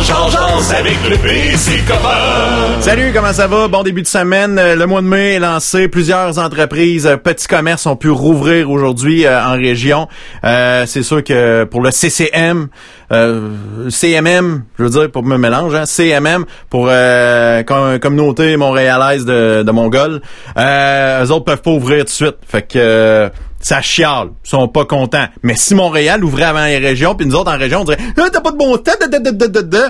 Le. Salut, comment ça va? Bon début de semaine. Le mois de mai est lancé. Plusieurs entreprises, petits commerces ont pu rouvrir aujourd'hui euh, en région. Euh, c'est sûr que pour le CCM, euh, CMM, je veux dire, pour me mélanger, hein, CMM, pour com- communauté montréalaise de, de Mongols, euh, eux autres peuvent pas ouvrir tout de suite. Fait que... ça chiale, ils sont pas contents. Mais si Montréal ouvrait avant les régions, puis nous autres en région, on dirait ah, t'as pas de bon temps, da, da, da.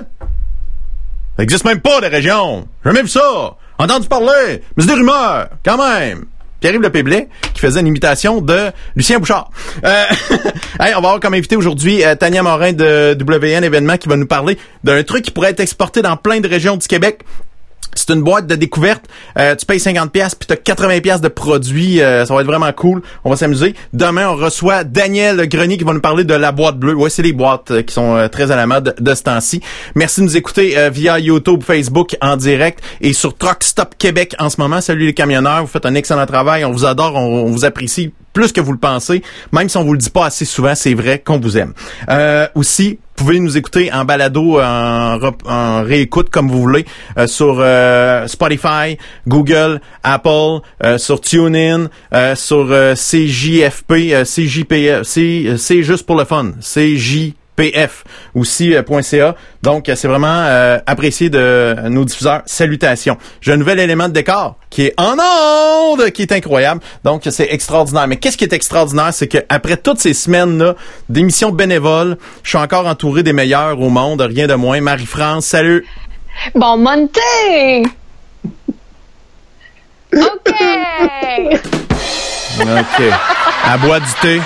Ça existe même pas, des régions. J'ai jamais vu ça. Entendu parler. Mais c'est des rumeurs, quand même. Pierre-Yves Le Péblet, qui faisait une imitation de Lucien Bouchard. Euh, hey, on va avoir comme invité aujourd'hui euh, Tania Morin de WN Événements qui va nous parler d'un truc qui pourrait être exporté dans plein de régions du Québec. C'est une boîte de découverte. Euh, tu payes 50 pièces puis t'as 80 pièces de produits. Euh, ça va être vraiment cool. On va s'amuser. Demain, on reçoit Daniel Grenier qui va nous parler de la boîte bleue. Ouais, c'est les boîtes euh, qui sont euh, très à la mode de ce temps-ci. Merci de nous écouter euh, via YouTube, Facebook en direct et sur Truck Stop Québec en ce moment. Salut les camionneurs, vous faites un excellent travail. On vous adore, on, on vous apprécie plus que vous le pensez. Même si on vous le dit pas assez souvent, c'est vrai qu'on vous aime. Euh, aussi, vous pouvez nous écouter en balado, en, réécoute comme vous voulez, euh, sur euh, Spotify, Google, Apple, euh, sur TuneIn, euh, sur euh, CJFP, euh, CJPF, c'est juste pour le fun, CJPF aussi euh, .ca. Donc euh, c'est vraiment euh, apprécié de nos diffuseurs. Salutations. J'ai un nouvel élément de décor qui est en onde, qui est incroyable. Donc c'est extraordinaire. Mais qu'est-ce qui est extraordinaire, c'est que après toutes ces semaines là d'émissions bénévoles, je suis encore entouré des meilleurs au monde, rien de moins. Marie-France, salut. Bon Monté! OK! OK. À boire du thé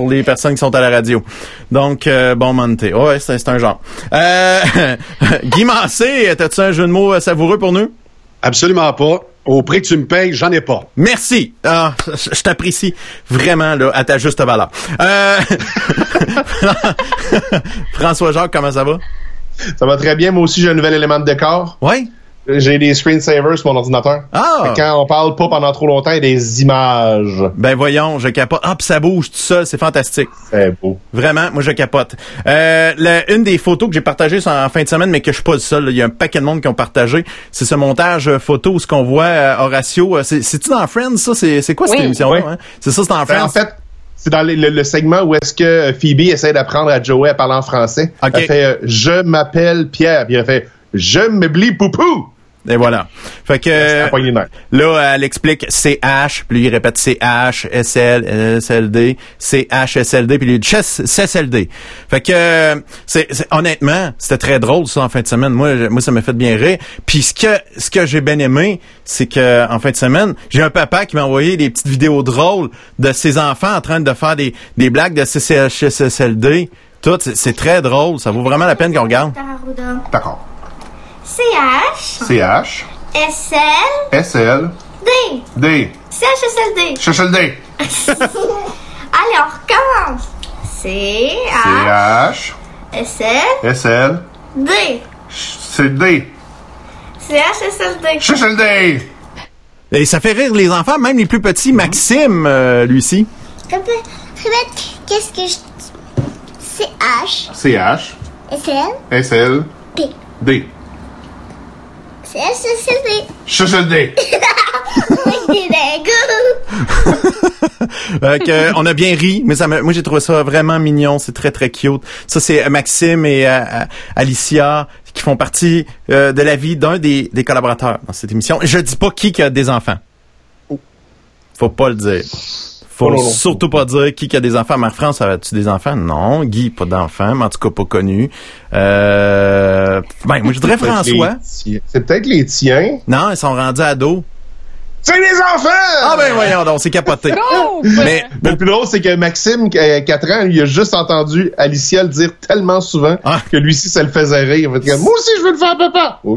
pour les personnes qui sont à la radio. Donc, euh, bon monté. Ouais, c'est un genre. Euh, Guy Massé, t'as-tu un jeu de mots euh, savoureux pour nous? Absolument pas. Au prix que tu me payes, j'en ai pas. Merci. Ah, je je t'apprécie vraiment là à ta juste valeur. Euh, François Jacques, comment ça va? Ça va très bien. Moi aussi, j'ai un nouvel élément de décor. Oui? J'ai des screensavers sur mon ordinateur. Ah. Fait Quand on parle pas pendant trop longtemps, il y a des images. Ben voyons, je capote. Ah, puis ça bouge tout ça, c'est fantastique. C'est beau. Vraiment, moi je capote. Euh, la- une des photos que j'ai partagées en fin de semaine, mais que je suis pas le seul, il y a un paquet de monde qui ont partagé, c'est ce montage euh, photo où ce qu'on voit euh, Horatio. euh, c'est- C'est-tu dans Friends, ça? C'est quoi cette Oui. émission-là? Oui. hein? C'est ça, c'est dans Ben, Friends? en fait, c'est dans le, le- le segment où est-ce que Phoebe essaie d'apprendre à Joey à parler en français. Ok. Elle fait euh, Je m'appelle Pierre. Puis elle fait Je m'oublie poupou. Et voilà. Fait que là, elle explique CH, puis lui il répète CH, SL, SLD, CH, SLD, puis lui il dit CSLD. Fait que euh, c'est c'est- honnêtement, c'était très drôle ça en fin de semaine. Moi, je- moi ça m'a fait bien rire. Puis ce que ce que j'ai bien aimé, c'est que en fin de semaine, j'ai un papa qui m'a envoyé des petites vidéos drôles de ses enfants en train de faire des des blagues de CCH, SLD. Tout, c'est- c'est très drôle. Ça vaut vraiment la peine qu'on regarde. D'accord. CH, CH, SL, SL, D. D. CHSLD. CHLD. Allez, on recommence. CH, CH, SL, SL, D. c'est D. CHSLD. CHLD. Et ça fait rire les enfants, même les plus petits. Maxime, euh, lui-ci. Répète, répète, qu'est-ce que je CH, CH, SL, SL, D. D. C'est dingue. Euh, que, on a bien ri, mais ça moi j'ai trouvé ça vraiment mignon. C'est très très cute. Ça c'est Maxime et Alicia qui font partie de la vie d'un des, des collaborateurs dans cette émission. Je dis pas qui qui a des enfants. Faut pas le dire. Faut Oh surtout pas dire qui qui a des enfants. Marie-France, as-tu des enfants? Non. Guy, pas d'enfants, mais en tout cas pas connu. Euh, ben, moi je dirais François. C'est peut-être les tiens. Non, ils sont rendus ados. C'est les enfants! Ah ben voyons donc, c'est capoté. Mais Le plus drôle, c'est que Maxime, qui a 4 ans, il a juste entendu Alicia le dire tellement souvent Ah. que lui-ci, ça le faisait rire. Il fait comme, Moi aussi, je veux le faire, papa! Oh!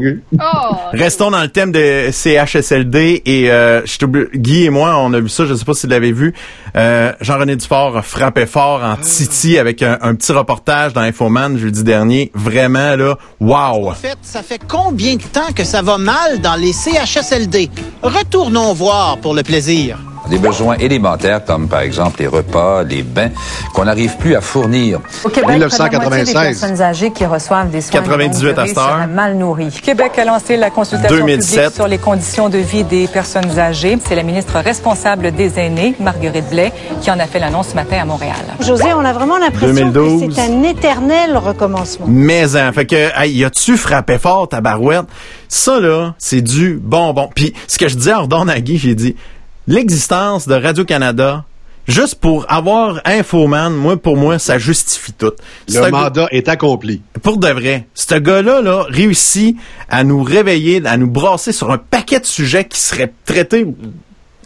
Restons dans le thème de CHSLD et euh, je Guy et moi, on a vu ça, je sais pas si vous l'avez vu. Euh, Jean-René Dufort frappait fort en Titi avec un, un petit reportage dans Infoman jeudi dernier. Vraiment là, wow! En fait, ça fait combien de temps que ça va mal dans les CHSLD? Retournons voir pour le plaisir. Des besoins élémentaires comme par exemple les repas, les bains, qu'on n'arrive plus à fournir. Au Québec, 1996. près de la moitié des personnes âgées qui reçoivent des soins 98 de longue à mal nourries. Québec a lancé la consultation 2007. publique sur les conditions de vie des personnes âgées. C'est la ministre responsable des aînés, Marguerite Blais, qui en a fait l'annonce ce matin à Montréal. José, on a vraiment l'impression 2012. que c'est un éternel recommencement. Mais hein, fait que hey, y a-tu frappé fort ta barouette? Ça là, c'est du bonbon. Puis ce que je disais à Ordon Nagui, j'ai dit l'existence de Radio Canada juste pour avoir Infoman, moi pour moi ça justifie tout. Le mandat est accompli. pour de vrai, ce gars-là là, réussit à nous réveiller, à nous brasser sur un paquet de sujets qui seraient traités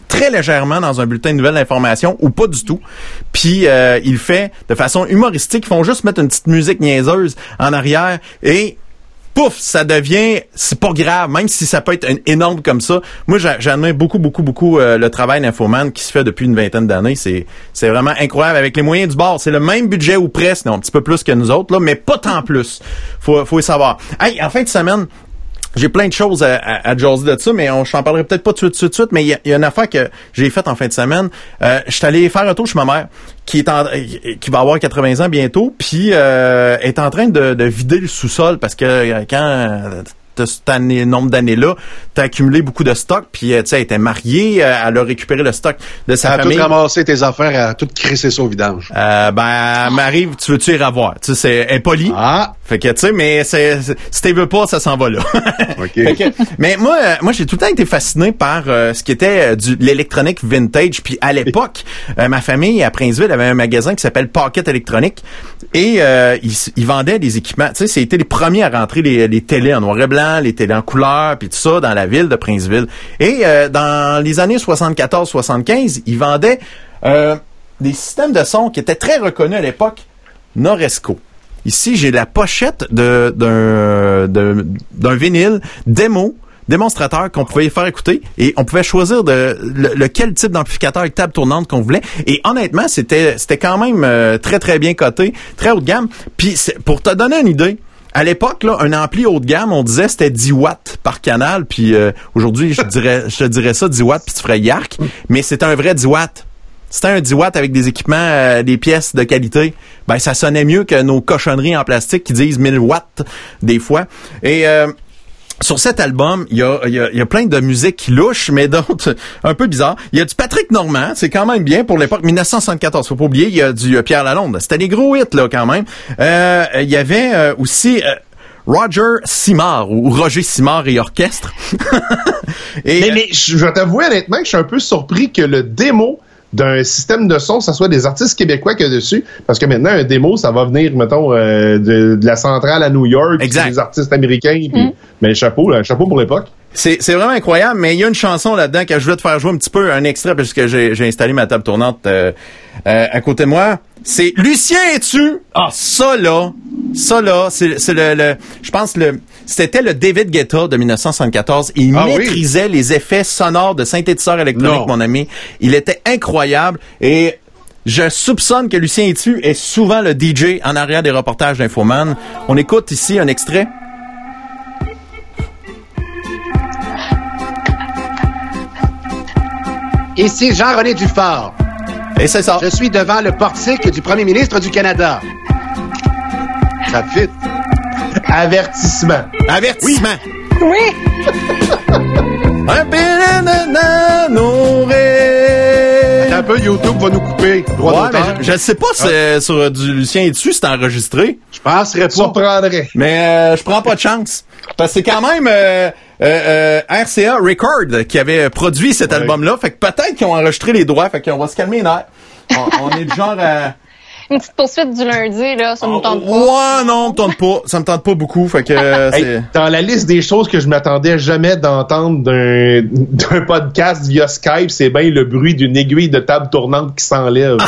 très légèrement dans un bulletin de nouvelles d'information ou pas du tout. Puis euh, il fait de façon humoristique. Ils font juste mettre une petite musique niaiseuse en arrière et pouf, ça devient, c'est pas grave, même si ça peut être un- énorme comme ça. Moi, j'a- j'admire beaucoup, beaucoup, beaucoup euh, le travail d'Infoman qui se fait depuis une vingtaine d'années. C'est, vraiment incroyable avec les moyens du bord. C'est le même budget ou presque, non, un petit peu plus que nous autres, là, mais pas tant plus. Faut, faut le savoir. Hey, en fin de semaine, j'ai plein de choses à, à, à jaser de ça, mais on je t'en parlerai peut-être pas tout de suite, tout de suite, mais il y, a- y a une affaire que j'ai faite en fin de semaine. Euh, je suis allé faire un tour chez ma mère, qui est en, qui va avoir 80 ans bientôt, puis euh, est en train de, de vider le sous-sol parce que euh, quand t'as cet année, nombre d'années-là, t'as accumulé beaucoup de stock, puis euh, tu sais, elle était mariée, euh, elle a récupéré le stock de sa Ça a tout famille. ramassé tes affaires, à tout crisser ça au vidange. Euh, ben, elle m'arrive, tu veux-tu y revoir? Tu sais, c'est elle est polie. Ah, Fait que, tu sais, mais c'est, si t'es veux pas, ça s'en va là. OK. Fait que- mais moi, moi, j'ai tout le temps été fasciné par euh, ce qui était euh, du l'électronique vintage. Puis à l'époque, euh, ma famille à Princeville avait un magasin qui s'appelle Pocket Électronique et euh, ils vendaient des équipements. Tu sais, c'était les premiers à rentrer les, les télés en noir et blanc, les télés en couleur, puis tout ça dans la ville de Princeville. Et euh, dans les années 74-75, ils vendaient euh, des systèmes de son qui étaient très reconnus à l'époque, Noresco. Ici, j'ai la pochette d'un vinyle démo démonstrateur qu'on pouvait faire écouter et on pouvait choisir le, lequel type d'amplificateur avec table tournante qu'on voulait. Et honnêtement c'était quand même euh, très très bien coté très haut de gamme. Puis c'est- pour te donner une idée à l'époque là un ampli haut de gamme on disait c'était 10 watts par canal. Puis euh, aujourd'hui je dirais je dirais ça 10 watts puis tu ferais yark. Mais c'était un vrai 10 watts c'était un 10 watts avec des équipements, euh, des pièces de qualité. Ben, ça sonnait mieux que nos cochonneries en plastique qui disent 1000 watts des fois. Et euh, sur cet album, il y a, il y, a, y a plein de musique qui louche, mais d'autres un peu bizarres. Il y a du Patrick Normand, c'est quand même bien pour l'époque 1974. Faut pas oublier, il y a du euh, Pierre Lalonde. C'était des gros hits là quand même. Euh, il y avait euh, aussi euh, Roger Simard ou Roger Simard et orchestre. et, Mais, mais je vais t'avouer honnêtement que je suis un peu surpris que le démo d'un système de son, ça soit des artistes québécois que dessus. Parce que maintenant, un démo, ça va venir, mettons, euh, de, de la centrale à New York, Exact. c'est des artistes américains. puis- Mais chapeau, là, chapeau pour l'époque. C'est, c'est vraiment incroyable, mais il y a une chanson là-dedans que je voulais te faire jouer un petit peu, un extrait, parce que j'ai, j'ai installé ma table tournante euh, euh, à côté de moi. C'est Lucien es-tu? Ah, ça là, ça là, c'est, c'est le, le- je pense le, c'était le David Guetta de 1974. Il Ah oui? maîtrisait les effets sonores de synthétiseur électronique, Non. mon ami. Il était incroyable et je soupçonne que Lucien Etu est souvent le DJ en arrière des reportages d'Infoman. On écoute ici un extrait. Ici Jean-René Dufort. Et c'est ça. Je suis devant le portique du premier ministre du Canada. Ça fit. Avertissement. Avertissement. Oui. Un un peu, YouTube va nous couper. Droit Ouais, mais d'auteur. je, je sais pas si euh, sur du Lucien et dessus c'est enregistré, Je penserais pas. Surprendrait. mais euh, je prends pas de chance. Parce que c'est quand même euh, euh, euh, RCA Record qui avait produit cet Ouais. album-là. Fait que peut-être qu'ils ont enregistré les droits. Fait qu'on va se calmer les nerfs. On, on est du genre à... Une petite poursuite du lundi, là, ça me tente pas. Ouais, non, me tente pas. Ça me tente pas beaucoup. Fait que euh, Hey, dans la liste des choses que je m'attendais jamais d'entendre d'un podcast via Skype, c'est bien le bruit d'une aiguille de table tournante qui s'enlève.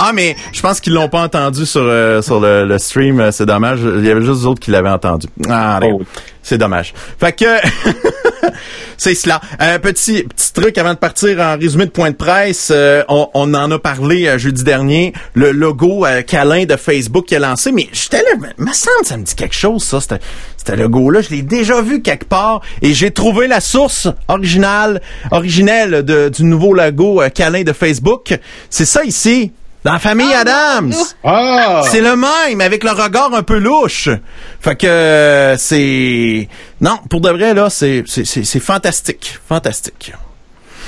Ah, mais je pense qu'ils l'ont pas entendu sur, euh, sur le, le stream. euh, C'est dommage. Il y avait juste d'autres qui l'avaient entendu. Ah, Oh. C'est dommage. Fait que... C'est cela. Un petit petit truc avant de partir en résumé de point de presse. euh, on, on en a parlé euh, jeudi dernier. Le logo euh, câlin de Facebook qui a lancé. Mais j'étais là, me semble ça me dit quelque chose ça. C'était ce logo-là, je l'ai déjà vu quelque part et j'ai trouvé la source originale, originelle de, du nouveau logo euh, câlin de Facebook. C'est ça ici. Dans la famille Adams. Ah! C'est le même, avec le regard un peu louche. Fait que euh, c'est... Non, pour de vrai, là, c'est, c'est, c'est, c'est fantastique. Fantastique.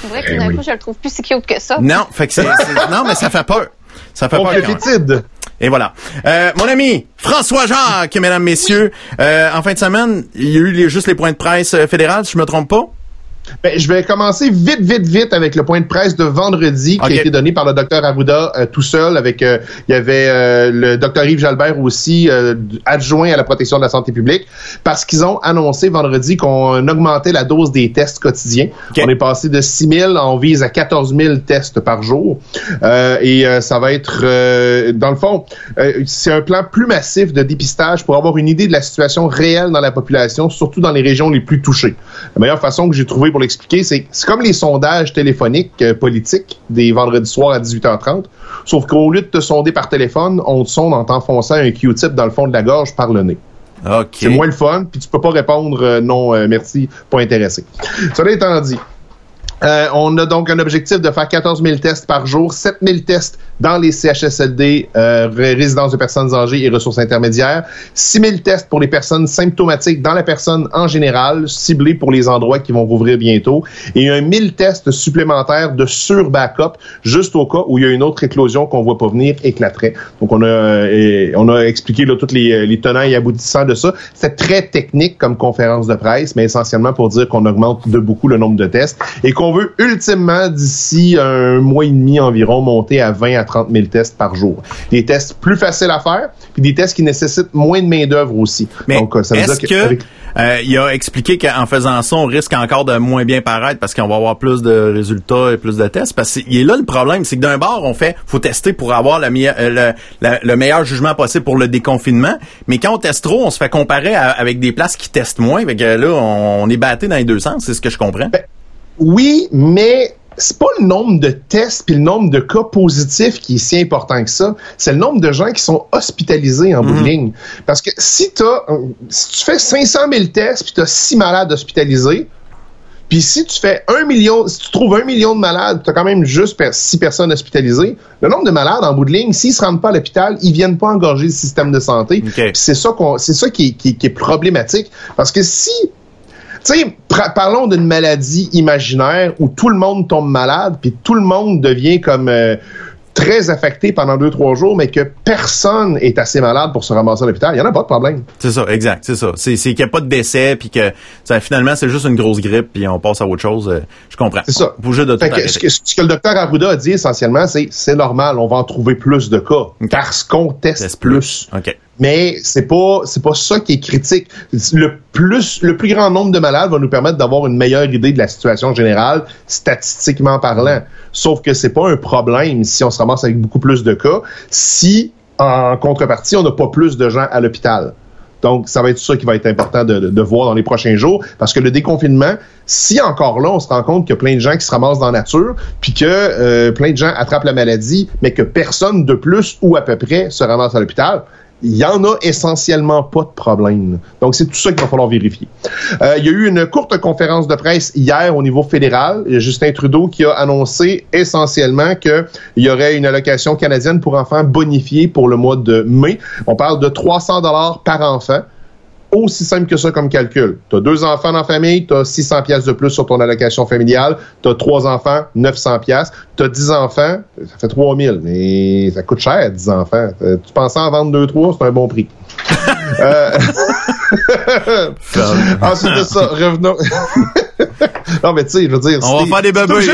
C'est vrai que tout d'un coup, je le trouve plus si cute que ça. Non, fait que c'est... non, mais ça fait peur. Ça fait On peur. fait. Et voilà. Euh, mon ami François Jacques, mesdames, messieurs, euh, en fin de semaine, il y a eu les- juste les points de presse euh, fédérales, si je me trompe pas. Ben, je vais commencer vite, vite, vite avec le point de presse de vendredi qui a été donné par le docteur Arruda euh, tout seul. Avec euh, il y avait euh, le docteur Yves Jalbert aussi euh, adjoint à la protection de la santé publique parce qu'ils ont annoncé vendredi qu'on augmentait la dose des tests quotidiens. On est passé de 6 000, on vise à 14 000 tests par jour Euh, et euh, ça va être euh, dans le fond euh, c'est un plan plus massif de dépistage pour avoir une idée de la situation réelle dans la population, surtout dans les régions les plus touchées. La meilleure façon que j'ai trouvé pour l'expliquer, c'est c'est comme les sondages téléphoniques euh, politiques des vendredis soirs à 18h30, sauf qu'au lieu de te sonder par téléphone, on te sonde en t'enfonçant un Q-tip dans le fond de la gorge par le nez. C'est moins le fun, puis tu peux pas répondre euh, non, euh, merci, pas intéressé. Cela étant dit, euh, on a donc un objectif de faire 14 000 tests par jour, 7 000 tests dans les CHSLD, euh, ré- résidences de personnes âgées et ressources intermédiaires, 6 000 tests pour les personnes symptomatiques dans la personne en général, ciblés pour les endroits qui vont rouvrir bientôt, et un 1000 tests supplémentaires de sur-backup, juste au cas où il y a une autre éclosion qu'on voit pas venir éclaterait. Donc on a, euh, on a expliqué là, tous les, les tenants et aboutissants de ça. C'est très technique comme conférence de presse, mais essentiellement pour dire qu'on augmente de beaucoup le nombre de tests et qu'on veut ultimement, d'ici un mois et demi environ, monter à 20 à 30 000 tests par jour. Des tests plus faciles à faire, puis des tests qui nécessitent moins de main-d'œuvre aussi. Mais Donc, ça veut est-ce dire que avec- euh, il a expliqué qu'en faisant ça, on risque encore de moins bien paraître parce qu'on va avoir plus de résultats et plus de tests? Parce qu'il est là le problème, c'est que d'un bord, on fait, faut tester pour avoir la meilleure- euh, le, la- le meilleur jugement possible pour le déconfinement. Mais quand on teste trop, on se fait comparer à- avec des places qui testent moins. Fait que là, on, on est batté dans les deux sens, c'est ce que je comprends. Ben, Oui, mais c'est pas le nombre de tests puis le nombre de cas positifs qui est si important que ça. C'est le nombre de gens qui sont hospitalisés en bout de ligne. Parce que si t'as, si tu fais 500 000 tests puis t'as 6 malades hospitalisés, puis si tu fais un million, si tu trouves un million de malades, tu as quand même juste six personnes hospitalisées. Le nombre de malades en bout de ligne, s'ils se rendent pas à l'hôpital, ils viennent pas engorger le système de santé. C'est ça qu'on, c'est ça qui est, qui, est- qui est problématique. Parce que si tu sais, parlons d'une maladie imaginaire où tout le monde tombe malade, puis tout le monde devient comme euh, très affecté pendant deux, trois jours, mais que personne est assez malade pour se ramasser à l'hôpital. Il n'y en a pas de problème. C'est ça, exact, c'est ça. C'est, qu'il n'y a pas de décès, puis que ça, finalement, c'est juste une grosse grippe, puis on passe à autre chose. euh, je comprends. C'est ça. Bouger de tout Fait que ce, que, ce que le docteur Arruda a dit essentiellement, c'est c'est normal, on va en trouver plus de cas parce qu'on teste Teste plus. OK. Mais c'est pas c'est pas ça qui est critique. Le plus le plus grand nombre de malades va nous permettre d'avoir une meilleure idée de la situation générale statistiquement parlant. Sauf que c'est pas un problème si on se ramasse avec beaucoup plus de cas si en contrepartie on n'a pas plus de gens à l'hôpital. Donc, ça va être ça qui va être important de, voir dans les prochains jours, parce que le déconfinement, si encore là, on se rend compte qu'il y a plein de gens qui se ramassent dans la nature, puis que euh, plein de gens attrapent la maladie, mais que personne de plus ou à peu près se ramasse à l'hôpital, il y en a essentiellement pas de problème. Donc, c'est tout ça qu'il va falloir vérifier. Euh, il y a eu une courte conférence de presse hier au niveau fédéral. Justin Trudeau qui a annoncé essentiellement qu'il y aurait une allocation canadienne pour enfants bonifiée pour le mois de mai. On parle de 300 dollars par enfant. Aussi simple que ça comme calcul. Tu as deux enfants dans la famille, tu as 600 pièces de plus sur ton allocation familiale, tu as trois enfants, 900 pièces, tu as 10 enfants, ça fait 3000, mais ça coûte cher 10 enfants. Euh, Tu pensais en vendre 2 3, c'est un bon prix. Euh, Ensuite de ça, revenons. non, mais tu sais, je veux dire. On va faire des bébés, c'est-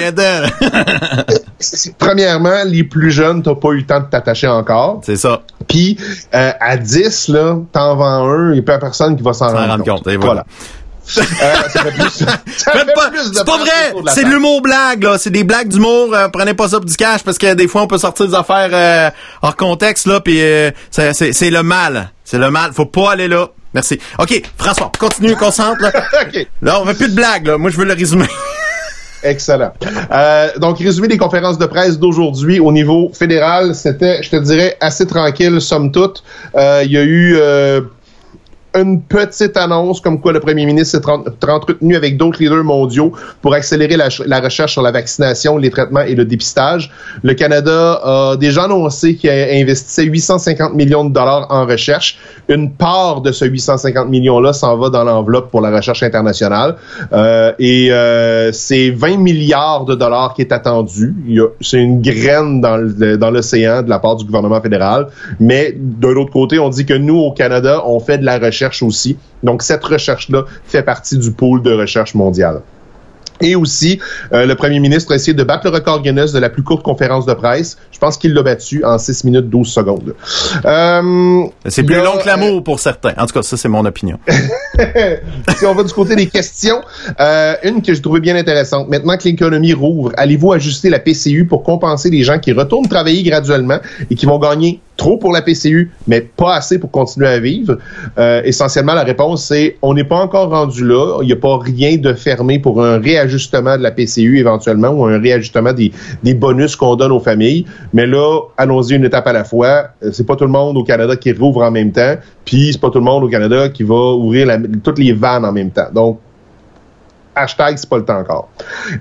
Premièrement, les plus jeunes, t'as pas eu le temps de t'attacher encore. C'est ça. Puis, euh, à 10, là, t'en vends un, il n'y a pas personne qui va s'en rendre, rendre compte, et voilà. Euh, ça fait plus, ça Faites fait pas- plus c'est pas vrai! C'est de l'humour blague, là. C'est des blagues d'humour. euh, prenez pas ça pour du cash parce que des fois, on peut sortir des affaires euh, hors contexte, là, puis euh, c'est- c'est c'est le mal. C'est le mal. Faut pas aller là. Merci. OK, François, continue, concentre. Là, OK. là on veut plus de blagues. Là. Moi, je veux le résumer. Excellent. Euh, donc, résumé des conférences de presse d'aujourd'hui au niveau fédéral, c'était, je te dirais, assez tranquille, somme toute. Euh, Il y a eu euh, une petite annonce comme quoi le premier ministre s'est entretenu avec d'autres leaders mondiaux pour accélérer la, recherche sur la vaccination, les traitements et le dépistage. Le Canada a déjà annoncé qu'il investissait 850 millions de dollars en recherche. Une part de ce 850 millions-là s'en va dans l'enveloppe pour la recherche internationale. Euh, et euh, c'est 20 milliards de dollars qui est attendu. C'est une graine dans l'océan de la part du gouvernement fédéral. Mais de l'autre côté, on dit que nous, au Canada, on fait de la recherche aussi. Donc, cette recherche-là fait partie du pôle de recherche mondiale. Et aussi, euh, le premier ministre a essayé de battre le record Guinness de la plus courte conférence de presse. Je pense qu'il l'a battu en 6 minutes 12 secondes. Euh, c'est plus long que l'amour pour certains. En tout cas, ça, c'est mon opinion. si on va du côté des questions, euh, une que je trouvais bien intéressante. Maintenant que l'économie rouvre, allez-vous ajuster la PCU pour compenser les gens qui retournent travailler graduellement et qui vont gagner trop pour la PCU, mais pas assez pour continuer à vivre? Euh, essentiellement, la réponse, c'est on n'est pas encore rendu là. Il n'y a pas rien de fermé pour un réajustement de la PCU éventuellement ou un réajustement des, des bonus qu'on donne aux familles. Mais là, allons-y une étape à la fois. Euh, c'est pas tout le monde au Canada qui rouvre en même temps, puis c'est pas tout le monde au Canada qui va ouvrir la, toutes les vannes en même temps. Donc, hashtag c'est pas le temps encore.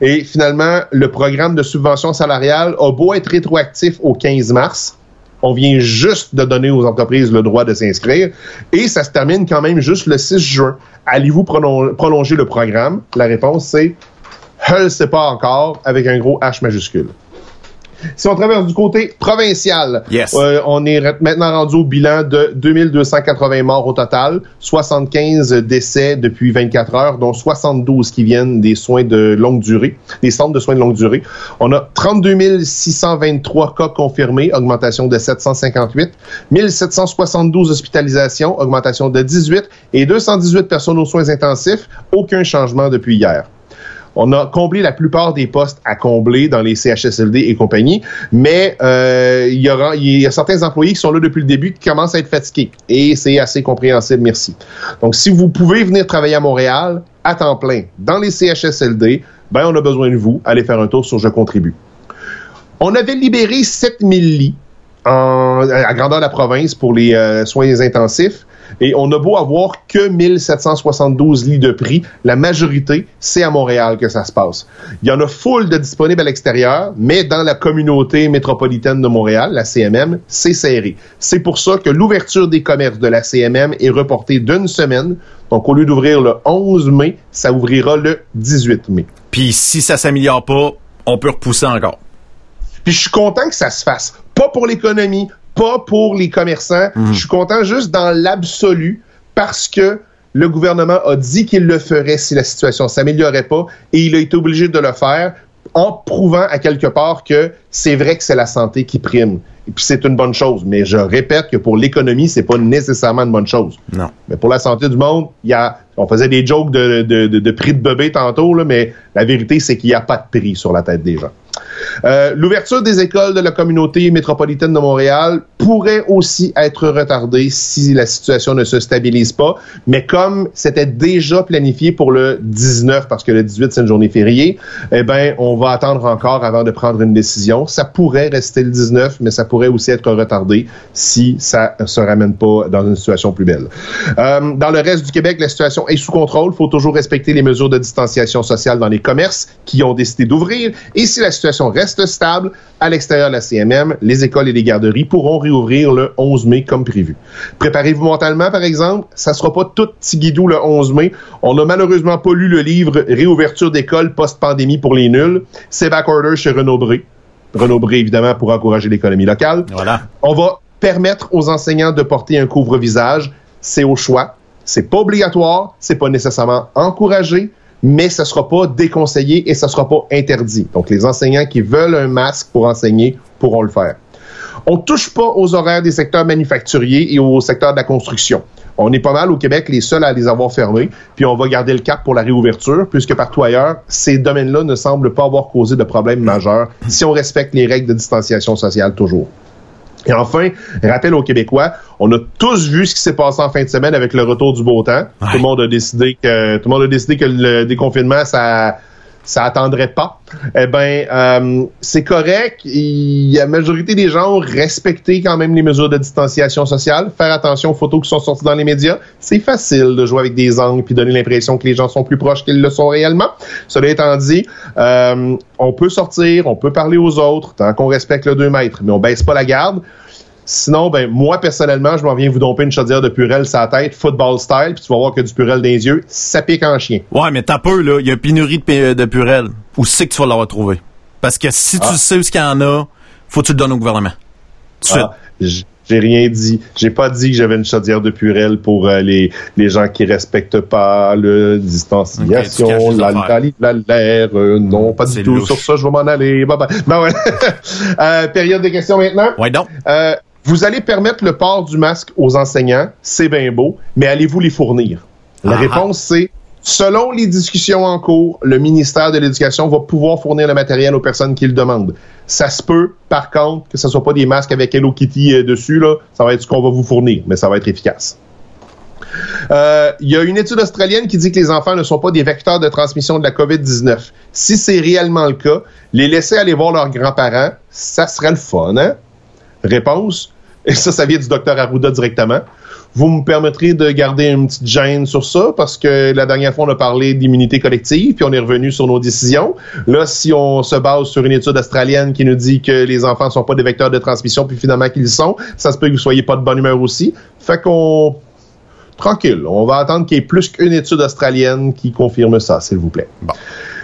Et finalement, le programme de subvention salariale a beau être rétroactif au 15 mars, on vient juste de donner aux entreprises le droit de s'inscrire et ça se termine quand même juste le 6 juin. Allez-vous prolonger le programme? La réponse, c'est je ne pas encore avec un gros H majuscule. Si on traverse du côté provincial, euh, on est maintenant rendu au bilan de 2280 morts au total, 75 décès depuis 24 heures, dont 72 qui viennent des soins de longue durée, des centres de soins de longue durée. On a 32 623 cas confirmés, augmentation de 758, 1772 hospitalisations, augmentation de 18 et 218 personnes aux soins intensifs, aucun changement depuis hier. On a comblé la plupart des postes à combler dans les CHSLD et compagnie, mais euh, il, y a certains employés qui sont là depuis le début qui commencent à être fatigués et c'est assez compréhensible, merci. Donc, si vous pouvez venir travailler à Montréal à temps plein dans les CHSLD, ben on a besoin de vous. Allez faire un tour sur Je contribue. On avait libéré 7000 lits en, à grandeur de la province pour les euh, soins intensifs. Et on a beau avoir que 1772 lits de prix, la majorité, c'est à Montréal que ça se passe. Il y en a full de disponibles à l'extérieur, mais dans la communauté métropolitaine de Montréal, la CMM, c'est serré. C'est pour ça que l'ouverture des commerces de la CMM est reportée d'une semaine. Donc, au lieu d'ouvrir le 11 mai, ça ouvrira le 18 mai. Puis, si ça s'améliore pas, on peut repousser encore. Puis, je suis content que ça se fasse. Pas pour l'économie, pas pour les commerçants. Mhm. Je suis content juste dans l'absolu parce que le gouvernement a dit qu'il le ferait si la situation s'améliorait pas et il a été obligé de le faire en prouvant à quelque part que c'est vrai que c'est la santé qui prime. Et puis c'est une bonne chose. Mais je répète que pour l'économie, c'est pas nécessairement une bonne chose. Non. Mais pour la santé du monde, il y a, on faisait des jokes de, de, de, de prix de bébé tantôt, là, mais la vérité, c'est qu'il n'y a pas de prix sur la tête des gens. Euh, l'ouverture des écoles de la communauté métropolitaine de Montréal pourrait aussi être retardée si la situation ne se stabilise pas. Mais comme c'était déjà planifié pour le 19, parce que le 18 c'est une journée fériée, eh ben on va attendre encore avant de prendre une décision. Ça pourrait rester le 19, mais ça pourrait aussi être retardé si ça se ramène pas dans une situation plus belle. Euh, dans le reste du Québec, la situation est sous contrôle. Il faut toujours respecter les mesures de distanciation sociale dans les commerces qui ont décidé d'ouvrir. Et si la reste stable, à l'extérieur de la CMM, les écoles et les garderies pourront réouvrir le 11 mai comme prévu. Préparez-vous mentalement, par exemple? Ça sera pas tout guidou le 11 mai. On n'a malheureusement pas lu le livre Réouverture d'école post-pandémie pour les nuls. C'est backorder chez Renaud Bré. Renaud Bré, évidemment, pour encourager l'économie locale. Voilà. On va permettre aux enseignants de porter un couvre-visage. C'est au choix. C'est pas obligatoire. C'est pas nécessairement encouragé mais ce sera pas déconseillé et ce sera pas interdit. Donc, les enseignants qui veulent un masque pour enseigner pourront le faire. On touche pas aux horaires des secteurs manufacturiers et au secteur de la construction. On est pas mal au Québec les seuls à les avoir fermés, puis on va garder le cap pour la réouverture, puisque partout ailleurs, ces domaines-là ne semblent pas avoir causé de problèmes majeurs si on respecte les règles de distanciation sociale toujours. Et enfin, rappel aux Québécois, on a tous vu ce qui s'est passé en fin de semaine avec le retour du beau temps. Tout le monde a décidé que tout le monde a décidé que le déconfinement ça ça attendrait pas. Eh ben, euh, c'est correct. Il la majorité des gens ont respecté quand même les mesures de distanciation sociale. Faire attention aux photos qui sont sorties dans les médias. C'est facile de jouer avec des angles puis donner l'impression que les gens sont plus proches qu'ils le sont réellement. Cela étant dit, euh, on peut sortir, on peut parler aux autres tant qu'on respecte le 2 mètres, mais on baisse pas la garde. Sinon, ben moi personnellement, je m'en viens vous domper une chaudière de purel sur la tête, football style, puis tu vas voir que du purel dans les yeux, ça pique en chien. Ouais, mais t'as peu là, il y a pénurie de, de purel. Où c'est que tu vas l'avoir trouvé? Parce que si tu Ah. sais où ce qu'il y en a, faut que tu le donnes au gouvernement. Ah, j'ai rien dit. J'ai pas dit que j'avais une chaudière de purel pour euh, les, les gens qui respectent pas le distanciation, la, la, l'air. euh, non, pas du tout. louche. Sur ça, je vais m'en aller. Bye bye. Ben ouais. Euh, période de questions maintenant. Ouais donc. Vous allez permettre le port du masque aux enseignants, c'est bien beau, mais allez-vous les fournir? La Ah. réponse, c'est selon les discussions en cours, le ministère de l'Éducation va pouvoir fournir le matériel aux personnes qui le demandent. Ça se peut, par contre, que ce soit pas des masques avec Hello Kitty euh, dessus, là, ça va être ce qu'on va vous fournir, mais ça va être efficace. Euh, Il y a une étude australienne qui dit que les enfants ne sont pas des vecteurs de transmission de la COVID-19. Si c'est réellement le cas, les laisser aller voir leurs grands-parents, ça serait le fun, hein? Réponse, et ça, ça vient du docteur Arruda directement. Vous me permettrez de garder une petite gêne sur ça parce que la dernière fois, on a parlé d'immunité collective, puis on est revenu sur nos décisions. Là, si on se base sur une étude australienne qui nous dit que les enfants sont pas des vecteurs de transmission, puis finalement qu'ils sont, ça se peut que vous soyez pas de bonne humeur aussi. Fait qu'on... Tranquille, on va attendre qu'il y ait plus qu'une étude australienne qui confirme ça, s'il vous plaît.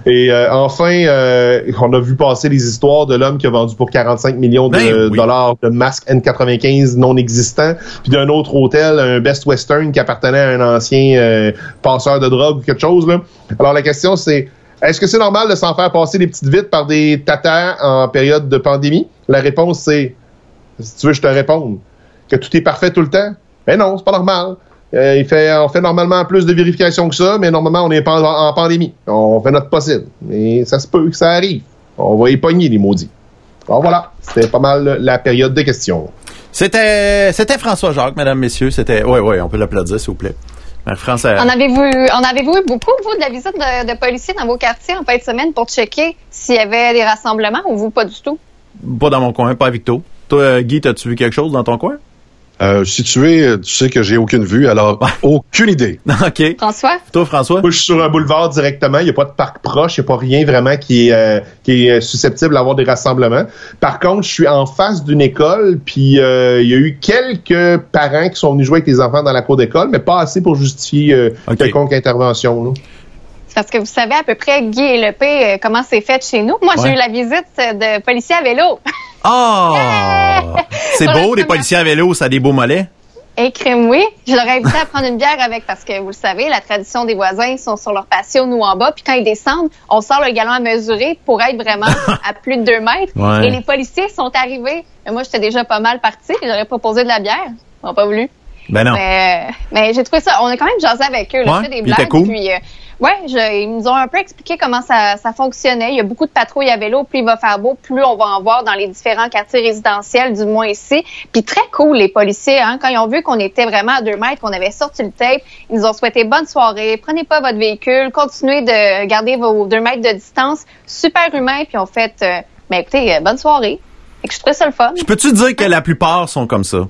Et euh, enfin, euh, on a vu passer les histoires de l'homme qui a vendu pour 45 millions de Ben oui. dollars de masques N95 non existants, puis d'un autre hôtel, un Best Western qui appartenait à un ancien euh, passeur de drogue ou quelque chose. Là. Alors la question c'est, est-ce que c'est normal de s'en faire passer des petites vites par des tatas en période de pandémie? La réponse c'est, si tu veux, je te réponde, que tout est parfait tout le temps. Ben non, c'est pas normal. Euh, il fait, on fait normalement plus de vérifications que ça, mais normalement, on est pas en, en pandémie. On fait notre possible. Mais ça se peut que ça arrive. On va y pogner, les maudits. Alors voilà, c'était pas mal la période de questions. C'était c'était François Jacques, mesdames, messieurs. C'était ouais ouais, on peut l'applaudir s'il vous plaît. France, euh, En avez-vous eu, en avez-vous eu beaucoup, vous, de la visite de, de policiers dans vos quartiers en fin de semaine pour checker s'il y avait des rassemblements ou vous, pas du tout? pas dans mon coin, pas avec toi. Toi, Guy, t'as-tu vu quelque chose dans ton coin? Euh, si tu es, tu sais que j'ai aucune vue, alors aucune idée. OK. François? Toi, François? Moi, je suis sur un boulevard directement. Il n'y a pas de parc proche. Il n'y a pas rien vraiment qui est, euh, qui est susceptible d'avoir des rassemblements. Par contre, je suis en face d'une école, puis euh, il y a eu quelques parents qui sont venus jouer avec les enfants dans la cour d'école, mais pas assez pour justifier euh, OK. quelconque intervention. là. C'est parce que vous savez à peu près, Guy et le P, euh, comment c'est fait chez nous. Moi, Ouais. j'ai eu la visite de policiers à vélo. Ah! C'est beau, première- policiers à vélo, ça a des beaux mollets. Et crème, oui. Je leur ai invité à prendre une bière avec parce que vous le savez, la tradition des voisins, ils sont sur leur patio, nous en bas. Puis quand ils descendent, on sort le galon à mesurer pour être vraiment à plus de deux mètres. Ouais. Et les policiers sont arrivés. Et moi, j'étais déjà pas mal partie. J'aurais proposé de la bière. Ils n'ont pas voulu. Ben non. Mais, mais j'ai trouvé ça. On a quand même jasé avec eux. Là, Ouais, fait des blagues. cool. Puis, euh, je- ils nous ont un peu expliqué comment ça, ça fonctionnait. Il y a beaucoup de patrouilles à vélo. Plus il va faire beau, plus on va en voir dans les différents quartiers résidentiels, du moins ici. Puis très cool, les policiers. Hein, quand ils ont vu qu'on était vraiment à deux mètres, qu'on avait sorti le tape, ils nous ont souhaité bonne soirée. Prenez pas votre véhicule. Continuez de garder vos deux mètres de distance. Super humain. Puis on fait, euh, ben écoutez, euh, bonne soirée. Et que je trouvais ça le fun. Je peux-tu dire que la plupart sont comme ça?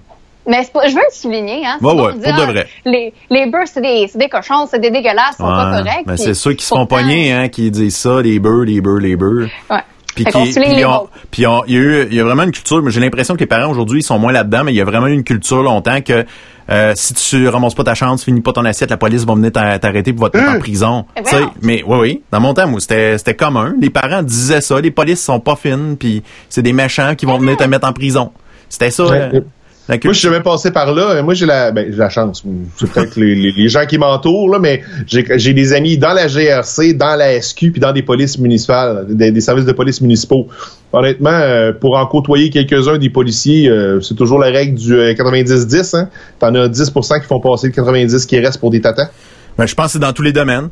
Mais c'est pas- je veux le souligner, hein. C'est Ouais, ouais, pour de vrai. Les, les beurs, c'est des, c'est des cochons, c'est des dégueulasses, ils sont pas Ouais, corrects. mais c'est ceux qui se font pogner, hein, qui disent ça, les beurs, les beurs, les beurs. Ouais. Puis il y a eu, il y a vraiment une culture. mais J'ai l'impression que les parents aujourd'hui ils sont moins là-dedans, mais il y a vraiment eu une culture longtemps que euh, si tu ramasses pas ta chance, finis pas ton assiette, la police va venir t'a- t'arrêter pour va te mettre en prison. Eh Tu sais, voyons. mais oui, oui. Dans mon temps, c'était c'était commun. Les parents disaient ça. Les polices sont pas fines, puis c'est des méchants qui vont venir te mettre en prison. C'était ça. Ouais. euh, Moi, je suis jamais passé par là. Euh, Moi, j'ai la, ben, la chance. C'est peut-être les, les, les gens qui m'entourent, mais j'ai des amis dans la GRC, dans la SQ, puis dans des polices municipales, des, des services de police municipaux. Honnêtement, euh, pour en côtoyer quelques-uns des policiers, euh, c'est toujours la règle du euh, 90-10. Hein. T'en as 10% qui font passer le 90 qui reste pour des tatas. Ben, je pense que c'est dans tous les domaines.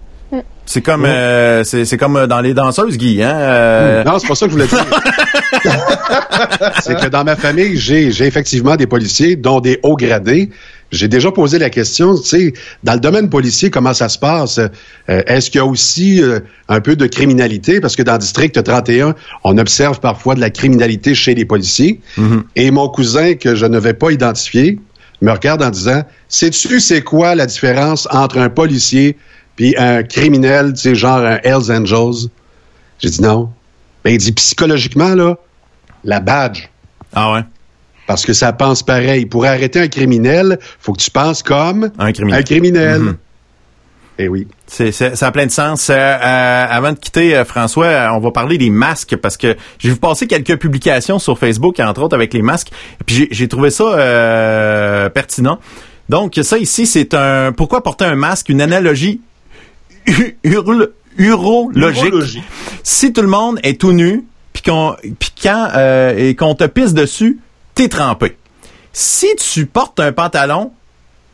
C'est comme, euh, c'est comme dans les danseuses, Guy. Hein? euh, Non, c'est pas ça que je voulais dire. c'est que dans ma famille, j'ai j'ai effectivement des policiers, dont des hauts gradés. J'ai déjà posé la question, tu sais, dans le domaine policier, comment ça se passe? Euh, Est-ce qu'il y a aussi euh, un peu de criminalité? Parce que dans le district 31, on observe parfois de la criminalité chez les policiers. Et mon cousin, que je ne vais pas identifier, me regarde en disant, sais-tu c'est quoi la différence entre un policier puis un criminel, tu sais, genre un Hells Angels? J'ai dit non. Ben, il dit psychologiquement, là, la badge. Ah ouais? Parce que ça pense pareil. Pour arrêter un criminel, faut que tu penses comme Un criminel. Un criminel. Mhm. Eh oui. C'est, ça a plein de sens. Euh, euh, avant de quitter, euh, François, on va parler des masques parce que j'ai vu passer quelques publications sur Facebook, entre autres avec les masques. Et puis j'ai, trouvé ça pertinent. Donc ça ici, c'est un pourquoi porter un masque, une analogie urologique. Si tout le monde est tout nu, puis qu'on, quand euh, et qu'on te pisse dessus, t'es trempé. Si tu portes un pantalon,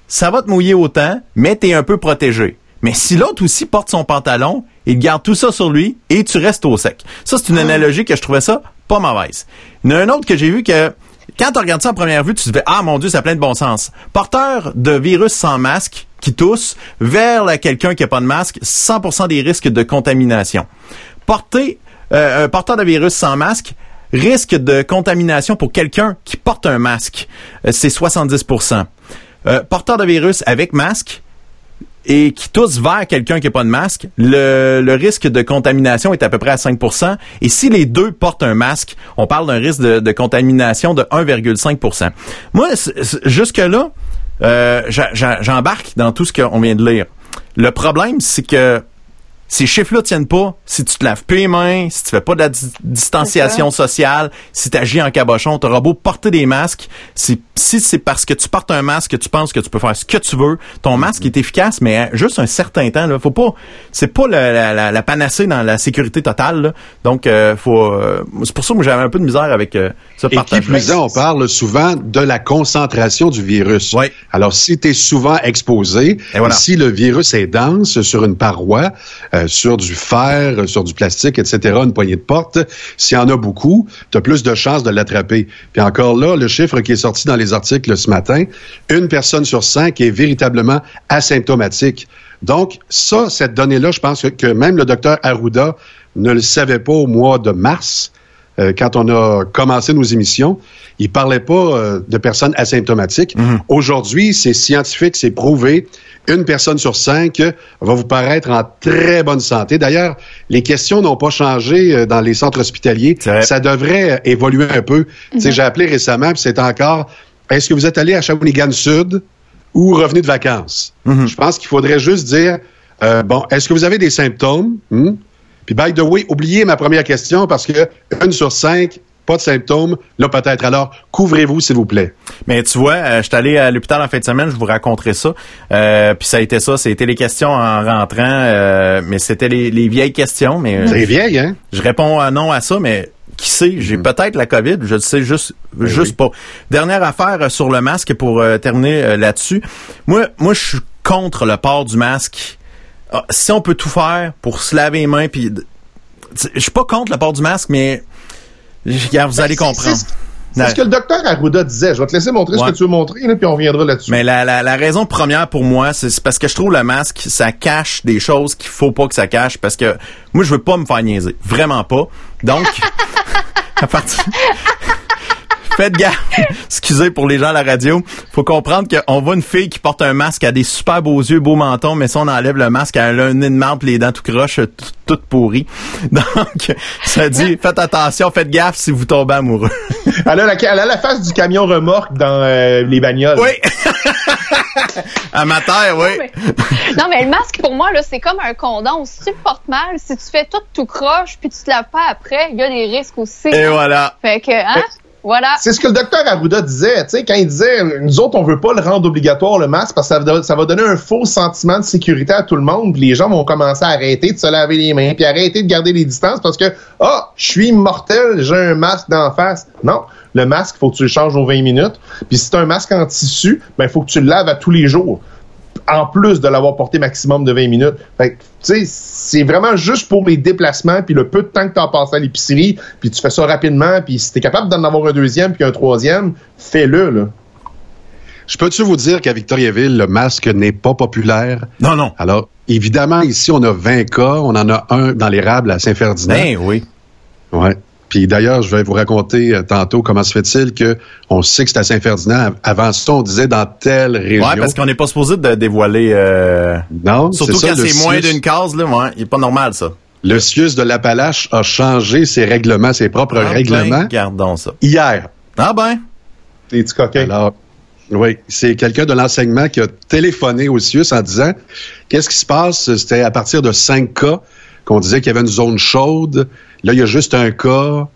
ça va te mouiller autant, mais t'es un peu protégé. Mais si l'autre aussi porte son pantalon, il garde tout ça sur lui et tu restes au sec. Ça, c'est une analogie que je trouvais ça pas mauvaise. Il y en a un autre que j'ai vu que quand tu regardes ça en première vue, tu te dis Ah mon Dieu, ça a plein de bon sens. Porteur de virus sans masque qui tousse vers quelqu'un qui a pas de masque, 100% des risques de contamination. Porter euh, un porteur de virus sans masque, risque de contamination pour quelqu'un qui porte un masque, euh, c'est 70%. Euh, porteur de virus avec masque et qui tousse vers quelqu'un qui n'a pas de masque, le, le risque de contamination est à peu près à 5% Et si les deux portent un masque, on parle d'un risque de, de contamination de 1,5% Moi, jusque-là, euh, j'embarque dans tout ce qu'on vient de lire. Le problème, c'est que ces chiffres-là tiennent pas si tu te laves plus les mains, si tu fais pas de la di- distanciation sociale, si tu agis en cabochon, tu auras beau porter des masques. Si, si c'est parce que tu portes un masque que tu penses que tu peux faire ce que tu veux, ton masque est efficace, mais hein, juste un certain temps. Là, faut pas, c'est pas la, la, la- la panacée dans la sécurité totale. là. Donc, euh, faut. euh, c'est pour ça que j'avais un peu de misère avec euh, ce Et qui partage. plus est, on parle souvent de la concentration du virus. Alors, si tu es souvent exposé, Et voilà. si le virus est dense sur une paroi, euh, sur du fer, euh, sur du plastique, etc., une poignée de porte, s'il y en a beaucoup, tu as plus de chances de l'attraper. Puis encore là, le chiffre qui est sorti dans les articles ce matin, une personne sur cinq est véritablement asymptomatique. Donc, ça, cette donnée-là, je pense que, même le docteur Arruda ne le savait pas au mois de mars. Euh, quand on a commencé nos émissions, il parlait pas euh, de personnes asymptomatiques. Aujourd'hui, c'est scientifique, c'est prouvé. Une personne sur cinq euh, va vous paraître en très bonne santé. D'ailleurs, les questions n'ont pas changé dans les centres hospitaliers. Ça devrait évoluer un peu. Tu sais, J'ai appelé récemment, puis c'est encore, est-ce que vous êtes allé à Shawinigan Sud ou revenu de vacances? Je pense qu'il faudrait juste dire, euh, bon, est-ce que vous avez des symptômes? Hmm? Puis, by the way, oubliez ma première question parce que une sur cinq, pas de symptômes, là peut-être. Alors, couvrez-vous, s'il vous plaît. Mais tu vois, euh, je suis allé à l'hôpital en fin de semaine, je vous raconterai ça. Euh, puis ça a été ça, c'était les questions en rentrant, euh, mais c'était les, les vieilles questions. Mais euh, C'est vieille, hein? Je réponds à non à ça, mais qui sait, j'ai peut-être la COVID, je le sais juste, juste pas. Dernière affaire euh, sur le masque pour euh, terminer euh, là-dessus. Moi, moi, je suis contre le port du masque. Ah, si on peut tout faire pour se laver les mains, puis je suis pas contre le port du masque, mais regarde, vous allez comprendre. C'est ce que le docteur Arruda disait. Je vais te laisser montrer ce que tu veux montrer, là, puis on reviendra là-dessus. Mais la, la, la raison première pour moi, c'est c'est parce que je trouve le masque, ça cache des choses qu'il faut pas que ça cache, parce que moi, je veux pas me faire niaiser. Vraiment pas. Donc, à partir... Faites gaffe. Excusez pour les gens à la radio. Faut comprendre qu'on voit une fille qui porte un masque, a des super beaux yeux, beau menton, mais si on enlève le masque, elle a un nez de pis les dents tout croches, tout- toutes pourries. Donc, ça dit, faites attention, faites gaffe si vous tombez amoureux. Elle a, la, elle a la face du camion remorque dans euh, les bagnoles. Oui. Amateur, oui. Non, mais le masque, pour moi, là, c'est comme un condom. Si tu le portes mal, si tu fais tout tout croche, puis tu te laves pas après, il y a des risques aussi. Et hein. voilà. Fait que, hein? Voilà. C'est ce que le docteur Arruda disait, tu sais, quand il disait, nous autres, on veut pas le rendre obligatoire, le masque, parce que ça, va- donner un faux sentiment de sécurité à tout le monde, puis les gens vont commencer à arrêter de se laver les mains, puis arrêter de garder les distances, parce que, ah, je suis mortel, j'ai un masque d'en face. Non, le masque, faut que tu le changes aux 20 minutes, puis si c'est un masque en tissu, ben, faut que tu le laves à tous les jours. En plus de l'avoir porté maximum de 20 minutes. Fait que, tu sais, c'est vraiment juste pour les déplacements, puis le peu de temps que tu as passé à l'épicerie, puis tu fais ça rapidement, puis si tu es capable d'en avoir un deuxième puis un troisième, fais-le. Là. Je peux-tu vous dire qu'à Victoriaville, le masque n'est pas populaire? Non, non. Alors, évidemment, ici, on a 20 cas. On en a un dans l'érable à Saint-Ferdinand. Ben oui. Ouais. Puis d'ailleurs, je vais vous raconter euh, tantôt comment se fait-il que on sait que c'est à Saint-Ferdinand. Avant ça, on disait dans telle région. Ouais, parce qu'on n'est pas supposé de dévoiler. Euh... Non, Surtout c'est ça, quand c'est moins d'une case, là, ouais, il est pas normal ça. Le CIUS de l'Appalache a changé ses règlements, ses propres Ah, règlements ben, Gardons ça. hier. Ah ben. T'es du coquin? Alors, oui, c'est quelqu'un de l'enseignement qui a téléphoné au CIUS en disant qu'est-ce qui se passe? C'était à partir de 5 cas qu'on disait qu'il y avait une zone chaude. Là, il y a juste un cas.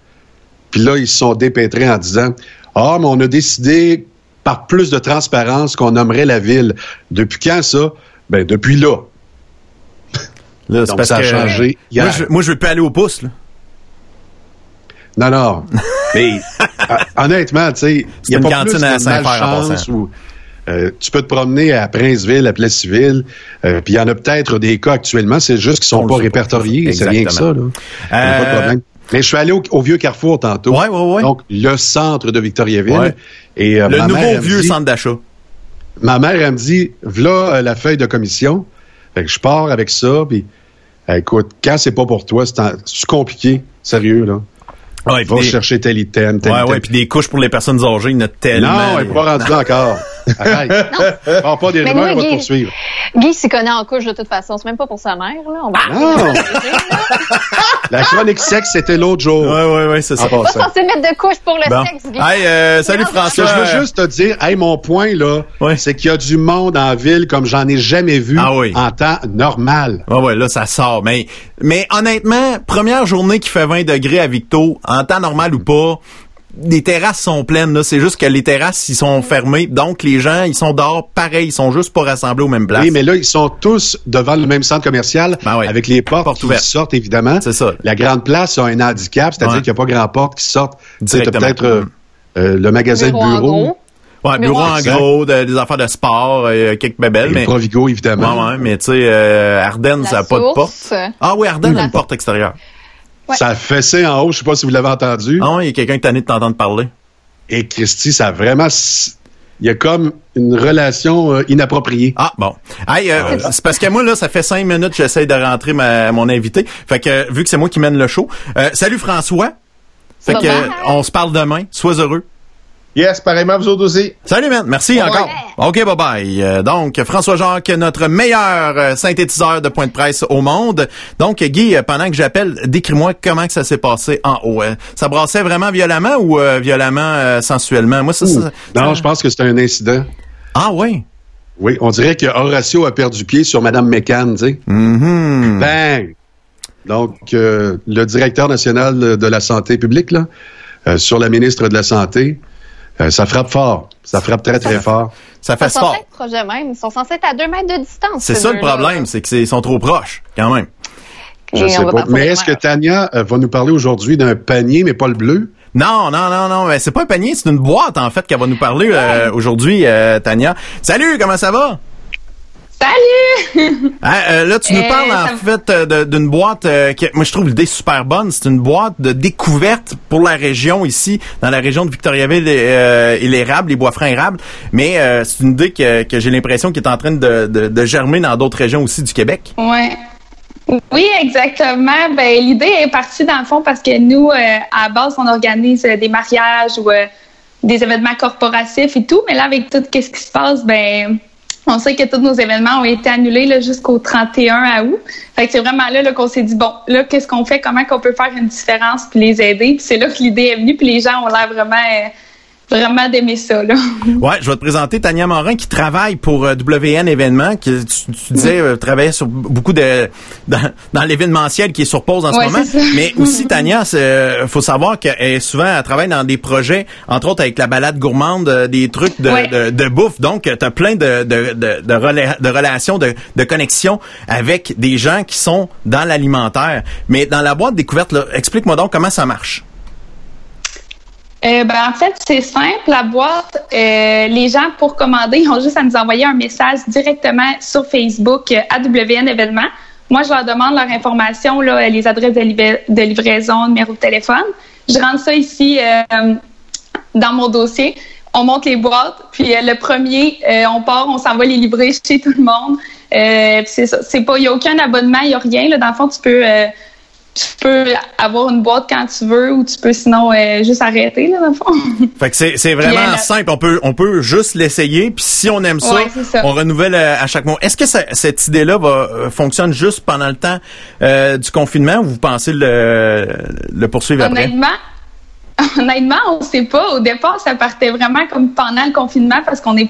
Puis là, ils se sont dépêtrés en disant Ah, mais on a décidé par plus de transparence qu'on nommerait la ville. Depuis quand ça? Ben, depuis là. Là, c'est Donc, parce ça a que- changé hier. Moi, je, moi, je veux plus aller au pouce, là. Non, non. Mais euh, honnêtement, tu sais, il y a une pas cantine plus à de malchance passant. Euh, tu peux te promener à Princeville, à Plessisville, euh, puis il y en a peut-être des cas actuellement, c'est juste qu'ils sont On pas répertoriés, c'est rien que ça. Là. Pas de Euh, problème. Mais je suis allé au, au vieux Carrefour tantôt. Ouais, ouais, ouais. Donc, le centre de Victoriaville. Et, euh, Le ma nouveau mère, vieux dit- centre d'achat. Ma mère, elle me dit, voilà euh, la feuille de commission. Fait que je pars avec ça, puis écoute, quand c'est pas pour toi, c'est compliqué, sérieux, là. Ouais, Va des- chercher tel item, tel Ouais, item. ouais, puis des couches pour les personnes âgées, il y en a tellement. Non, elle n'est pas rendue là encore. Arrête. Parle pas des rumeurs, elle va te Guy- poursuivre. Guy s'y connaît en couche de toute façon. C'est même pas pour sa mère, là. On va Non! La chronique sexe, c'était l'autre jour. Ouais, ouais, ouais, c'est ça. Pas censé mettre de couche pour le Bon. sexe, Guy. Hey, euh, salut Non, Ce que François. je veux juste te dire, hey, mon point, là, Ouais. c'est qu'il y a du monde en ville comme j'en ai jamais vu Ah oui. en temps normal. Ouais, ouais, là, ça sort. Mais, mais honnêtement, première journée qui fait 20 degrés à Victo, en temps normal ou pas, les terrasses sont pleines. Là, c'est juste que les terrasses, ils sont fermées. Donc, les gens, ils sont dehors, pareil, ils sont juste pas rassemblés aux mêmes places. Oui, mais là, ils sont tous devant le même centre commercial Ben oui. avec les portes, Portes qui ouvertes. sortent, évidemment. C'est ça. La grande place a un handicap, c'est-à-dire Ouais. qu'il n'y a pas grand porte qui sortent. Tu sais, t'as Directement. peut-être euh, euh, le magasin Bureau de bureau. Ouais, bureau en gros, de- des affaires de sport, euh, quelques bébelles, Et mais. le Provigo, évidemment. Ouais, ouais, mais tu sais, euh, Ardennes, La ça n'a pas de porte. Ah oui, Ardennes a La- une porte extérieure. Ouais. Ça a fessé en haut, je sais pas si vous l'avez entendu. Ah oui, il y a quelqu'un qui t'a de t'entendre parler. Et Christy, ça a vraiment... Il y a comme une relation euh, inappropriée. Ah bon. Hey, euh, c'est parce que moi là, ça fait cinq minutes que j'essaie de rentrer ma, mon invité. Fait que vu que c'est moi qui mène le show. euh, salut François. Fait que euh, on se parle demain. Sois heureux. Yes, pareillement, vous autres aussi. Salut man, merci Bye-bye. encore. OK, bye bye. Euh, donc François Jacques, notre meilleur euh, synthétiseur de point de presse au monde. Donc Guy, euh, pendant que j'appelle, décris-moi comment que ça s'est passé en haut. Euh, ça brassait vraiment violemment ou euh, violemment euh, sensuellement? Moi ça, ça- Non, ça- je pense que c'est un incident. Ah oui? Oui, on dirait que Horatio a perdu pied sur Madame McCann, tu sais. Mhm. Bang! Donc, euh, le directeur national de la santé publique, là, euh, sur la ministre de la Santé, euh, ça frappe fort. Ça frappe très, très fort. Ça Ils fait sont fort. censés être proches même. Ils sont censés être à deux mètres de distance. C'est ces ça le problème, c'est qu'ils sont trop proches, quand même. Je sais pas. Mais est-ce que. Tania euh, va nous parler aujourd'hui d'un panier, mais pas le bleu? Non, non, non, non, mais c'est pas un panier, c'est une boîte en fait qu'elle va nous parler euh, aujourd'hui, euh, Tania. Salut, comment ça va? Salut! Hein, euh, là, tu nous Euh, parles en fait euh, d'une boîte euh, qui, moi je trouve l'idée super bonne. C'est une boîte de découverte pour la région ici, dans la région de Victoriaville et, l'érable, les bois francs érables. Mais c'est une idée que, que j'ai l'impression qui est en train de, de, de germer dans d'autres régions aussi du Québec. Ouais. Oui, exactement. Ben, l'idée est partie dans le fond parce que nous, à la base, on organise des mariages ou des événements corporatifs et tout. Mais là, avec tout ce qui se passe, ben, on sait que tous nos événements ont été annulés jusqu'au 31 août. Fait que c'est vraiment là, là qu'on s'est dit bon, là, qu'est-ce qu'on fait, comment qu'on peut faire une différence puis les aider? Puis c'est là que l'idée est venue. Puis les gens ont l'air vraiment, euh, vraiment d'aimer ça. Là. Ouais, je vais te présenter Tania Morin qui travaille pour euh, WN événements, qui tu, tu disais euh, travaillait sur beaucoup de dans, dans l'événementiel qui est sur pause en Ouais, ce moment. ça. Mais aussi Tania, c'est, euh, faut savoir qu'elle est souvent elle travaille dans des projets, entre autres avec la balade gourmande, euh, des trucs de, Ouais. de, de bouffe. Donc tu as plein de de de, de, rela- de relations, de, de connexions avec des gens qui sont dans l'alimentaire. Mais dans la boîte découverte, explique-moi donc comment ça marche. Euh, ben, en fait, c'est simple. La boîte, euh, les gens, pour commander, ils ont juste à nous envoyer un message directement sur Facebook euh, AWN événement. Moi, je leur demande leur information, là, les adresses de, livra- de livraison, numéro de téléphone. Je rentre ça ici euh, dans mon dossier. On monte les boîtes, puis euh, le premier, euh, on part, on s'en va les livrer chez tout le monde. Euh, c'est ça. C'est pas, il y a aucun abonnement, il y a rien. Là. Dans le fond, tu peux, euh, tu peux avoir une boîte quand tu veux, ou tu peux sinon euh, juste arrêter là, dans le fond. Fait que c'est, c'est vraiment Puis, simple. On peut, on peut juste l'essayer. Puis si on aime ça, Ouais, c'est ça. on renouvelle euh, à chaque mois. Est-ce que ça- cette idée-là va euh, fonctionne juste pendant le temps euh, du confinement ou vous pensez le, le poursuivre après? Honnêtement, honnêtement, on sait pas. Au départ, ça partait vraiment comme pendant le confinement parce qu'on est,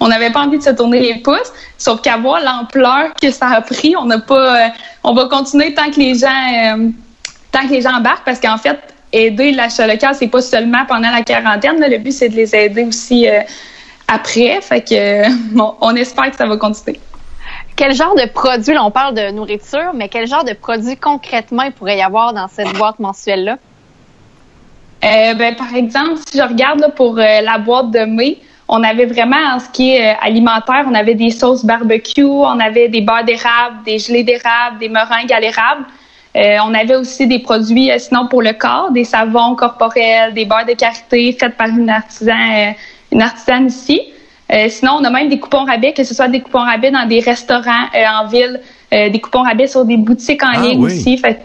on n'avait pas envie de se tourner les pouces. Sauf qu'à voir l'ampleur que ça a pris, on n'a pas, on va continuer tant que les gens, euh, tant que les gens embarquent parce qu'en fait, aider l'achat local, c'est pas seulement pendant la quarantaine. là. Le but, c'est de les aider aussi euh, après. Fait que, euh, bon, on espère que ça va continuer. Quel genre de produit, là, on parle de nourriture, mais quel genre de produit concrètement il pourrait y avoir dans cette boîte mensuelle-là? Euh, ben, par exemple, si je regarde là, pour euh, la boîte de mai, on avait vraiment en ce qui est euh, alimentaire, on avait des sauces barbecue, on avait des beurres d'érable, des gelées d'érable, des meringues à l'érable. Euh, on avait aussi des produits, euh, sinon pour le corps, des savons corporels, des beurres de karité faits par une artisan, euh, une artisane ici. Sinon, on a même des coupons rabais, que ce soit des coupons rabais dans des restaurants en ville, des coupons rabais sur des boutiques en Ah, ligne oui. aussi. Fait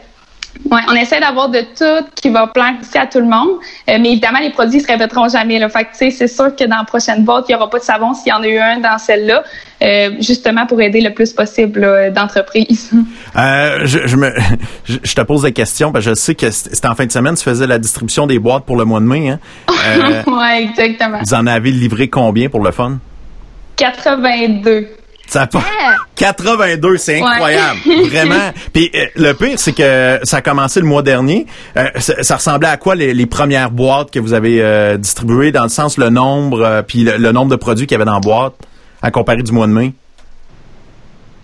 on essaie d'avoir de tout qui va plaire aussi à tout le monde. Euh, mais évidemment, les produits se répéteront jamais. Là. Fait c'est sûr que dans la prochaine boîte, il n'y aura pas de savon s'il y en a eu un dans celle-là, euh, justement pour aider le plus possible d'entreprises. Euh, je, je me, je, je te pose des questions parce que je sais que c'était en fin de semaine, tu faisais la distribution des boîtes pour le mois de mai. Hein? Ouais, exactement. vous en avez livré combien pour le fun? 82. Ça pas... 82, c'est Ouais. incroyable, vraiment. Puis euh, le pire, c'est que ça a commencé le mois dernier. Euh, ça, ça ressemblait à quoi les, les premières boîtes que vous avez euh, distribuées, dans le sens le nombre, euh, puis le, le nombre de produits qu'il y avait dans la boîte, à comparer du mois de mai?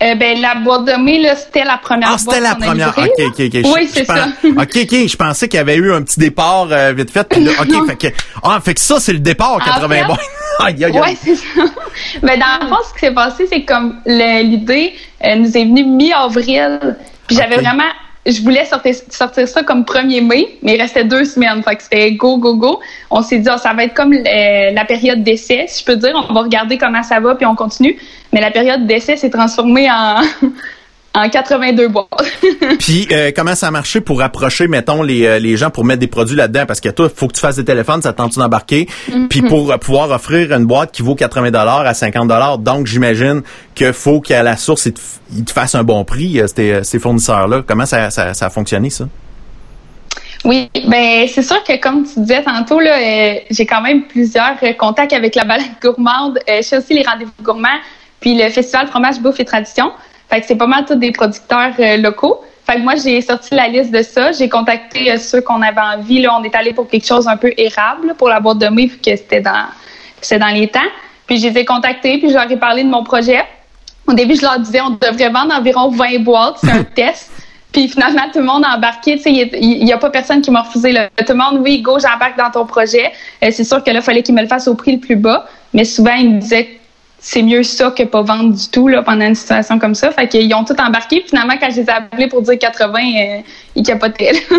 Euh, ben, la boîte de mai, là, c'était la première Ah, c'était la première. OK. OK, OK. Oui, c'est ça. OK, OK. Je pensais qu'il y avait eu un petit départ euh, vite fait. puis là, OK, fait que, ah, fait que ça, c'est le départ, 80 En fait- boîtes. Ouais, c'est ça. Mais dans le fond, ce qui s'est passé, c'est comme l'idée euh, nous est venue mi-avril. Puis j'avais vraiment, je voulais sortir, sortir ça comme 1er mai, mais il restait deux semaines. Fait que c'était go, go, go. On s'est dit, ah, ça va être comme euh, la période d'essai, si je peux dire. On va regarder comment ça va, puis on continue. Mais la période d'essai s'est transformée en, en 82 boîtes. Puis euh, comment ça a marché pour approcher, mettons, les, euh, les gens pour mettre des produits là-dedans? Parce que toi, faut que tu fasses des téléphones, ça te tente d'embarquer? Mhm. Puis pour euh, pouvoir offrir une boîte qui vaut 80 à 50 donc j'imagine que faut qu'à la source, ils te, f- ils te fassent un bon prix, ces, ces fournisseurs-là. Comment ça, ça, ça a fonctionné, ça? Oui, ben c'est sûr que comme tu disais tantôt, là, euh, j'ai quand même plusieurs euh, contacts avec la balade gourmande. Euh, je fais aussi les rendez-vous gourmands, puis le festival fromage bouffe et tradition. Fait que c'est pas mal tous des producteurs euh, locaux. Fait que moi j'ai sorti la liste de ça. J'ai contacté euh, ceux qu'on avait envie. Là, on est allé pour quelque chose un peu érable là, pour la boîte de mai, vu que c'était dans c'était dans les temps. Puis je les ai contactés, puis je leur ai parlé de mon projet. Au début, je leur disais on devrait vendre environ 20 boîtes, c'est un test. Puis finalement, tout le monde a embarqué. Tu sais, il n'y a pas personne qui m'a refusé. Là. Tout le monde, oui, go, j'embarque dans ton projet. Euh, c'est sûr que là, il fallait qu'il me le fasse au prix le plus bas. Mais souvent, ils me disaient c'est mieux ça que pas vendre du tout là, pendant une situation comme ça. Fait qu'ils ont tout embarqué. Finalement, quand je les ai appelés pour dire 80, euh, ils capotaient.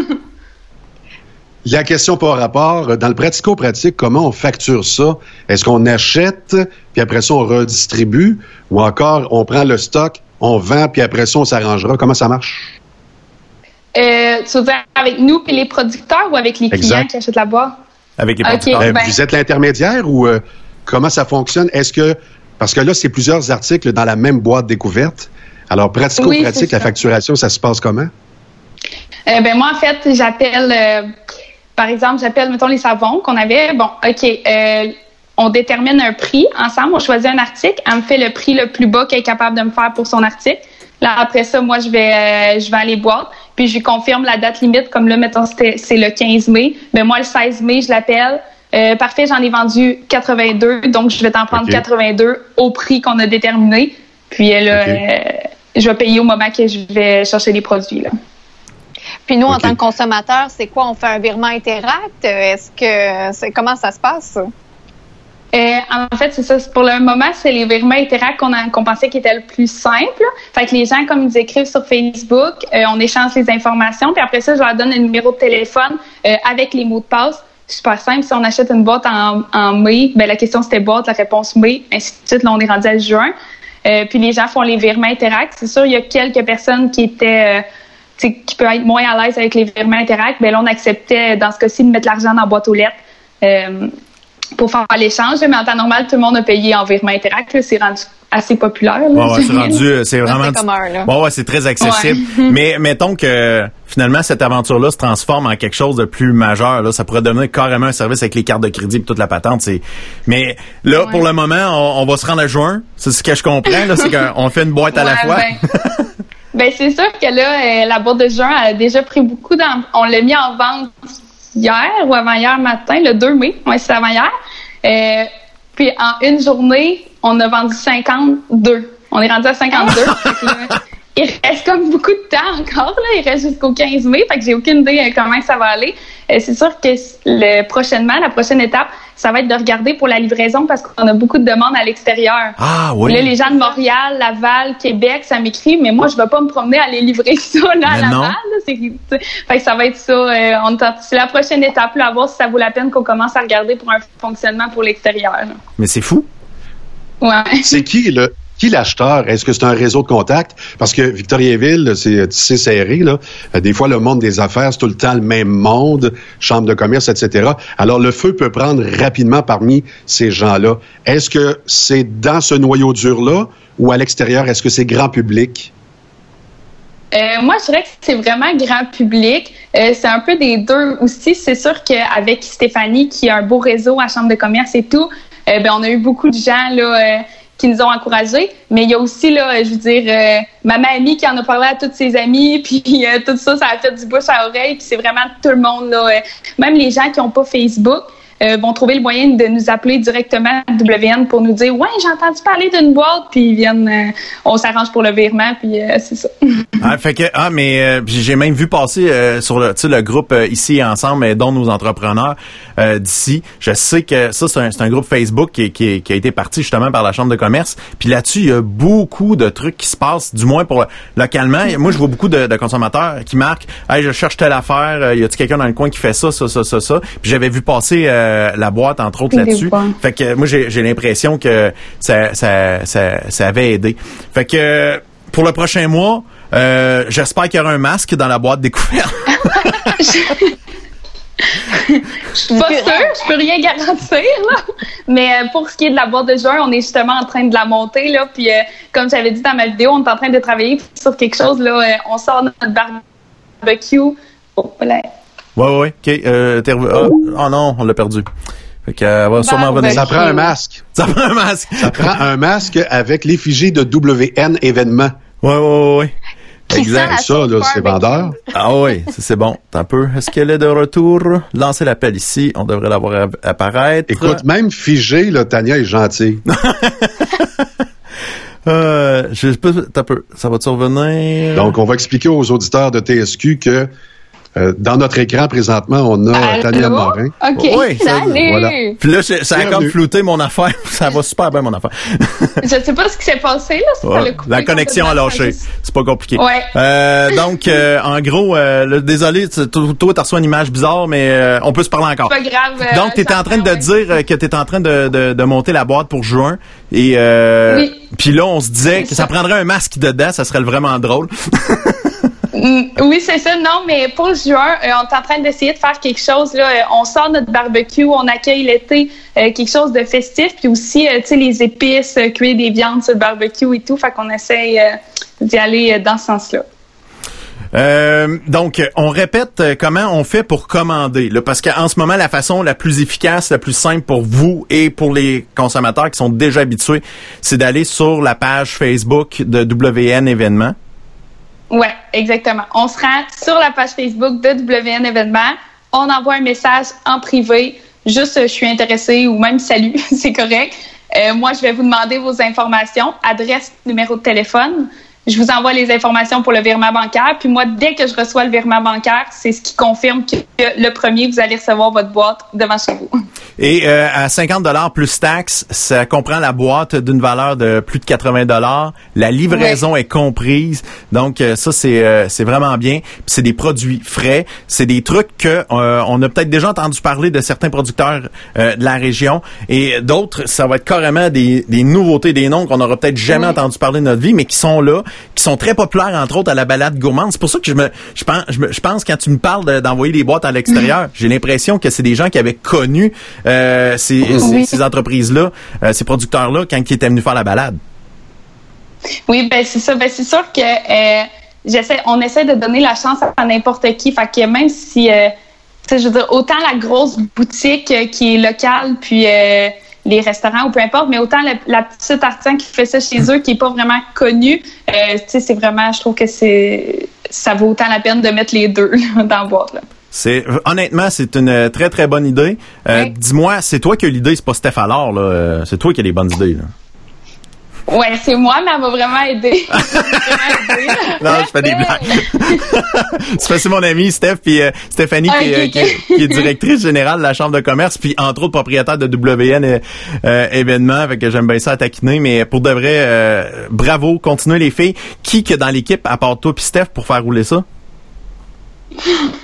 La question par rapport, dans le pratico-pratique, comment on facture ça? Est-ce qu'on achète, puis après ça, on redistribue, ou encore on prend le stock, on vend, puis après ça, on s'arrangera? Comment ça marche? Euh, tu veux dire avec nous puis les producteurs ou avec les clients qui achètent la boîte? Avec les producteurs. Euh, ben- Vous êtes l'intermédiaire ou euh, comment ça fonctionne? Est-ce que, parce que là, c'est plusieurs articles dans la même boîte découverte. Alors, pratico-pratique, la facturation, ça se passe comment? Euh, ben moi, en fait, j'appelle, euh, par exemple, j'appelle, mettons, les savons qu'on avait. Bon, OK, euh, on détermine un prix ensemble, on choisit un article, elle me fait le prix le plus bas qu'elle est capable de me faire pour son article. Là, après ça, moi, je vais, euh, je vais aller boire, puis je lui confirme la date limite, comme là, mettons, c'est le 15 mai. Ben moi, le 16 mai, je l'appelle. Euh, parfait, j'en ai vendu 82, donc je vais t'en prendre OK. 82 au prix qu'on a déterminé. Puis euh, là, euh, je vais payer au moment que je vais chercher les produits. Là. Puis nous, en tant que consommateurs, c'est quoi? On fait un virement Interact? Est-ce que c'est comment ça se passe? ça? Euh, en fait, c'est ça. Pour le moment, c'est les virements Interact qu'on a- qu'on pensait qui étaient le plus simple. Fait que les gens, comme ils écrivent sur Facebook, euh, on échange les informations, puis après ça, je leur donne un numéro de téléphone euh, avec les mots de passe. Super simple. Si on achète une boîte en, mai, ben la question c'était boîte, la réponse mai, ainsi de suite. Là, on est rendu à juin. Euh, puis les gens font les virements Interact. C'est sûr, il y a quelques personnes qui étaient euh, qui peuvent être moins à l'aise avec les virements Interact. Ben là, on acceptait dans ce cas-ci de mettre l'argent dans la boîte aux lettres. Euh, pour faire l'échange, mais en temps normal, tout le monde a payé en virement Interact. C'est rendu assez populaire. Ouais, c'est rendu, euh, c'est vraiment. C'est commun, là. Ouais, c'est très accessible. Ouais. Mais mettons que finalement cette aventure-là se transforme en quelque chose de plus majeur. Là, ça pourrait devenir carrément un service avec les cartes de crédit et toute la patente. C'est. Mais là, pour le moment, on, on va se rendre à juin. C'est ce que je comprends. Là, c'est qu'on fait une boîte à la fois. ben, ben, c'est sûr que là, euh, la boîte de juin elle a déjà pris beaucoup d'en... On l'a mis en vente hier ou avant-hier matin, le 2 mai. Ouais, c'est avant-hier. Euh, puis en une journée, on a vendu 52. On est rendu à 52. Fait que là, il reste comme beaucoup de temps encore. Là. Il reste jusqu'au 15 mai. Fait que j'ai aucune idée euh, comment ça va aller. Euh, c'est sûr que le prochainement, la prochaine étape, ça va être de regarder pour la livraison parce qu'on a beaucoup de demandes à l'extérieur. Ah oui. Là, les gens de Montréal, Laval, Québec, ça m'écrit, mais moi, je vais pas me promener à aller livrer ça là, à Laval. là. Fait que ça va être ça. euh, on c'est la prochaine étape, là, à voir si ça vaut la peine qu'on commence à regarder pour un fonctionnement pour l'extérieur. Mais c'est fou. Ouais. C'est qui le qui l'acheteur? Est-ce que c'est un réseau de contacts? Parce que Victoriaville, c'est tissé serré. Là. Euh, Des fois, le monde des affaires, c'est tout le temps le même monde, chambre de commerce, etc. Alors, le feu peut prendre rapidement parmi ces gens-là. Est-ce que c'est dans ce noyau dur-là ou à l'extérieur? Est-ce que c'est grand public? Euh, moi, je dirais que c'est vraiment grand public. Euh, c'est un peu des deux aussi. C'est sûr qu'avec Stéphanie, qui a un beau réseau à Chambre de commerce et tout, euh, ben, on a eu beaucoup de gens là, euh, qui nous ont encouragés. Mais il y a aussi, là, je veux dire, euh, ma mamie qui en a parlé à toutes ses amies, puis euh, tout ça, ça a fait du bouche à oreille. Puis c'est vraiment tout le monde. Là, euh, même les gens qui n'ont pas Facebook. Euh, vont trouver le moyen de nous appeler directement à WN pour nous dire ouais j'ai entendu parler d'une boîte puis ils viennent euh, on s'arrange pour le virement puis euh, c'est ça Ah, fait que ah mais euh, j'ai même vu passer sur le le groupe ici ensemble dont nos entrepreneurs d'ici. Je sais que ça c'est un, un groupe Facebook qui, qui, qui a été parti justement par la chambre de commerce. Puis là-dessus il y a beaucoup de trucs qui se passent du moins pour localement. Moi je vois beaucoup de, de consommateurs qui marquent hey je cherche telle affaire, y a-tu quelqu'un dans le coin qui fait ça ça ça ça ça. Puis j'avais vu passer euh, la boîte entre autres Des là-dessus. Fait que moi j'ai j'ai l'impression que ça, ça ça ça avait aidé. Fait que pour le prochain mois, euh, j'espère qu'il y aura un masque dans la boîte découverte. Je suis pas sûre, je peux rien garantir, là. Mais euh, pour ce qui est de la boîte de juin, on est justement en train de la monter, là. Puis, euh, comme j'avais dit dans ma vidéo, on est en train de travailler sur quelque chose, là. Euh, on sort notre barbecue. Oh, là. Ouais, ouais, ouais. OK. Euh, ah, oh non, on l'a perdu. Fait que, euh, va sûrement venir. Ça prend un masque. Ça prend un masque. Ça prend un masque avec l'effigie de WN événement. Ouais, ouais, ouais, la Ça, là, c'est vendeur. Ah oui, c'est bon. T'as un peu. Est-ce qu'elle est de retour? Lancez l'appel ici. On devrait la voir app- apparaître. Écoute, même figé, là, Tania est gentille. Euh, je sais pas, t'as un peu. Ça va-tu revenir? Donc, on va expliquer aux auditeurs de TSQ que euh, dans notre écran, présentement, on a Allô? Tania Morin. OK. Oui, ça- Salut. voilà. Puis là, c'est- ça a Bienvenue. comme flouté mon affaire. Ça va super bien, mon affaire. Je sais pas ce qui s'est passé, là. Ça Ouais, l'a coupé la connexion a lâché. C'est pas compliqué. Ouais. Euh, donc, euh, en gros, euh, là, désolé, tu- toi, toi, t'as reçu une image bizarre, mais euh, on peut se parler encore. Pas grave. euh, Donc, t'étais en train de dire que t'étais en train de, de, de monter la boîte pour juin. Et euh, Oui. puis là, on se disait que ça. ça. prendrait un masque dedans, ça serait vraiment drôle. Mm, Oui, c'est ça. Non, mais pour juin, euh, on est en train d'essayer de faire quelque chose. Là, Euh, on sort notre barbecue, on accueille l'été, euh, quelque chose de festif, puis aussi, tu sais, les épices, cuire des viandes sur le barbecue et tout. Fait qu'on essaye d'y aller dans ce sens-là. Donc, on répète comment on fait pour commander, parce qu'en ce moment, la façon la plus efficace, la plus simple pour vous et pour les consommateurs qui sont déjà habitués, c'est d'aller sur la page Facebook de WN événements. Ouais, exactement. On se rend sur la page Facebook de WN événement. On envoie un message en privé, juste je suis intéressé ou même salut, c'est correct. Euh, moi, je vais vous demander vos informations, adresse, numéro de téléphone. Je vous envoie les informations pour le virement bancaire. Puis moi, dès que je reçois le virement bancaire, c'est ce qui confirme que le premier, vous allez recevoir votre boîte devant chez vous. Et euh, à 50 dollars plus taxes, ça comprend la boîte d'une valeur de plus de 80 dollars. La livraison est comprise. Donc euh, ça c'est euh, c'est vraiment bien. C'est des produits frais. C'est des trucs que on a peut-être déjà entendu parler de certains producteurs de la région et d'autres ça va être carrément des, des nouveautés, des noms qu'on n'aura peut-être jamais entendu parler de notre vie, mais qui sont là, qui sont très populaires entre autres à la balade gourmande. C'est pour ça que je me je pense je, pense quand tu me parles d'envoyer des boîtes à l'extérieur, j'ai l'impression que c'est des gens qui avaient connu euh, ces, entreprises-là, euh, ces producteurs-là, quand ils étaient venus faire la balade. Oui, ben c'est ça. Ben c'est sûr que euh, j'essaie, on essaie de donner la chance à n'importe qui. Fait que même si, je veux dire, autant la grosse boutique qui est locale, puis les restaurants ou peu importe, mais autant la, petite artisan qui fait ça chez eux, qui est pas vraiment connue, c'est vraiment, je trouve que c'est, ça vaut autant la peine de mettre les deux dans le boîte. Là. C'est honnêtement, c'est une euh, très très bonne idée. Euh, dis-moi, c'est toi qui as l'idée, c'est pas Steph alors là. Euh, c'est toi qui as les bonnes idées. Là. Ouais, c'est moi, mais elle m'a vraiment aidé. non, je fais des blagues. c'est mon ami Steph puis Stéphanie qui, est directrice générale de la chambre de commerce puis entre autres propriétaire de WN événements, fait que j'aime bien ça à taquiner mais pour de vrai bravo, continuez les filles. Qui que dans l'équipe à part toi puis Steph pour faire rouler ça?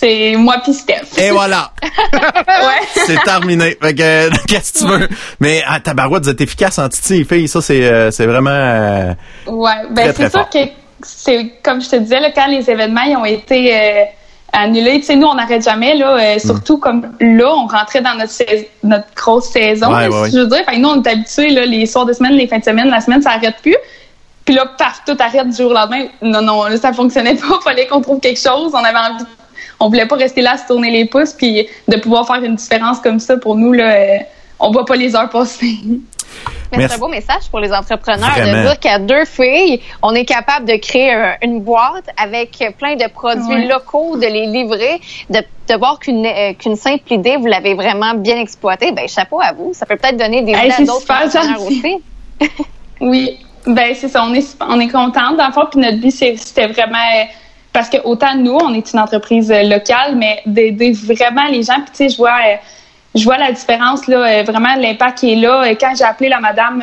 c'est moi puis Steph. Et voilà. ouais. C'est terminé. Fait que, qu'est-ce que tu veux? Mais à tabarouette, vous êtes efficace en titi, filles. Ça, c'est, euh, c'est vraiment. Euh, ouais. Ben, c'est sûr que c'est, comme je te disais, là, quand les événements ils ont été euh, annulés, tu sais, nous, on n'arrête jamais, là. Mm. Surtout comme là, on rentrait dans notre, notre grosse saison. Ouais, ouais, je veux dire, fait nous, on est habitués, là, les soirs de semaine, les fins de semaine, la semaine, ça n'arrête plus. Puis là, paf, tout arrête du jour au lendemain. Non, non, là, ça fonctionnait pas. Fallait qu'on trouve quelque chose. On avait envie on voulait pas rester là à se tourner les pouces puis de pouvoir faire une différence comme ça pour nous là, euh, on voit pas les heures passer. Mais c'est un beau message pour les entrepreneurs de dire qu'à deux filles, on est capable de créer une boîte avec plein de produits locaux, de les livrer, de, voir qu'une euh, qu'une simple idée, vous l'avez vraiment bien exploitée. Ben chapeau à vous. Ça peut peut-être donner des idées à d'autres entrepreneurs aussi. oui, ben c'est ça. On est on est contente d'en Puis notre but c'était vraiment parce que autant nous, on est une entreprise euh, locale, mais d'aider vraiment les gens. Puis tu sais, je vois, euh, je vois la différence là, euh, vraiment l'impact qui est là. Quand j'ai appelé la madame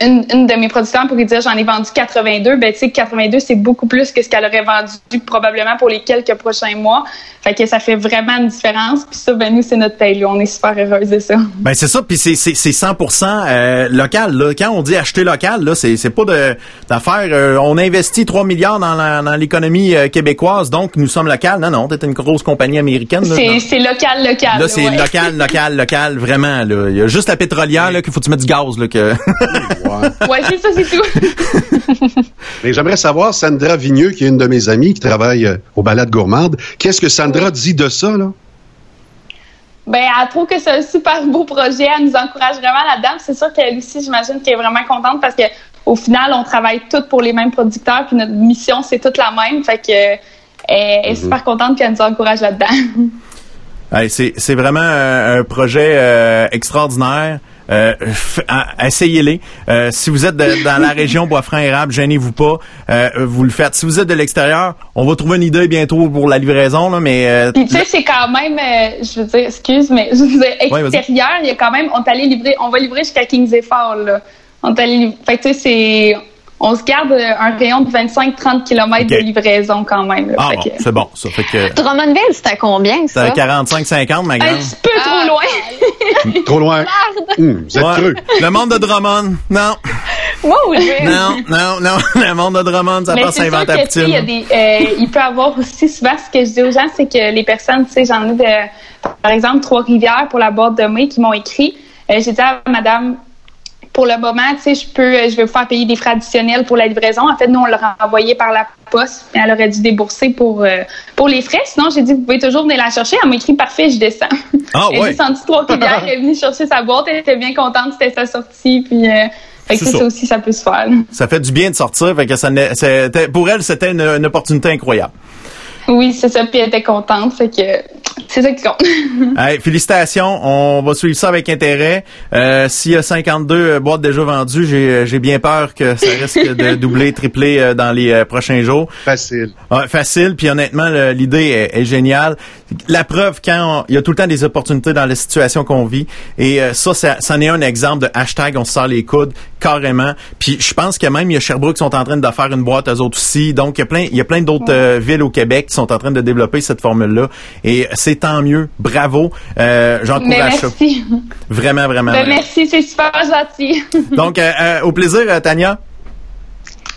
une, une, de mes producteurs pour lui dire j'en ai vendu 82, ben tu sais 82 c'est beaucoup plus que ce qu'elle aurait vendu probablement pour les quelques prochains mois. Fait que ça fait vraiment une différence. Puis ça, ben nous c'est notre paye. On est super heureuse de ça. Ben c'est ça. Puis c'est c'est 100% euh, local. Là. Quand on dit acheter local, là c'est c'est pas de d'affaire. Euh, on investit 3 milliards dans dans l'économie euh, québécoise, donc nous sommes local. Non non, t'es une grosse compagnie américaine. C'est c'est local local. Là c'est local local local vraiment. Là il y a juste la pétrolière là qu'il faut que tu mettes du gaz là que. Ouais, c'est ça, c'est tout. Mais j'aimerais savoir, Sandra Vigneux, qui est une de mes amies qui travaille euh, au Balade Gourmande, qu'est-ce que Sandra dit de ça, là? Ben, elle trouve que c'est un super beau projet. Elle nous encourage vraiment là-dedans. C'est sûr qu'elle aussi, j'imagine qu'elle est vraiment contente parce que au final, on travaille toutes pour les mêmes producteurs, puis notre mission, c'est toute la même. Fait que elle est mhm. super contente qu'elle nous encourage là-dedans. c'est vraiment un, projet euh, extraordinaire. Euh, essayez-les. Euh, si vous êtes dans la région Bois-Franc-Érable, gênez-vous pas. Euh, vous le faites. Si vous êtes de l'extérieur, on va trouver une idée bientôt pour la livraison, là, mais... Puis tu sais, c'est quand même, je veux dire, excuse, mais je veux dire, extérieur, il y a quand même, on t'allait livrer, on va livrer jusqu'à Kings Effort, là. On t'allait, fait tu sais, c'est on se garde un rayon de 25-30 km de livraison quand même. ah bon, c'est bon. Ça fait que... Drummondville, c'était à combien, ça? C'était 45-50, ma grande. Un petit peu trop loin. trop loin. Vous êtes creux. Le monde de Drummond, non. Wow, non, non, non. Le monde de Drummond, ça passe à inventer la Il, y a des, euh, il peut avoir aussi souvent, ce que je dis aux gens, c'est que les personnes, tu sais, j'en ai de, par exemple, Trois-Rivières pour la boîte de mai qui m'ont écrit. Euh, j'ai dit à madame pour le moment, tu sais, je peux, je vais vous faire payer des frais additionnels pour la livraison. En fait, nous, on l'a renvoyé par la poste, mais elle aurait dû débourser pour, euh, pour les frais. Sinon, j'ai dit, vous pouvez toujours venir la chercher. Elle m'a écrit, parfait, je descends. Ah, elle descendue trois rivières, elle est venue chercher sa boîte, elle était bien contente, c'était sa sortie, puis, euh, fait que ça. aussi, ça peut se faire. Ça fait du bien de sortir, fait que ça, pour elle, c'était une, une opportunité incroyable. Oui, c'est ça, puis elle était contente, fait que c'est ça qui compte. hey, félicitations, on va suivre ça avec intérêt. Euh, S'il y a 52 boîtes déjà vendues, j'ai, j'ai bien peur que ça risque de doubler, tripler euh, dans les euh, prochains jours. Facile. Ouais, facile, puis honnêtement, le- l'idée est, est géniale. La preuve, quand on- il y a tout le temps des opportunités dans la situation qu'on vit, et euh, ça, ça, c'en est un exemple de hashtag on se sort les coudes, carrément. Puis je pense que même, il y a Sherbrooke qui sont en train de faire une boîte, eux autres aussi. Donc, il y a plein, il y a plein d'autres euh, villes au Québec qui sont en train de développer cette formule-là. Et c'est tant mieux. Bravo. Euh, J'encourage ça. merci. Vraiment, vraiment. Ben, vraiment. merci, c'est super gentil. Donc, euh, euh, au plaisir, euh, Tania.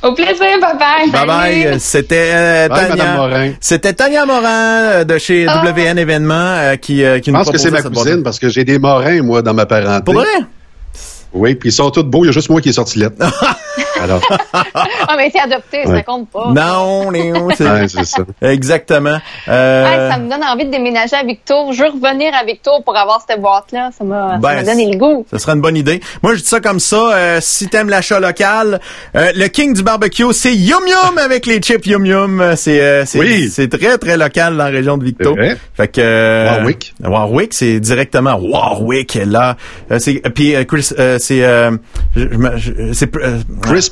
Au plaisir, bye bye. Bye bye. C'était euh, Tania. Madame Morin. C'était Tania Morin de chez Ah. WN Événements euh, qui, euh, qui Je nous pense que c'est ma cette boîte. cousine parce que j'ai des morins, moi, dans ma parenté. Pour vrai? Oui, puis ils sont tous beaux. Il y a juste moi qui est sorti lettre. Alors, Ah, mais c'est adopté, ça compte pas. Non, non, c'est ouais, c'est ça. exactement. Euh, Hey, ça me donne envie de déménager à Victor. Je veux revenir à Victor pour avoir cette boîte-là. Ça m'a Ben, ça m'a donné le goût. Ce serait une bonne idée. Moi, je dis ça comme ça. euh, si t'aimes l'achat local, euh, le king du barbecue, c'est Yum Yum avec les chips Yum Yum. Euh, C'est euh, c'est Oui. c'est très très local dans la région de Victo. C'est vrai. Fait que euh, Warwick. Warwick, c'est directement Warwick là. Euh, c'est puis euh, Chris, euh, c'est euh, je- je me- je- c'est euh,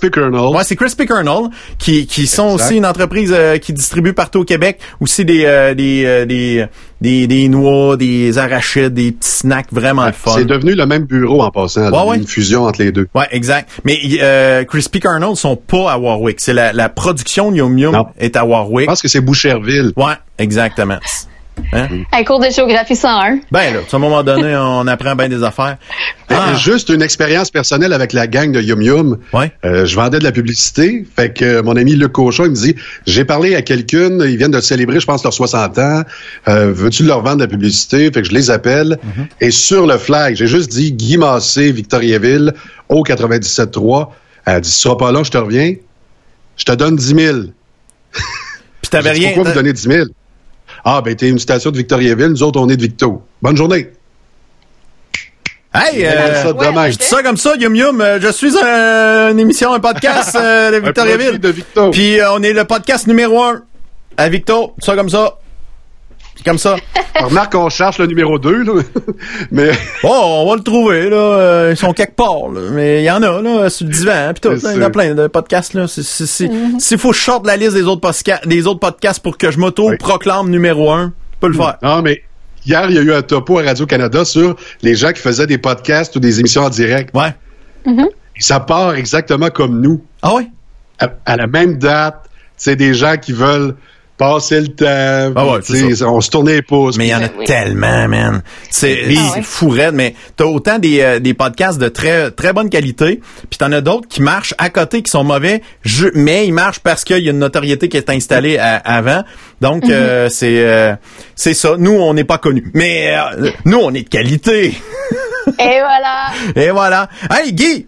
Crispy Colonel. Ouais, c'est Crispy Kernel qui qui sont Exact. aussi une entreprise euh, qui distribue partout au Québec aussi des euh, des, euh, des des des noix, des arachides, des petits snacks vraiment le fun. C'est devenu le même bureau en passant. Ouais, ouais. Une fusion entre les deux. Ouais, exact. Mais euh, Crispy Kernel sont pas à Warwick. C'est la, la production de Yum Yum Non. est à Warwick. Je pense que c'est Boucherville. Ouais, exactement. Hein? Un cours de géographie 101. Ben là, à un moment donné, on apprend bien des affaires. Ah. Juste une expérience personnelle avec la gang de Yum Yum. Ouais. Euh, je vendais de la publicité. Fait que euh, mon ami Luc Cochon, il me dit, j'ai parlé à quelqu'un, ils viennent de célébrer, je pense, leurs 60 ans. Euh, Veux-tu leur vendre de la publicité? Fait que je les appelle. Mm-hmm. Et sur le flag, j'ai juste dit Guy Massé, Victoriaville, au 97.3. Elle dit, ce sera pas long, je te reviens. Je te donne 10 000. Puis t'avais rien. Pourquoi vous donnez 10 000? Ah, ben, t'es une station de Victoriaville, nous autres, on est de Victo. Bonne journée. Hey, euh, ça ouais, je dis ça comme ça, Yum Yum. euh, je suis un- une émission, un podcast euh, de Victoriaville. de Victo. Puis euh, on est le podcast numéro un à Victo. Ça comme ça. C'est comme ça. Remarque qu'on cherche le numéro 2, là. Mais Oh, on va le trouver, là. Euh, Ils sont quelque part, là. Mais il y en a, là, sur le divan, pis tout. Là, Il y en a plein de podcasts, là. C'est- S'il faut que je sorte la liste des autres, des autres podcasts pour que je m'auto-proclame numéro un, je peux le faire. Non, mais hier, il y a eu un topo à Radio-Canada sur les gens qui faisaient des podcasts ou des émissions en direct. Ouais. Et ça part exactement comme nous, Ah ouais? à, à la même date. C'est des gens qui veulent passer le temps. Ah ouais, ça. on se tournait les pouces. Mais il y en a Oui. tellement, man. C'est Ah ouais. fou raide, mais t'as autant des, euh, des podcasts de très très bonne qualité, puis t'en as d'autres qui marchent à côté, qui sont mauvais, je- mais ils marchent parce qu'il y a une notoriété qui est installée à- avant. Donc, euh, c'est euh, c'est ça. Nous, on n'est pas connus. Mais euh, nous, on est de qualité. Et voilà. Et voilà. Hey, Guy!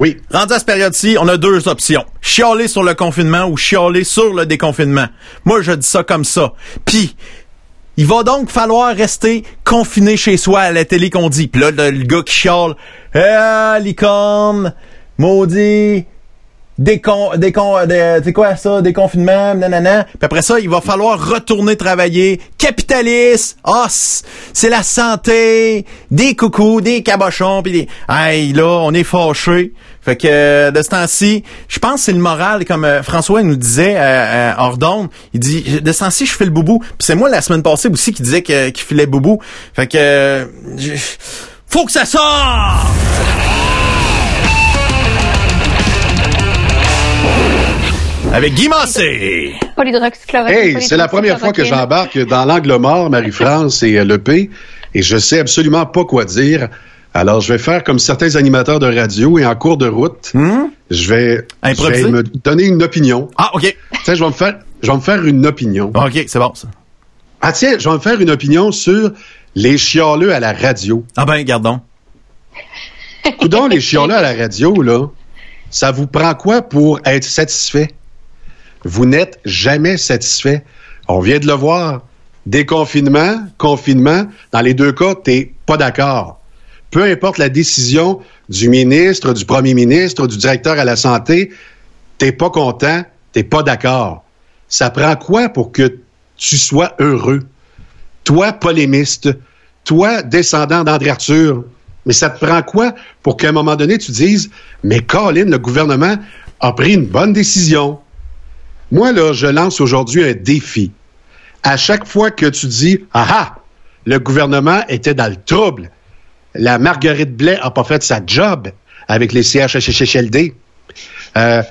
Oui. Rendu à cette période-ci, on a deux options. Chialer sur le confinement ou chialer sur le déconfinement. Moi, je dis ça comme ça. Puis, il va donc falloir rester confiné chez soi à la télé qu'on dit. Puis là, le, gars qui chiale, ah, licorne, maudit, décon, décon, de- c'est quoi ça, déconfinement, nanana. Puis après ça, il va falloir retourner travailler. Capitaliste, c- c'est la santé, des coucous, des cabochons, puis des, hey, là, on est fâchés. Fait que euh, de ce temps-ci, je pense que c'est le moral, comme euh, François nous disait euh, euh, il dit de ce temps-ci, je fais le boubou. Puis c'est moi la semaine passée aussi qui disait qu'il filait boubou. Fait que euh, faut que ça sorte. Avec Guy Massé. Polydroxychloroquine. Hey, c'est la première fois que j'embarque dans l'angle mort, Marie-France et euh, le P, et je sais absolument pas quoi dire. Alors, je vais faire comme certains animateurs de radio et en cours de route, je vais, je vais me donner une opinion. Ah, OK. Tiens, je vais me faire, je vais me faire une opinion. OK, c'est bon, ça. Ah tiens, je vais me faire une opinion sur les chialeux à la radio. Ah ben, gardons. Coudon, les chialeux à la radio, là, ça vous prend quoi pour être satisfait? Vous n'êtes jamais satisfait. On vient de le voir. Déconfinement, confinement, dans les deux cas, t'es pas d'accord. Peu importe la décision du ministre, du premier ministre, du directeur à la santé, t'es pas content, t'es pas d'accord. Ça prend quoi pour que tu sois heureux? toi, polémiste, toi, descendant d'André Arthur, mais ça te prend quoi pour qu'à un moment donné, tu dises, mais Colin, le gouvernement a pris une bonne décision. Moi, là, je lance aujourd'hui un défi. À chaque fois que tu dis, ah ah, le gouvernement était dans le trouble, la Marguerite Blais n'a pas fait sa job avec les CHHLD. Euh,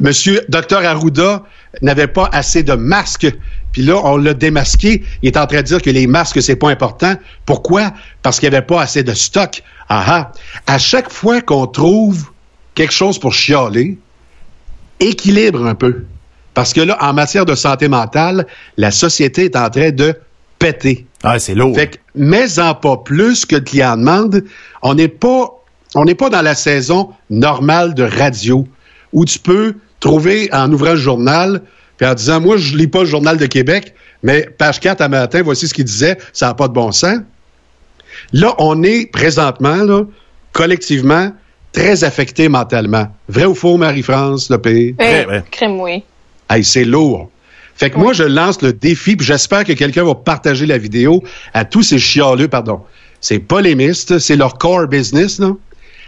Monsieur Dr Arruda n'avait pas assez de masques, puis là on l'a démasqué. Il est en train de dire que les masques c'est pas important. Pourquoi? Parce qu'il n'y avait pas assez de stock. Ah ah. À chaque fois qu'on trouve quelque chose pour chialer, équilibre un peu. Parce que là, en matière de santé mentale, la société est en train de péter. Ah, c'est lourd. Fait que, mais en pas plus que le client demande, on n'est pas, on n'est pas dans la saison normale de radio où tu peux trouver en ouvrant le journal puis en disant, moi, je lis pas le journal de Québec, mais page 4 à matin, voici ce qu'il disait, ça n'a pas de bon sens. Là, on est présentement, là, collectivement, très affecté mentalement. Vrai ou faux, Marie-France, le pays? Euh, crème, oui. Hey, c'est lourd. Fait que moi, je lance le défi, puis j'espère que quelqu'un va partager la vidéo à tous ces chialeux, pardon. C'est polémistes, c'est leur core business, là.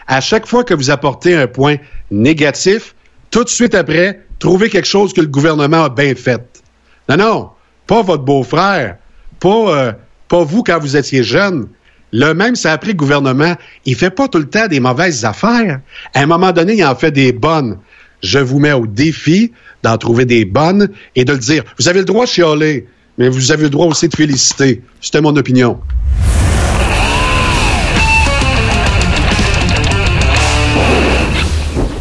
À chaque fois que vous apportez un point négatif, tout de suite après, trouvez quelque chose que le gouvernement a bien fait. Non, non, pas votre beau-frère, pas, euh, pas vous quand vous étiez jeune. Le même, ça a pris le gouvernement. Il fait pas tout le temps des mauvaises affaires. À un moment donné, il en fait des bonnes. Je vous mets au défi d'en trouver des bonnes et de le dire. Vous avez le droit de chialer, mais vous avez le droit aussi de féliciter. C'était mon opinion.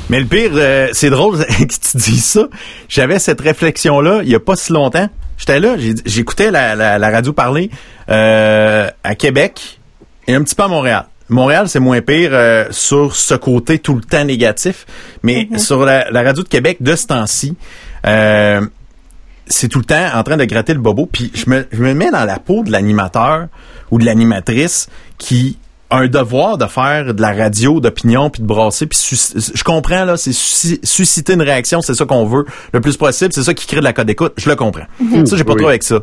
Mais le pire, euh, c'est drôle que tu dis ça. J'avais cette réflexion-là il y a pas si longtemps. J'étais là, j'écoutais la, la, radio parler euh, à Québec et un petit peu à Montréal. Montréal, c'est moins pire euh, sur ce côté tout le temps négatif, mais Mhm. sur la, la radio de Québec de ce temps-ci, euh, c'est tout le temps en train de gratter le bobo. Puis je me, je me mets dans la peau de l'animateur ou de l'animatrice qui a un devoir de faire de la radio d'opinion puis de brasser puis je comprends là c'est susci- susciter une réaction c'est ça qu'on veut le plus possible c'est ça qui crée de la code d'écoute je le comprends Mhm. ça j'ai pas Oui. trop avec ça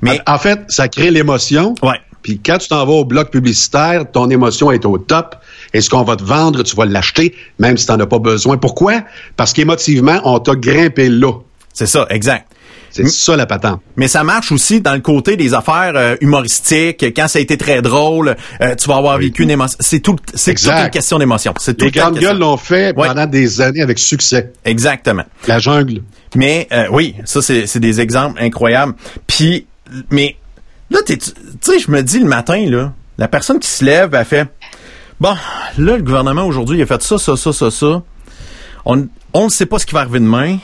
mais en fait ça crée l'émotion ouais puis quand tu t'en vas au bloc publicitaire ton émotion est au top et ce qu'on va te vendre tu vas l'acheter même si tu n'en as pas besoin. Pourquoi? Parce qu'émotivement on t'a grimpé là. C'est ça exact. C'est ça la patente. Mais ça marche aussi dans le côté des affaires euh, humoristiques. Quand ça a été très drôle, euh, tu vas avoir vécu une émotion. C'est tout, c'est toute une question d'émotion. C'est tout les grandes gueules l'ont fait pendant des années avec succès. Exactement. la jungle. Mais euh, oui, ça c'est c'est des exemples incroyables. Puis mais là tu sais je me dis le matin là, la personne qui se lève elle fait bon, là le gouvernement aujourd'hui il a fait ça ça ça ça ça. On on ne sait pas ce qui va arriver demain.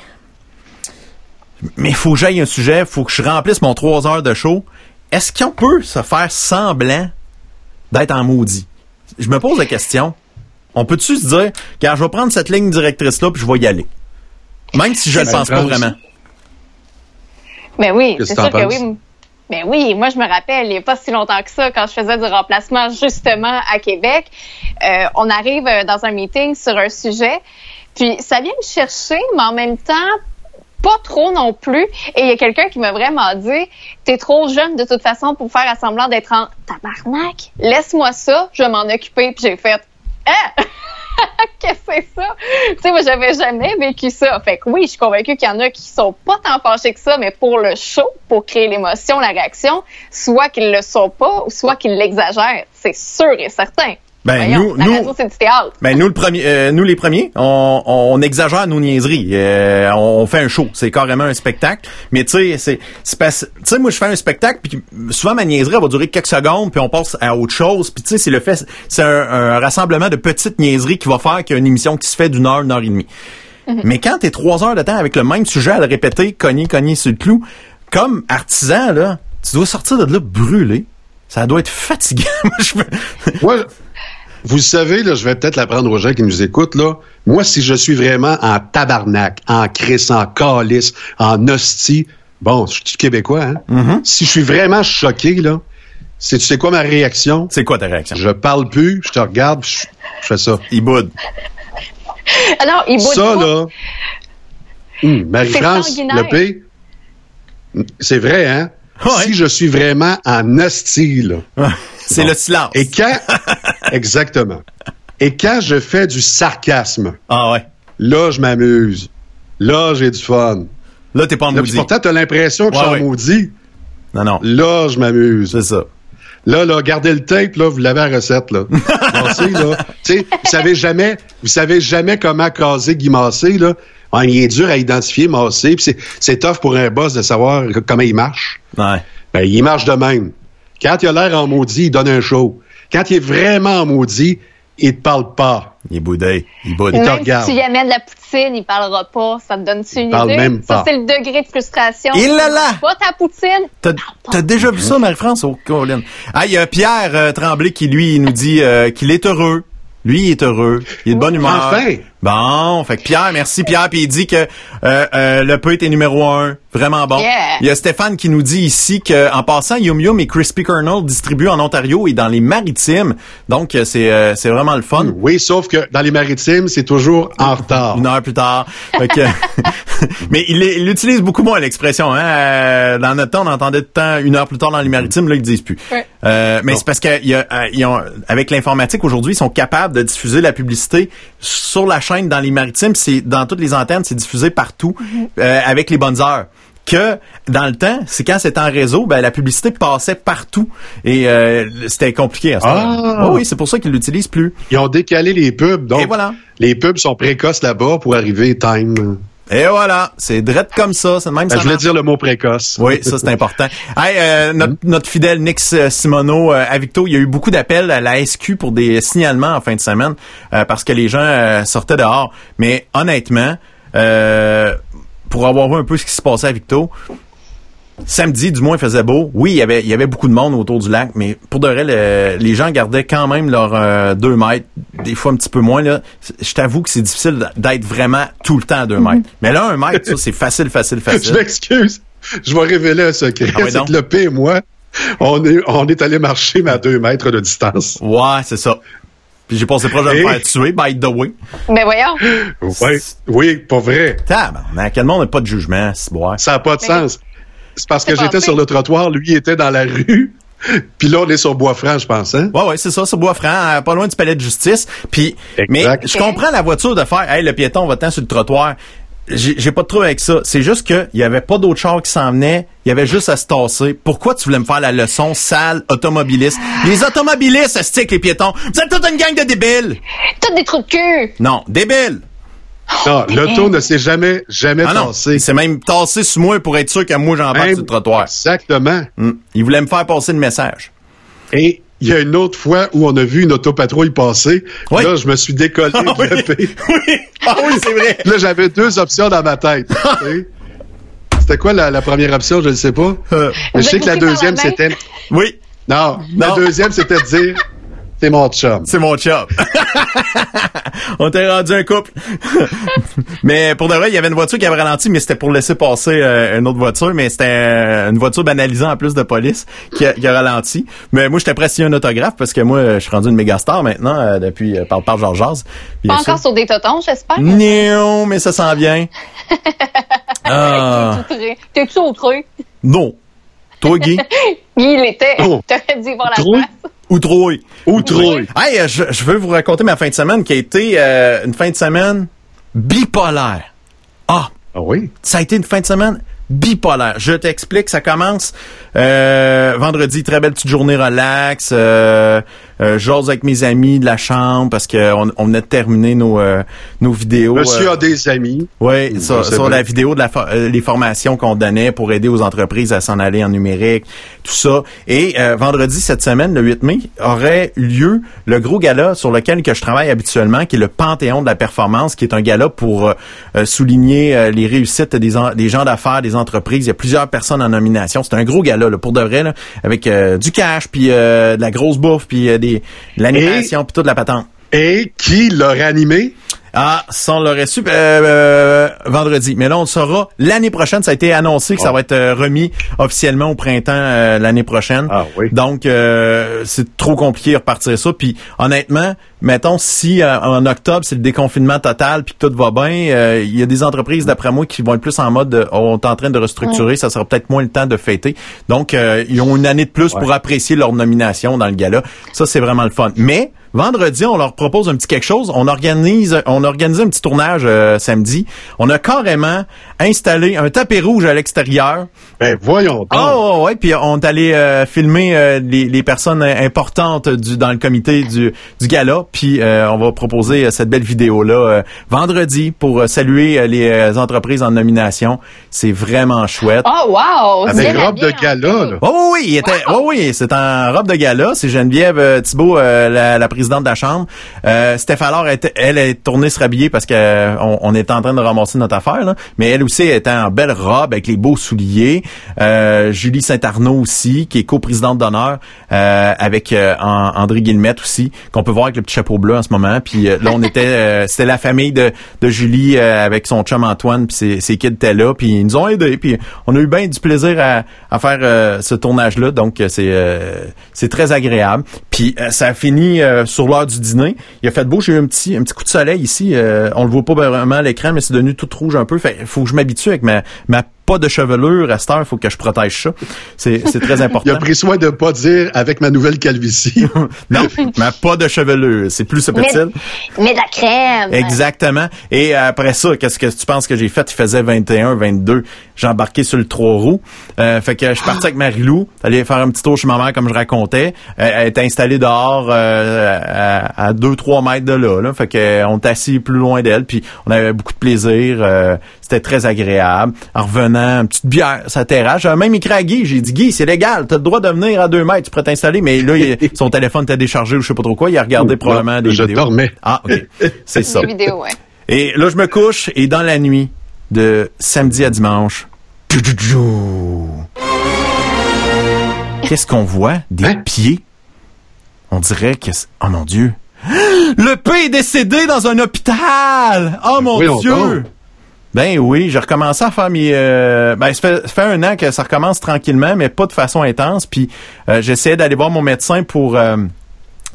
Mais il faut que j'aille un sujet, faut que je remplisse mon trois heures de show. Est-ce qu'on peut se faire semblant d'être en maudit? Je me pose la question. On peut-tu se dire, car je vais prendre cette ligne directrice-là puis je vais y aller? Même si je ne le pense pas vraiment. Mais oui, c'est que sûr que oui. Mais oui, moi je me rappelle, il n'y a pas si longtemps que ça, quand je faisais du remplacement justement à Québec, euh, on arrive euh, dans un meeting sur un sujet, puis ça vient me chercher, mais en même temps, pas trop non plus. Et il y a quelqu'un qui m'a vraiment dit, t'es trop jeune de toute façon pour faire semblant d'être en tabarnak. Laisse-moi ça, je vais m'en occuper. Puis j'ai fait, hein? Qu'est-ce que c'est ça? Tu sais, moi, j'avais jamais vécu ça. Fait que oui, je suis convaincue qu'il y en a qui sont pas tant fâchés que ça, mais pour le show, pour créer l'émotion, la réaction, soit qu'ils le sont pas, soit qu'ils l'exagèrent. C'est sûr et certain. Ben, Voyons, nous- la nous- c'est du théâtre. Ben nous le premier, euh, nous les premiers, on, on exagère nos niaiseries. Euh, on fait un show, c'est carrément un spectacle. Mais tu sais, c'est, c'est parce- tu sais, moi je fais un spectacle, puis souvent ma niaiserie elle va durer quelques secondes, puis on passe à autre chose. Puis tu sais, c'est le fait, c'est un, un rassemblement de petites niaiseries qui va faire qu'il y a une émission qui se fait d'une heure, une heure et demie. Mais quand t'es trois heures de temps avec le même sujet à le répéter, cogner, cogner sur le clou, comme artisan là, tu dois sortir de là brûlé. Ça doit être fatigant. Moi, je Ouais. Vous savez, là, je vais peut-être l'apprendre aux gens qui nous écoutent, là. Moi, si je suis vraiment en tabarnak, en crisse, en calice, en hostie, bon, je suis québécois, hein? Mm-hmm. Si je suis vraiment choqué, là, c'est, tu sais quoi ma réaction? C'est quoi ta réaction? Je parle plus, je te regarde, puis je, je fais ça. Il boude. Ah non, il boude Ça, pas? là. Hum, Marie-France, le P, c'est vrai, hein? si je suis vraiment en asti, là. C'est le silence. Et quand, exactement. Et quand je fais du sarcasme, ah ouais. là, je m'amuse. Là, j'ai du fun. Là, t'es pas en Là, maudit. pourtant, t'as l'impression que Ouais, je suis ouais. en maudit. Non, non. Là, je m'amuse. C'est ça. Là, là, gardez le tape, là, vous l'avez à la recette, là. Massé, là. Vous savez jamais, vous savez jamais comment caser Guy Massé, là. Ah, il est dur à identifier, Massé, puis c'est, c'est tough pour un boss de savoir comment il marche. Ouais. Ben, il marche de même. Quand il a l'air en maudit, il donne un show. Quand il est vraiment en maudit, il te parle pas. Il est boudé. Il boude. Il te Même regarde. si tu y amènes de la poutine, il parlera pas. Ça te donne-tu une parle idée? même Ça, pas. c'est le degré de frustration. Il là là! Pas ta poutine. T'as, t'as déjà vu ça, Marie-France? Oh, Colin. Ah, il y a Pierre euh, Tremblay qui, lui, il nous dit euh, qu'il est heureux. Lui, il est heureux. Il est de bonne humeur. Enfin! Bon, fait que Pierre, merci Pierre, puis il dit que euh, euh, le peu était numéro un, vraiment bon. Yeah. Il y a Stéphane qui nous dit ici que en passant, Yum Yum et Crispy Kernel distribuent en Ontario et dans les Maritimes, donc euh, c'est euh, c'est vraiment le fun. Oui, sauf que dans les maritimes, c'est toujours en retard. Une heure plus tard. Fait que- mais il, il utilise beaucoup moins l'expression. Hein? Euh, Dans notre temps, on entendait tout le temps une heure plus tard dans les maritimes. Là, ils disent plus. Ouais. Euh, mais c'est parce que y a, euh, ils ont, avec l'informatique aujourd'hui, ils sont capables de diffuser la publicité sur la chaîne dans les maritimes. C'est dans toutes les antennes, c'est diffusé partout euh, avec les bonnes heures. Que dans le temps, c'est quand c'était en réseau, ben la publicité passait partout et euh, c'était compliqué. À ce Ah! oui, c'est pour ça qu'ils l'utilisent plus. Ils ont décalé les pubs, donc Et voilà. les pubs sont précoces là-bas pour arriver time. Et voilà, c'est drette comme ça, c'est même Ben, ça je voulais marche. dire le mot précoce. Oui, ça c'est important. Hey, euh, notre, notre fidèle Nix Simoneau euh, à Victo, il y a eu beaucoup d'appels à la SQ pour des signalements en fin de semaine euh, parce que les gens euh, sortaient dehors. Mais honnêtement, euh, pour avoir vu un peu ce qui se passait à Victo, samedi, du moins, il faisait beau. Oui, il y avait, il y avait beaucoup de monde autour du lac, mais pour de vrai, le- les gens gardaient quand même leurs euh, deux mètres, des fois un petit peu moins. Là. Je t'avoue que c'est difficile d'être vraiment tout le temps à deux mètres. Mais là, un mètre, ça, c'est facile, facile, Je facile. m'excuse. Je vais révéler un secret. Ah c'est que le P et moi, on est, on est allé marcher, mais à deux mètres de distance. Ouais, c'est ça. Puis j'ai passé proche de me faire tuer, by the way. Mais voyons. Oui, oui, pas vrai. Tabarnak, quel monde n'a pas de jugement, c'est boire? Ça n'a pas de Mais- sens. C'est parce que j'étais sur le trottoir, lui il était dans la rue. Puis là, on est sur Bois-Franc, je pense. Hein? Ouais, ouais, c'est ça, c'est Bois-Franc, euh, pas loin du palais de justice. Puis, mais je comprends la voiture de faire, hey, le piéton va-t'en sur le trottoir. J'ai j'ai pas de trouble avec ça. C'est juste que il y avait pas d'autres chars qui s'en venaient. Il y avait juste à se tasser. Pourquoi tu voulais me faire la leçon sale automobiliste? Les automobilistes, c'est avec les piétons. Vous êtes toute une gang de débiles. Toutes des trous de cul. Non, débiles. Non, l'auto ne s'est jamais, jamais Ah non, passé. il s'est même tassé sur moi pour être sûr que moi j'embarque Même- sur le trottoir. Exactement. Hmm. Il voulait me faire passer le message. Et il y a une autre fois où on a vu une autopatrouille passer. Oui. Là, je me suis décollé Ah de P. oui, ah oui, c'est vrai. Là, j'avais deux options dans ma tête. C'était quoi la, la première option? Je ne sais pas. Euh, Mais je sais que la la deuxième, c'était... oui, Non, la Non. deuxième, c'était de dire, c'est mon chum. c'est mon chum. On t'est rendu un couple. mais pour de vrai, il y avait une voiture qui avait ralenti, mais c'était pour laisser passer euh, une autre voiture, mais c'était euh, une voiture banalisée en plus de police qui a, qui a ralenti. Mais moi, j'étais prêt à signer un autographe parce que moi, je suis rendu une méga star maintenant euh, depuis euh, par par Georges Jazz. Pas sûr. encore sur des totons, j'espère. Non, mais ça s'en vient. ah, T'es-tu? T'es-tu outré? non. Toi, Guy? Guy, il était. Oh. T'aurais dû voir la Trop? face. Ou trop. Ou trop. Hey, je, je veux vous raconter ma fin de semaine qui a été euh, une fin de semaine bipolaire. Ah, Ah oui? ça a été une fin de semaine bipolaire. Je t'explique, ça commence euh, vendredi, très belle petite journée relax. Euh, euh, j'ose avec mes amis de la chambre parce qu'on on venait de terminer nos, euh, nos vidéos. Monsieur euh, a des amis. oui, sur, sur la vidéo de la for- euh, les formations qu'on donnait pour aider aux entreprises à s'en aller en numérique, tout ça. Et euh, vendredi cette semaine, le 8 mai, aurait eu lieu le gros gala sur lequel que je travaille habituellement, qui est le Panthéon de la performance, qui est un gala pour souligner euh, les réussites des, des gens d'affaires, des entreprises. Il y a plusieurs personnes en nomination. C'est un gros gala là, pour de vrai, là, avec euh, du cash, puis euh, de la grosse bouffe, puis euh, des de l'animation, puis toute la patente. Et qui l'a réanimé? Ah, ça, on l'aurait su euh, euh, vendredi. Mais là, on le saura l'année prochaine. Ça a été annoncé que ça va être euh, remis officiellement au printemps l'année prochaine. Ah oui. Donc, c'est trop compliqué de repartir ça. Puis, honnêtement, mettons, si euh, en octobre, c'est le déconfinement total puis que tout va bien, euh, il y a des entreprises, d'après moi, qui vont être plus en mode, de, oh, on est en train de restructurer, ça sera peut-être moins le temps de fêter. Donc, euh, ils ont une année de plus pour apprécier leur nomination dans le gala. Ça, c'est vraiment le fun. Mais, vendredi, on leur propose un petit quelque chose. On organise, on a organisé un petit tournage euh, samedi. On a carrément installé un tapis rouge à l'extérieur. Ben, voyons donc. Oh, ouais, puis on est allé euh, filmer euh, les, les personnes importantes du, dans le comité du, du gala, puis euh, on va proposer euh, cette belle vidéo-là euh, vendredi pour euh, saluer euh, les entreprises en nomination. C'est vraiment chouette. Oh, wow! Avec robe de gala, là. Oh oui, oui, il était, oh oui, c'est en robe de gala. C'est Geneviève euh, Thibault, euh, la, la présidente de la chambre. Euh, Steph alors, était- elle est tournée se rhabiller parce que euh, on, on est en train de ramasser notre affaire, là. mais elle était en belle robe avec les beaux souliers. Euh, Julie Saint-Arnaud aussi, qui est coprésidente d'honneur euh, avec euh, An- André Guillemette aussi, qu'on peut voir avec le petit chapeau bleu en ce moment. Puis là, on était, c'était la famille de, Julie avec son chum Antoine, puis ses, ses kids étaient là, puis ils nous ont aidés, puis on a eu bien du plaisir à, faire ce tournage-là, donc c'est c'est très agréable. Puis ça a fini sur l'heure du dîner. Il a fait beau, j'ai eu un petit un petit coup de soleil ici. on le voit pas vraiment à l'écran, mais c'est devenu tout rouge un peu. Faut que m'habitue avec ma ma pas de chevelure à cette heure, faut que je protège ça. C'est c'est très important. Il a pris soin de pas dire avec ma nouvelle calvitie. non, mais pas de chevelure, c'est plus Mais, subtil. mais de la crème. Exactement. Et après ça, qu'est-ce que tu penses que j'ai fait? Il faisait 21, 22. J'ai embarqué sur le trois roues. Euh, fait que je suis parti avec Marie-Lou, aller faire un petit tour chez ma mère, comme je racontais. Elle était installée dehors euh, à 2-3 mètres de là, là. Fait que on était assis plus loin d'elle, puis on avait beaucoup de plaisir. euh, C'était très agréable. En revenant, une petite bière, ça terrasse. J'avais même écrit à Guy, j'ai dit, Guy, c'est légal, t'as le droit de venir à 2 mètres, tu pourrais t'installer. Mais là, il- son téléphone était déchargé ou je sais pas trop quoi. Il a regardé Non, probablement des je vidéos. dormais. Ah, OK. C'est ça. Ouais. Et là, je me couche et dans la nuit de samedi à dimanche, qu'est-ce qu'on voit? Des Hein? pieds? On dirait que... c'est- Oh mon Dieu. Le P est décédé dans un hôpital! Oh mon Dieu! Ben oui, j'ai recommencé à faire mes... euh, ben, ça fait, ça fait un an que ça recommence tranquillement, mais pas de façon intense. Puis euh, j'essayais d'aller voir mon médecin pour... euh,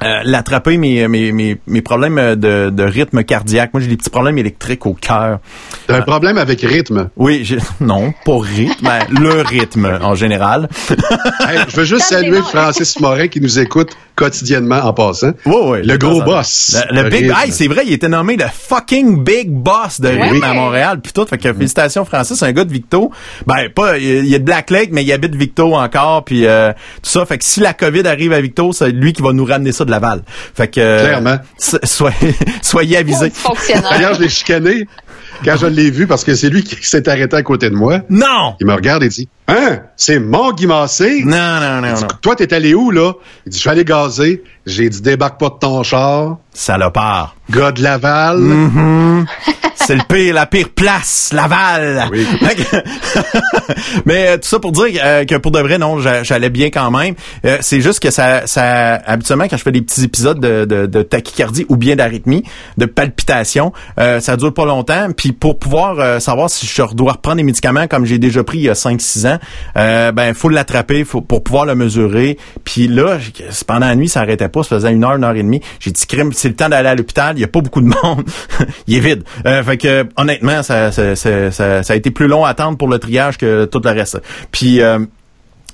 euh, l'attraper mes, mes, mes, mes problèmes de, de rythme cardiaque. Moi, j'ai des petits problèmes électriques au cœur. T'as un problème avec rythme? Oui, j'ai- non, pas rythme, mais le rythme en général. Hey, je veux juste saluer. Francis Morin qui nous écoute quotidiennement en passant. Oui, oui. Le gros boss. Le, big, hey, c'est vrai, il était nommé le fucking big boss de rythme à Montréal, puis tout. Fait que félicitations, Francis, c'est un gars de Victo. Ben, pas, il y a de Black Lake, mais il habite Victo encore, puis euh, tout ça. Fait que si la COVID arrive à Victo, c'est lui qui va nous ramener ça de Laval. Fait que... euh, Clairement. so- soyez, soyez avisés. D'ailleurs, je l'ai chicané quand je l'ai vu parce que c'est lui qui s'est arrêté à côté de moi. Non! Il me regarde et dit Hein, c'est mon Guy Massé? Non, non, non, non. Toi, t'es allé où, là? Il dit Je suis allé gazer. J'ai dit Débarque pas de ton char. Salopard. Gars de Laval. Mm. C'est le pire, la pire place, Laval. Oui. Mais euh, tout ça pour dire euh, que pour de vrai, non, j'a- j'allais bien quand même. Euh, c'est juste que ça, ça, habituellement, quand je fais des petits épisodes de, de, de tachycardie ou bien d'arythmie, de palpitation, euh, ça dure pas longtemps. Puis pour pouvoir savoir si je dois reprendre des médicaments comme j'ai déjà pris il y a 5-6 ans, ben faut l'attraper faut, pour pouvoir le mesurer. Puis là, pendant la nuit, ça arrêtait pas, ça faisait une heure, une heure et demie. J'ai dit, crime, c'est le temps d'aller à l'hôpital, il y a pas beaucoup de monde. il est vide. Fait que honnêtement, ça, ça, ça, ça, ça a été plus long à attendre pour le triage que tout le reste. Puis euh,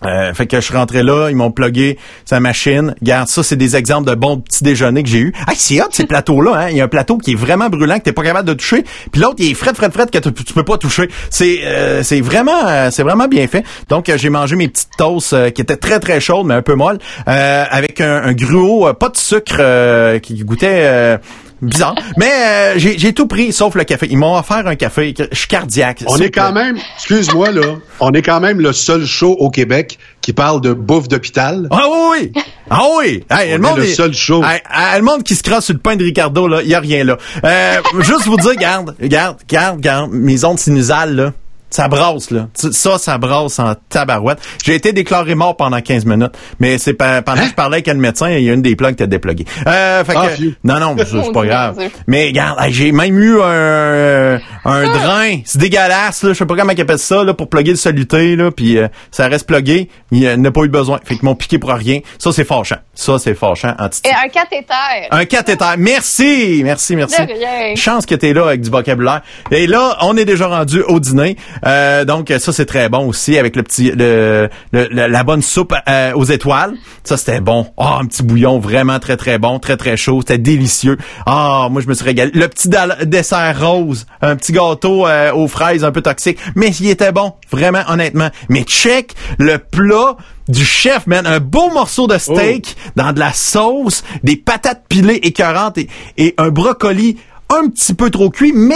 euh, fait que je suis rentré là, ils m'ont plugué sa machine. Regarde, ça, c'est des exemples de bons petits déjeuners que j'ai eu. Ah, c'est hot, ces plateaux-là, hein. Il y a un plateau qui est vraiment brûlant, que t'es pas capable de toucher. Puis l'autre, il est fret, fret, fret, que tu, peux pas toucher. C'est, euh, c'est vraiment, euh, c'est vraiment bien fait. Donc, euh, j'ai mangé mes petites toasts euh, qui étaient très, très chaudes, mais un peu molles, euh, avec un, un gruau, pas de sucre, euh, qui goûtait... Bizarre. Mais euh, j'ai j'ai tout pris, sauf le café. Ils m'ont offert un café. Je suis cardiaque. On est quand même, excuse-moi là, on est quand même le seul show au Québec qui parle de bouffe d'hôpital. Ah oui, oui! Ah oui! Hey, On le monde est le seul show. Hey, le monde qui se crasse sur le pain de Ricardo, là, y a rien là. Euh, juste vous dire, garde, garde, garde, garde, mes ondes sinusales, là, ça brasse, là. Ça, ça brasse en tabarouette. J'ai été déclaré mort pendant 15 minutes, mais c'est pas, pendant que je parlais avec un médecin, il y a une des plugs qui était dépluguée. Euh, fait Ah, que, non, non, c'est c'est pas grave. Mais regarde, j'ai même eu un, un drain. C'est dégueulasse, là. Je sais pas comment ils appellent ça, là, pour plugger le soluté, là, puis euh, ça reste plugué. Il euh, n'a pas eu besoin. Fait qu'ils m'ont piqué pour rien. Ça, c'est fâchant. Ça, c'est fâchant. Et un cathéter. Un cathéter. Merci, merci, merci. De rien. Chance que t'es là avec du vocabulaire. Et là, on est déjà rendu au dîner. Euh, donc ça, c'est très bon aussi avec le petit, le, la bonne soupe euh, aux étoiles. Ça, c'était bon. Ah, un petit bouillon vraiment très très bon, très très chaud. C'était délicieux. Ah, moi je me suis régalé. Le petit dessert rose, un petit gâteau euh, aux fraises un peu toxique, mais il était bon, vraiment honnêtement. Mais check le plat du chef, man, un beau morceau de steak dans de la sauce, des patates pilées écœurantes et, et un brocoli un petit peu trop cuit, mais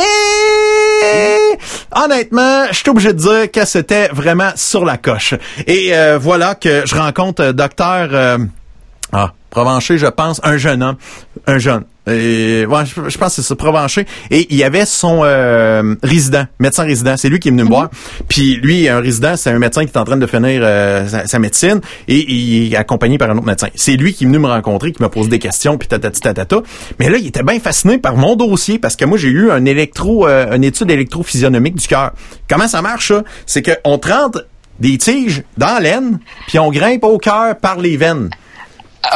honnêtement, je suis obligé de dire que c'était vraiment sur la coche. Et euh, voilà que je rencontre euh, docteur euh, ah, Provencher, je pense, un jeune homme, un jeune. Et, ouais, je, je pense que c'est ça, Provencher. Et il y avait son euh, résident, médecin résident. C'est lui qui est venu me voir. Puis lui, un résident, c'est un médecin qui est en train de finir euh, sa, sa médecine et il est accompagné par un autre médecin. C'est lui qui est venu me rencontrer, qui m'a posé des questions, puis tatati tatata. Mais là, il était bien fasciné par mon dossier parce que moi, j'ai eu un électro, euh, une étude électrophysionomique du cœur. Comment ça marche, ça? C'est qu'on te rentre des tiges dans l'aine, puis on grimpe au cœur par les veines.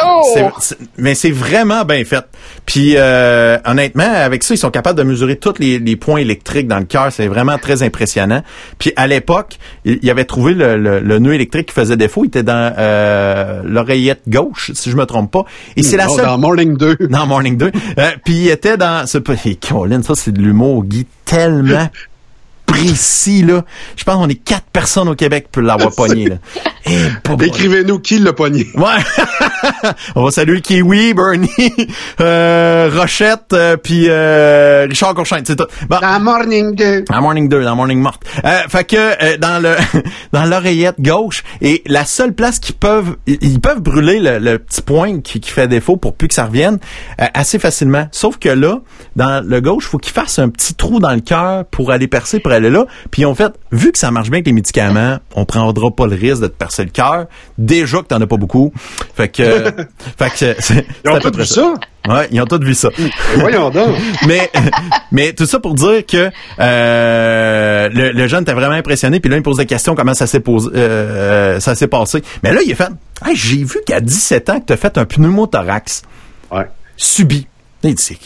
Oh! C'est- c'est- mais c'est vraiment bien fait. Puis euh, honnêtement, avec ça, ils sont capables de mesurer tous les, les points électriques dans le cœur. C'est vraiment très impressionnant. Puis à l'époque, il il avait trouvé le, le- le nœud électrique qui faisait défaut. Il était dans euh, l'oreillette gauche, si je me trompe pas. Et c'est la Non, seule. Dans Morning 2. Dans Morning 2. Euh, puis il était dans... Ce... Colin, ça c'est de l'humour, Guy, tellement précis, là. Je pense qu'on est quatre personnes au Québec qui peuvent l'avoir pogné, là. Eh. Écrivez-nous qui l'a pogné. Ouais. On va saluer Kiwi, Bernie, euh, Rochette, euh, puis euh, Richard Courchaine, c'est tout. Bon. Dans Morning 2. Dans Morning 2, dans Morning Morte. Euh, fait que euh, dans le dans l'oreillette gauche et la seule place qu'ils peuvent ils peuvent brûler le, le petit point qui, qui fait défaut pour plus que ça revienne euh, assez facilement. Sauf que là, dans le gauche, faut qu'ils fassent un petit trou dans le cœur pour aller percer pour aller là. Puis ils ont fait vu que ça marche bien avec les médicaments, on prendra pas le risque de te percer le cœur. Déjà que t'en as pas beaucoup. Fait que fait que c'est- Ils ont tous vu ça? Ouais, ils ont tous vu ça. voyons donc. mais mais tout ça pour dire que euh, le, le jeune était vraiment impressionné puis là il me pose des questions comment ça s'est posé euh, ça s'est passé. Mais là il a fait hey, j'ai vu qu'à 17 ans que tu as fait un pneumothorax Ouais. subi. Il dit c'est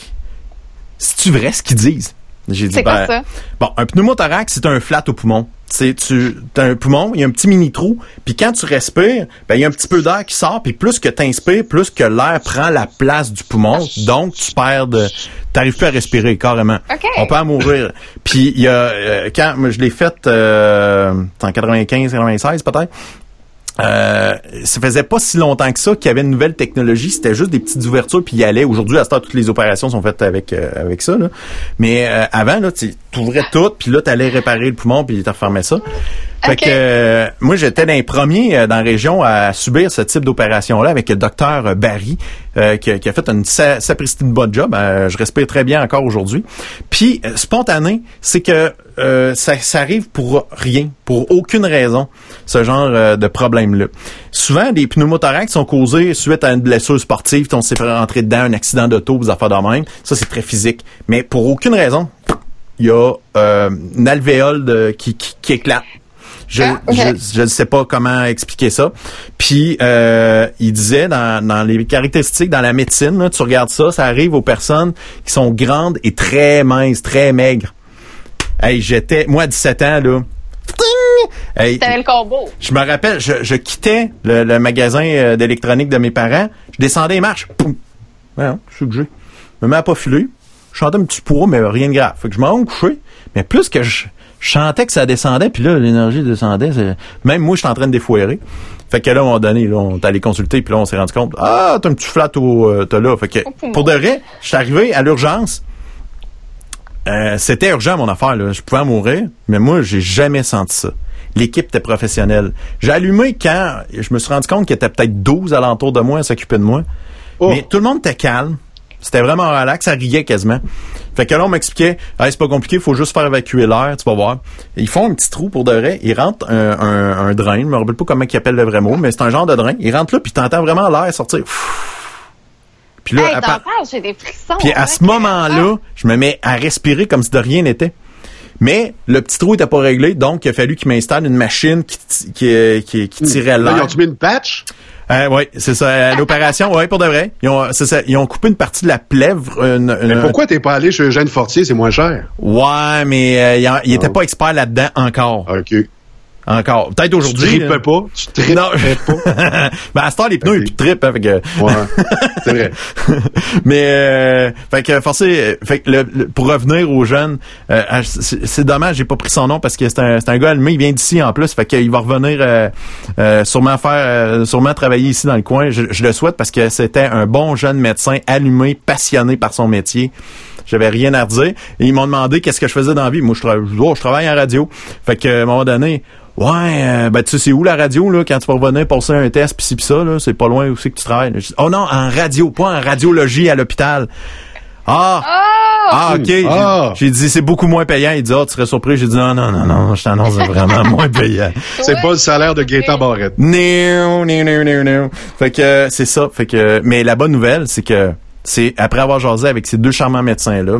c'est-tu vrai ce qu'ils disent J'ai dit ben, ça? Bon, un pneumothorax, c'est un flat au poumon. C'est tu as un poumon, il y a un petit mini trou, puis quand tu respires, ben il y a un petit peu d'air qui sort, puis plus que tu inspires, plus que l'air prend la place du poumon, donc tu perds de t'arrives plus à respirer carrément. On peut en mourir. puis il y a euh, quand je l'ai fait euh, en 95 96 peut-être. Euh, ça faisait pas si longtemps que ça qu'il y avait une nouvelle technologie. C'était juste des petites ouvertures puis y allait. Aujourd'hui, à ce temps, toutes les opérations sont faites avec euh, avec ça. Mais euh, avant, là, tu ouvrais tout puis là, tu réparer le poumon puis tu refermais ça. Fait que euh, moi, j'étais l'un des premiers euh, dans la région à subir ce type d'opération-là avec le docteur Barry euh, qui, a- qui a fait une sa- sapristi de bon job. Euh, je respire très bien encore aujourd'hui. Puis euh, spontané, c'est que euh, ça, ça arrive pour rien, pour aucune raison, ce genre euh, de problème-là. Souvent, des pneumothorax sont causés suite à une blessure sportive, on s'est fait rentrer dedans, un accident d'auto, des affaires de même. Ça, c'est très physique. Mais pour aucune raison, il y a euh, une alvéole de- qui, qui, qui éclate. Je, Ah, je je ne sais pas comment expliquer ça. Puis euh, il disait dans, dans les caractéristiques dans la médecine, là, tu regardes ça, ça arrive aux personnes qui sont grandes et très minces, très maigres. Hey, j'étais moi à 17 ans là. Hey, le combo. je me rappelle, je, je quittais le, le magasin euh, d'électronique de mes parents, je descendais les marches, poum. Ouais, c'est que j'ai. Je me mets à pas filer. Je chantais un petit poids, mais rien de grave. Fait que je m'en coucher. Mais plus que je, je sentais que ça descendait, puis là, l'énergie descendait. c'est- Même moi, je suis en train de défouérer. Fait que là, à un moment donné, là, on est allé consulter, puis là, on s'est rendu compte, ah, t'as un petit flat au, euh, t'as là. Fait que, pour de vrai, je suis arrivé à l'urgence. Euh, c'était urgent mon affaire là. Je pouvais en mourir, mais moi j'ai jamais senti ça. L'équipe était professionnelle. J'ai allumé quand je me suis rendu compte qu'il y était peut-être 12 alentour de moi à s'occuper de moi. Mais tout le monde était calme. C'était vraiment relax, ça riait quasiment. Fait que là, on m'expliquait, hey, c'est pas compliqué, il faut juste faire évacuer l'air, tu vas voir. Ils font un petit trou pour de vrai, ils rentrent un, un, un drain, je me rappelle pas comment ils appellent le vrai mot, mais c'est un genre de drain. Ils rentrent là, puis t'entends vraiment l'air sortir. Puis là, hey, à part- j'ai des frissons. puis à hein, ce moment-là, je me mets à respirer comme si de rien n'était. Mais le petit trou était pas réglé, donc il a fallu qu'il m'installe une machine qui, qui, qui, qui tirait Là, l'air. ils ont-tu mis une patch? Euh, oui, c'est ça. à L'opération, oui, pour de vrai. Ils ont, c'est ça, ils ont coupé une partie de la plèvre. Une, Mais une- pourquoi t'es pas allé chez Eugène Fortier? C'est moins cher. Ouais, mais euh, il, était Oh. pas expert là-dedans encore. OK. Encore. Peut-être Tu aujourd'hui. tripes là. pas? Tu tripes Non. pas? ben, à ce temps, les pneus, ils plus de trip, hein, fait que... Ouais, c'est vrai. Mais euh, fait que forcé, fait que le- le- pour revenir aux jeunes, euh, c'est dommage, j'ai pas pris son nom parce que c'est un, c'est un gars allumé, il vient d'ici en plus, fait qu'il va revenir euh, euh, sûrement faire, euh, sûrement travailler ici dans le coin. Je, je le souhaite parce que c'était un bon jeune médecin allumé, passionné par son métier. J'avais rien à redire. Et ils m'ont demandé qu'est-ce que je faisais dans la vie. Moi, je, tra- Oh, je travaille en radio. Fait que, à un moment donné, ouais, euh, ben, tu sais, c'est où la radio, là, quand tu vas revenir passer un test, pis ci, pis ça, là, c'est pas loin où c'est que tu travailles. Dis, oh non, en radio, pas en radiologie à l'hôpital. Ah! Ah, ok. J'ai- Ah. J'ai dit, c'est beaucoup moins payant. Il dit, ah, tu serais surpris. J'ai dit, non, non, non, non, je t'annonce c'est vraiment moins payant. C'est pas le salaire de Gaétan Barrette. Non, non, non, non, non. Fait que c'est ça. Fait que mais la bonne nouvelle, c'est que c'est après avoir jasé avec ces deux charmants médecins là.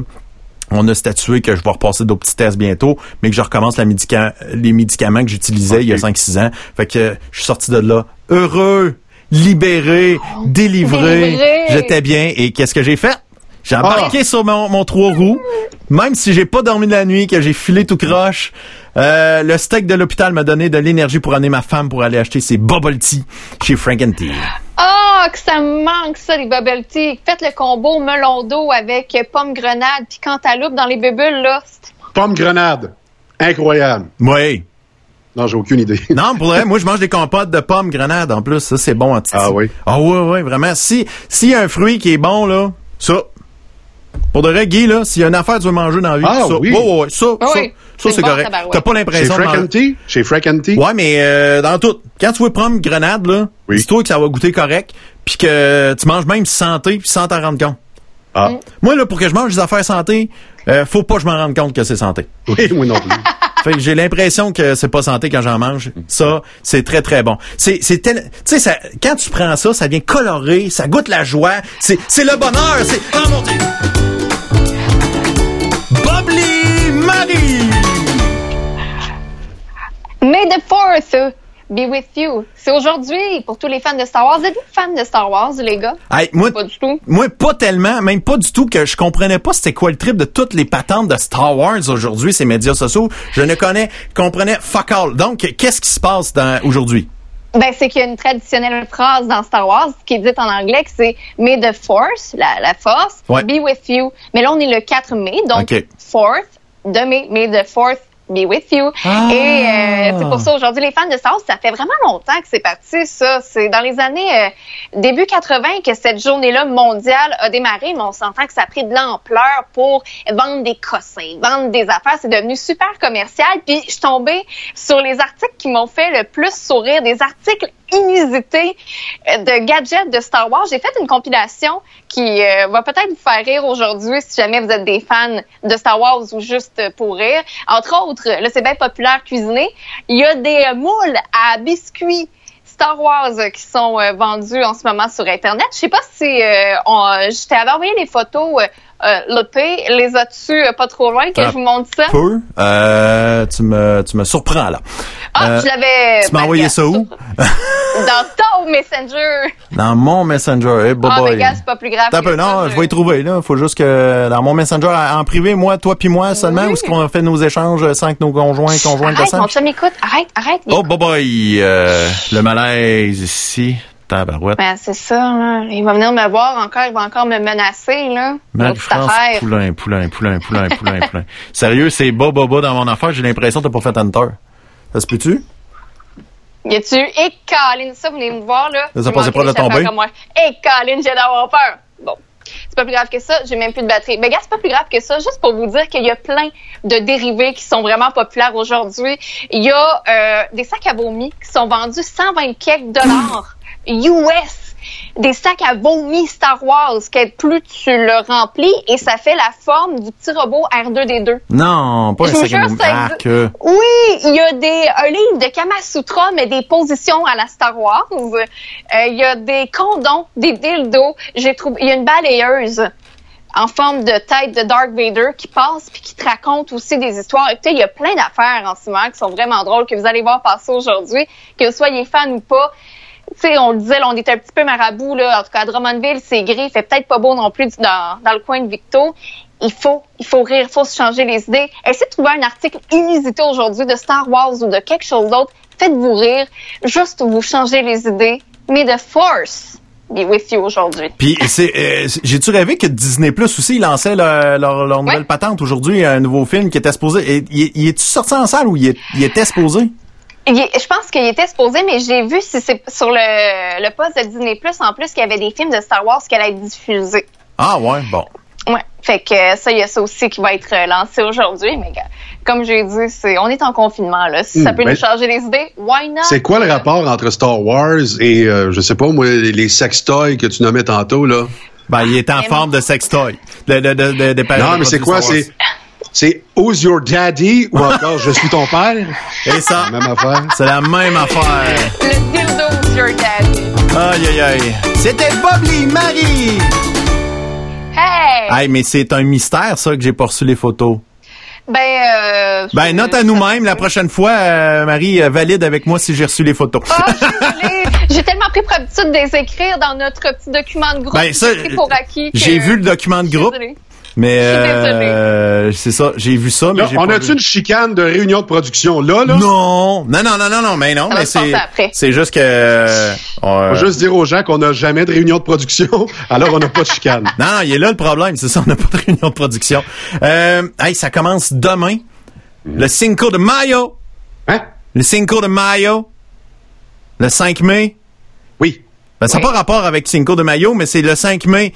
On a statué que je vais repasser d'autres petits tests bientôt, mais que je recommence la médica- les médicaments que j'utilisais il y a 5-6 ans. Fait que je suis sorti de là heureux, libéré, délivré. Délivré. J'étais bien. Et qu'est-ce que j'ai fait? J'ai embarqué sur mon, mon trois roues, même si j'ai pas dormi de la nuit, que j'ai filé tout croche. Euh, le steak de l'hôpital m'a donné de l'énergie pour amener ma femme pour aller acheter ses bubble tea chez Frank and Tea. Ah, que ça me manque, ça, les bubble tea. Faites le combo melon d'eau avec pomme grenade puis cantaloupe dans les bulles, là. Pomme grenade. Incroyable. Oui. Non, j'ai aucune idée. Non, pour vrai, moi, je mange des compotes de pommes grenades en plus. Ça, c'est bon en titi. Ah oui? Ah oui, oui, vraiment. Si, s'il y a un fruit qui est bon, là, ça. Pour de vrai, Guy, là, s'il y a une affaire que tu veux manger dans la vie, Ah ça. oui? Ouais, ouais, ça, Ah ça, oui. ça, C'est bon, correct. T'as pas Chez l'impression de Frank manger- and Tea? Chez Frank and Tea? Ouais, mais euh, dans tout. Quand tu veux prendre grenade, là, Oui. dis-toi que ça va goûter correct, puis que tu manges même santé, puis sans t'en rendre compte. Ah. Moi, là, pour que je mange des affaires santé, euh, faut pas que je m'en rende compte que c'est santé. Oui, moi non plus. Fait que j'ai l'impression que c'est pas santé quand j'en mange. Ça, c'est très très bon. C'est c'est tu sais ça quand tu prends ça, ça vient colorer, ça goûte la joie, c'est c'est le bonheur, c'est oh mon dieu. Marie. May the fourth be with you. C'est aujourd'hui pour tous les fans de Star Wars. Êtes-vous fans de Star Wars, les gars? Hey, moi, Pas du tout. moi, pas tellement, même pas du tout que je comprenais pas c'était quoi le trip de toutes les patentes de Star Wars aujourd'hui, ces médias sociaux. Je ne connais, comprenais fuck all. Donc, qu'est-ce qui se passe aujourd'hui? Ben, c'est qu'il y a une traditionnelle phrase dans Star Wars qui est dite en anglais que c'est May the Force, la, la force, Ouais. be with you. Mais là, on est le 4 mai, donc Ok. fourth de mai, May the fourth be with you. Ah. Et euh, c'est pour ça aujourd'hui, les fans de Star Wars, ça fait vraiment longtemps que c'est parti, ça. C'est dans les années euh, début 80 que cette journée-là mondiale a démarré, mais on s'entend que ça a pris de l'ampleur pour vendre des cossins, vendre des affaires. C'est devenu super commercial. Puis je suis tombée sur les articles qui m'ont fait le plus sourire, des articles inusités euh, de gadgets de Star Wars. J'ai fait une compilation qui euh, va peut-être vous faire rire aujourd'hui si jamais vous êtes des fans de Star Wars ou juste pour rire. Entre autres, là, c'est bien populaire cuisiner. Il y a des euh, moules à biscuits Star Wars qui sont euh, vendus en ce moment sur Internet. Je sais pas si euh, on, je t'avais envoyé les photos, euh, Lopé. Les as-tu pas trop loin que Ah, je vous montre ça? Peu. Euh, tu me, tu me surprends là. Ah, Euh, je l'avais... tu m'as ben, envoyé ça où? Dans ton Messenger. Dans mon Messenger. Eh, bye Ah, mais gars, c'est pas plus grave. T'as peu, non, je vais y trouver, là. Faut juste que, dans mon Messenger, en privé, moi, toi puis moi seulement, où est-ce qu'on a fait nos échanges sans que nos conjoints, conjoints Arrête, de mon chum, écoute. Arrête, arrête. Oh, bye bye. Euh, le malaise ici. Tabarouette. Ben, c'est ça, là. Il va venir me voir encore, il va encore me menacer, là. Marie-France. Poulain, Poulain, Poulain, Poulain, Poulain, Poulain. Sérieux, c'est bas, bas, bas dans mon affaire. J'ai l'impression que t'as pas fait Enter. Ça se peut-tu? Y a-tu, et Colin, ça, vous venez me voir, là. Ça passait pas de tomber. Et Colin, j'ai d'avoir peur. Bon. C'est pas plus grave que ça, j'ai même plus de batterie. Mais gars, c'est pas plus grave que ça, juste pour vous dire qu'il y a plein de dérivés qui sont vraiment populaires aujourd'hui. Il y a euh, des sacs à vomi qui sont vendus 120 quelques dollars US. Des sacs à vomi Star Wars, que plus tu le remplis et ça fait la forme du petit robot R2D2. Non, pas un Je vous sac à jure, vomi. Oui, il y a des un livre de Kama Sutra, mais des positions à la Star Wars. Euh, Il y a des condoms, des dildos. J'ai trouvé. Il y a une balayeuse. en forme de tête de Dark Vader qui passe puis qui te raconte aussi des histoires. Écoutez, il y a plein d'affaires en ce moment qui sont vraiment drôles que vous allez voir passer aujourd'hui, que vous soyez fan ou pas. Tu sais, on le disait, là, on était un petit peu marabout, là. En tout cas, à Drummondville, c'est gris, il fait peut-être pas beau non plus dans, dans le coin de Victo. Il faut, il faut rire, il faut se changer les idées. Essayez de trouver un article inusité aujourd'hui de Star Wars ou de quelque chose d'autre. Faites-vous rire. Juste vous changer les idées. Mais the force be with you aujourd'hui. Puis c'est euh, j'ai-tu rêvé que Disney Plus aussi lançait leur, leur, leur nouvelle patente aujourd'hui, un nouveau film qui était. Et, il, il est-tu sorti en salle ou il, est- il était supposé? Je pense qu'il était supposé, mais j'ai vu si c'est sur le, le poste de Disney Plus en plus qu'il y avait des films de Star Wars qui allaient être diffusés. Ah ouais, bon. Ouais. Fait que euh, ça, il y a ça aussi qui va être euh, lancé aujourd'hui. Mais gars, comme j'ai dit, c'est on est en confinement là. Si ça Hmm, peut mais- nous changer les idées, why not? C'est quoi le rapport entre Star Wars et, euh, je sais pas, moi, les les sextoys que tu nommais tantôt, là? Ben, il est en forme de sextoy. De, de, de, de, de- Non, mais c'est quoi? C'est, c'est Who's your daddy ou encore Je suis ton père? Et ça, Même affaire. c'est la même affaire. Le dildo's your daddy. Aïe, aïe, aïe. C'était Bob Lee Marie! Hey! Aïe, mais c'est un mystère, ça, que j'ai pas reçu les photos. Ben, euh, Ben, note à nous-mêmes, la prochaine fois, euh, Marie, euh, valide avec moi si j'ai reçu les photos. Ah, je suis désolée. J'ai tellement pris pour habitude de les écrire dans notre petit document de groupe. Ben, ça, pour acquis J'ai vu le document de groupe, Désolée. Mais euh, c'est ça, j'ai vu ça, mais Là, on a-tu une chicane de réunion de production là, là? Non, non, non, non, non, non, mais non, Ça mais c'est, après. c'est juste que, euh, on- On va juste dire aux gens qu'on n'a jamais de réunion de production, alors on n'a pas de chicane. Non, non, il est là le problème, c'est ça, on n'a pas de réunion de production. Euh, hey, ça commence demain. Le Cinco de Mayo. Hein? Le Cinco de Mayo. Le 5 mai. Oui. Ben, ça n'a pas rapport avec Cinco de Mayo, mais c'est le 5 mai.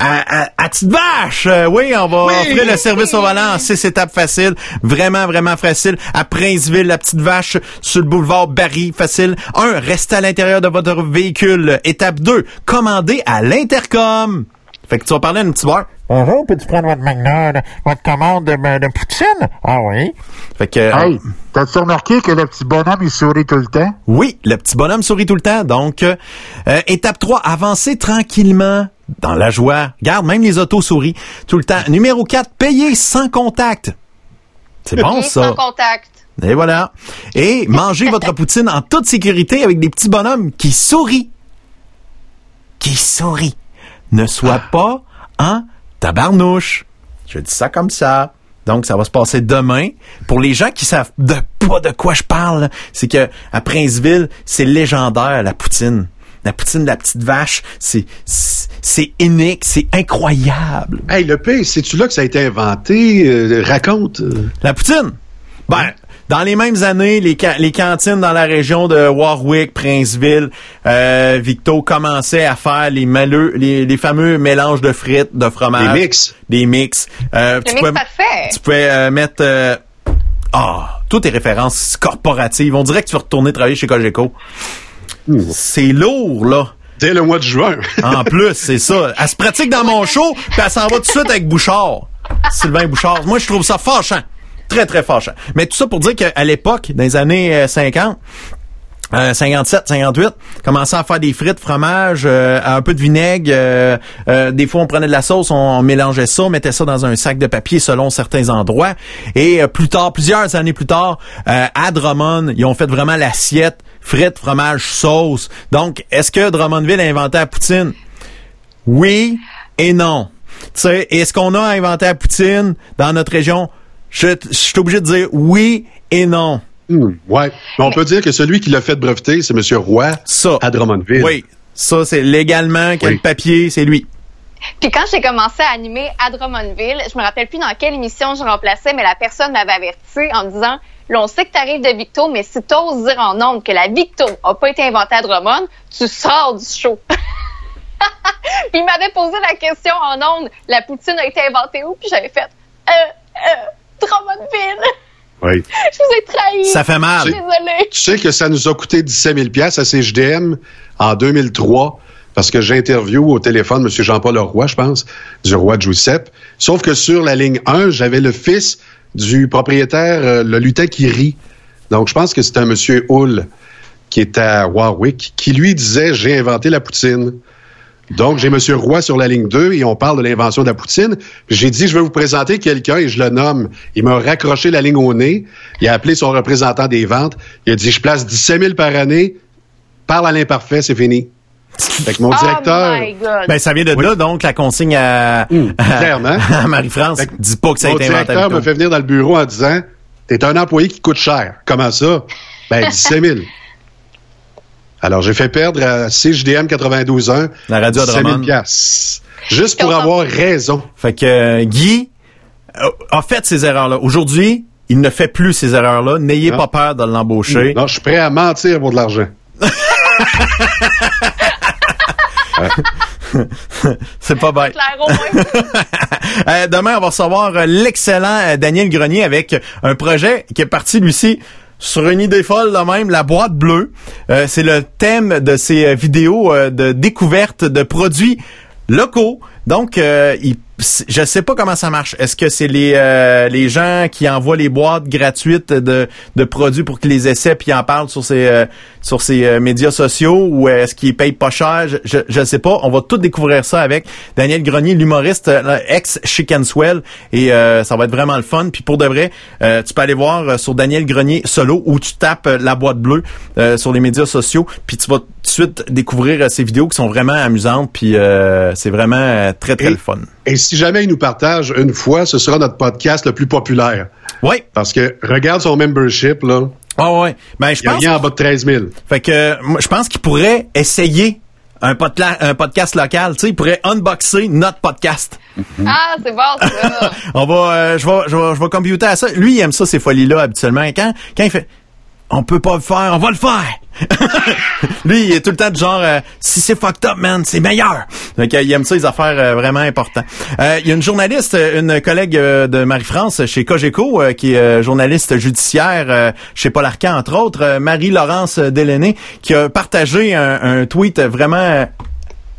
À, à, à Petite Vache, Euh, oui, on va offrir le service au volant en six étapes faciles. Vraiment, vraiment facile. À Princeville, la Petite Vache, sur le boulevard Barry, facile. Un, restez à l'intérieur de votre véhicule. Étape 2, commandez à l'intercom. Fait que tu vas parler à une petite bar. Bonjour, peux-tu prendre votre McDonald's, votre commande de, de poutine? Ah oui. Fait que, Hey, t'as-tu remarqué que le petit bonhomme, il sourit tout le temps? Oui, le petit bonhomme sourit tout le temps. Donc, euh, euh, étape 3, avancez tranquillement dans la joie. Garde, même les autos sourient tout le temps. Numéro 4, payez sans contact. C'est bon, ça. Sans contact. Et voilà. Et mangez votre poutine en toute sécurité avec des petits bonhommes qui sourient. Qui sourient. Ne sois pas en tabarnouche. Je dis ça comme ça. Donc, ça va se passer demain. Pour les gens qui savent de pas de quoi je parle, c'est que à Princeville, c'est légendaire, la poutine. La poutine de la petite vache, c'est, c'est c'est unique, c'est incroyable. Hey, le P, c'est-tu là que ça a été inventé? Euh, raconte. La poutine? Ben, dans les mêmes années, les, ca- les cantines dans la région de Warwick, Princeville, euh, Victo commençaient à faire les, maleux, les, les fameux mélanges de frites, de fromage. Des mix. Des mix. Euh, tu mix pouvais- parfait. Tu pouvais euh, mettre... euh, Ah, toutes tes références corporatives. On dirait que tu vas retourner travailler chez Cogeco. C'est lourd, là. Dès le mois de juin. En plus, c'est ça. Elle se pratique dans mon show, puis elle s'en va tout de suite avec Bouchard. Sylvain Bouchard. Moi, je trouve ça fâchant. Très, très fâchant. Mais tout ça pour dire qu'à l'époque, dans les années euh, 50, euh, 57, 58, commençait à faire des frites, fromage, euh, un peu de vinaigre. euh, euh, des fois, on prenait de la sauce, on, on mélangeait ça, on mettait ça dans un sac de papier selon certains endroits. Et euh, plus tard, plusieurs années plus tard, euh, à Drummond, ils ont fait vraiment l'assiette frites, fromage, sauce. Donc, est-ce que Drummondville a inventé la poutine? Oui et non. Tu sais, est-ce qu'on a inventé la poutine dans notre région? Je, je suis obligé de dire oui et non. Hmm, ouais. Mais on peut dire que celui qui l'a fait breveter, c'est M. Roy Ça. à Drummondville. Oui. Ça, c'est légalement, quel Oui. papier, c'est lui. Puis quand j'ai commencé à animer à Drummondville, je me rappelle plus dans quelle émission je remplaçais, mais la personne m'avait averti en me disant Là, on sait que tu arrives de Victo, mais si tu oses dire en ondes que la Victo a pas été inventée à Drummond, tu sors du show. Puis il m'avait posé la question en ondes La poutine a été inventée où Puis j'avais fait Euh, euh, Drummondville. Oui. Je vous ai trahi. Ça fait mal. Je suis désolée. Tu sais que ça nous a coûté 17 000 à CGDM en 2003 parce que j'interview au téléphone M. Jean-Paul Roy, je pense, du roi Giuseppe. Sauf que sur la ligne 1, j'avais le fils du propriétaire, euh, le lutin qui rit. Donc, je pense que c'était un M. Hull qui était à Warwick, qui lui disait « J'ai inventé la poutine ». Donc, j'ai M. Roy sur la ligne 2 et on parle de l'invention de la poutine. J'ai dit, je vais vous présenter quelqu'un et je le nomme. Il m'a raccroché la ligne au nez. Il a appelé son représentant des ventes. Il a dit, je place 17 000 par année. Parle à l'imparfait, c'est fini. Fait que mon directeur. Oh my God. Ben, ça vient de là, donc, la consigne à, à Marie-France. Dis pas que ça a Mon été inventé. directeur me fait venir dans le bureau en disant, t'es un employé qui coûte cher. Comment ça? Ben, 17 000. Alors, j'ai fait perdre à CJDM 92.1 La radio à 17 000 Drummond. piastres. Juste pour avoir raison. Fait que euh, Guy euh, a fait ces erreurs-là. Aujourd'hui, il ne fait plus ces erreurs-là. N'ayez pas peur de l'embaucher. Non, je suis prêt à mentir pour de l'argent. C'est pas bête. Euh, demain, on va recevoir euh, l'excellent euh, Daniel Grenier avec un projet qui est parti, lui-ci, sur une idée folle, là même, la boîte bleue. Euh, c'est le thème de euh, vidéos de découverte de produits locaux. Donc, euh, il- je sais pas comment ça marche. Est-ce que c'est les euh, les gens qui envoient les boîtes gratuites de, de produits pour qu'ils les essaient puis en parlent sur ces euh, sur ces euh, médias sociaux ou est-ce qu'ils payent pas cher? Je, je sais pas. On va tout découvrir ça avec Daniel Grenier, l'humoriste euh, ex Chicken Swell et euh, ça va être vraiment le fun. Puis pour de vrai, euh, tu peux aller voir sur Daniel Grenier solo ou tu tapes la boîte bleue euh, sur les médias sociaux puis tu vas tout de suite découvrir ces vidéos qui sont vraiment amusantes puis euh, c'est vraiment très très Et- le fun. Et si jamais il nous partage une fois, ce sera notre podcast le plus populaire. Oui. Parce que regarde son membership, là. Ah ouais. Ben, je Il y a pense. rien en bas de 13 000. Fait que je pense qu'il pourrait essayer un, podcast local. Tu sais, il pourrait unboxer notre podcast. Ah, c'est bon, ça. On va, euh, je vais, je vais, je vais computer à ça. Lui, il aime ça ces folies-là habituellement. Quand, quand il fait, on peut pas le faire, on va le faire. Lui, il est tout le temps du genre, euh, si c'est fucked up, man, c'est meilleur. Donc, il aime ça, les affaires euh, vraiment importantes. Euh, Il y a une journaliste, euh, une collègue euh, de Marie-France chez Cogeco, euh, qui est euh, journaliste judiciaire euh, chez Paul Arcand, entre autres, euh, Marie-Laurence Delaney, qui a partagé un, un tweet vraiment euh,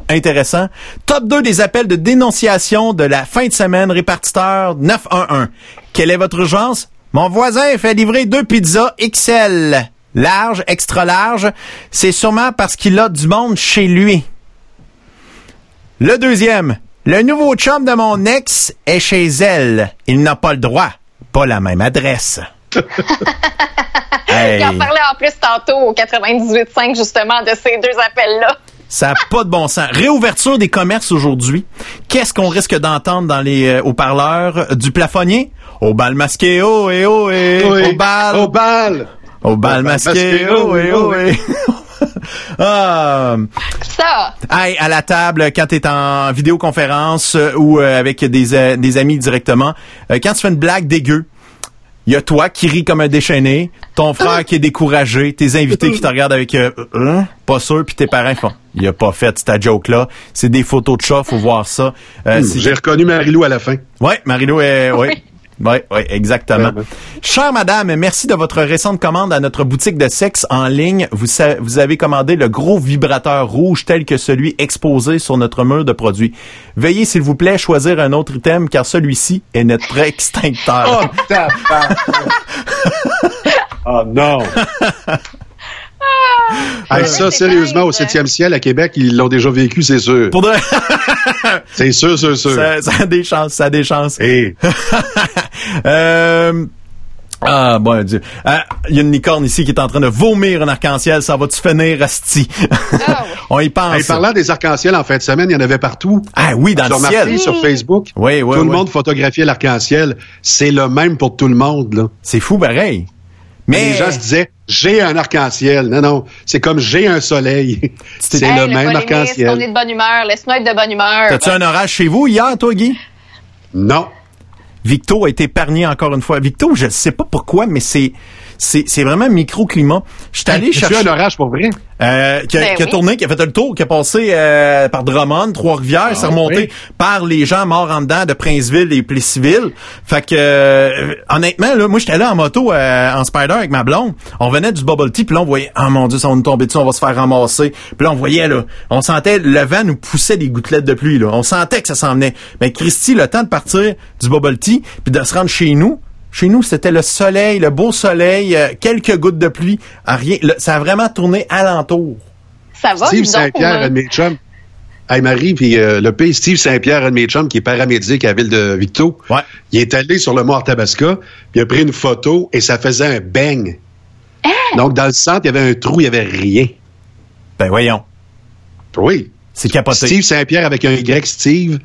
intéressant. Top 2 des appels de dénonciation de la fin de semaine, répartiteur 911. Quelle est votre urgence? Mon voisin fait livrer deux pizzas XL. Large, extra large. C'est sûrement parce qu'il a du monde chez lui. Le deuxième. Le nouveau chum de mon ex est chez elle. Il n'a pas le droit. Pas la même adresse. Hey. Il en parlait en plus tantôt au 98.5 justement de ces deux appels-là. Ça n'a pas de bon sens. Réouverture des commerces aujourd'hui. Qu'est-ce qu'on risque d'entendre dans les euh, haut-parleurs du plafonnier? Au bal masqué, oh et oh et Oui. au bal. Au bal! Au bal masqué, oh et oh et. ah. Ça, Hey, à la table, quand tu es en vidéoconférence euh, ou euh, avec des, euh, des amis directement, euh, quand tu fais une blague dégueu, il y a toi qui ris comme un déchaîné, ton frère qui est découragé, tes invités qui te regardent avec euh, Hein? pas sûr, puis tes parents font il a pas fait ta joke là, c'est des photos de chat, faut voir ça. Euh, Hmm, J'ai reconnu Marilou à la fin. Ouais, Marilo est Ouais, ouais, exactement. Chère madame, merci de votre récente commande à notre boutique de sexe en ligne. Vous, vous avez commandé le gros vibrateur rouge tel que celui exposé sur notre mur de produits. Veuillez, s'il vous plaît, choisir un autre item car celui-ci est notre extincteur. Oh non! Hey, ça, sérieusement, au 7e ciel, à Québec, ils l'ont déjà vécu, c'est sûr. Pour de... C'est sûr, c'est sûr. ça, ça a des chances, ça a des chances. Hey, Euh, Ah, bon Dieu. Ah, Il y a une licorne ici qui est en train de vomir un arc-en-ciel. Ça va-tu finir, Asti? On y pense. hey, parlant des arcs-en-ciel, en fin de semaine, il y en avait partout. Ah oui, dans J'ai le ciel. sur Facebook? Oui, oui, tout le monde photographiait l'arc-en-ciel. C'est le même pour tout le monde, là. C'est fou, pareil. Mais Les gens se disaient, j'ai un arc-en-ciel. Non, non. C'est comme j'ai un soleil. C'est Hey, le même polémiste, On est arc-en-ciel. de bonne humeur. Laisse-nous être de bonne humeur. T'as-tu un orage chez vous hier, toi, Guy? Non. Victo a été épargné encore une fois. Victo, je sais pas pourquoi, mais c'est c'est c'est vraiment microclimat. Je suis allé Hey, tu chercher as un orage pour vrai? Euh, qui, a, Ben qui a oui. tourné, qui a fait le tour, qui a passé euh, par Drummond, Trois-Rivières, s'est remonté oui. par les gens morts en dedans de Princeville et Plessisville. Fait que euh, honnêtement, là, moi j'étais là en moto euh, en Spider avec ma blonde. On venait du bubble tea, puis là on voyait, oh mon dieu, ça va nous tomber dessus, on va se faire ramasser. Puis là on voyait là, on sentait le vent nous poussait des gouttelettes de pluie. Là. On sentait que ça s'en venait. Mais Christy, le temps de partir du bubble tea, puis de se rendre chez nous. Chez nous, c'était le soleil, le beau soleil, euh, quelques gouttes de pluie, à rien. Le- ça a vraiment tourné alentour. Ça va, Steve Saint-Pierre, un de mes chums, Hey Marie, puis euh, le pays Steve Saint-Pierre, un de mes chums, qui est paramédic à la ville de Victo, Ouais. il est allé sur le mont Arthabasca, puis il a pris une photo et ça faisait un bang. Donc, dans le centre, il y avait un trou, il n'y avait rien. Ben voyons. Oui. C'est capoté. Steve Saint-Pierre avec un Y, Steve.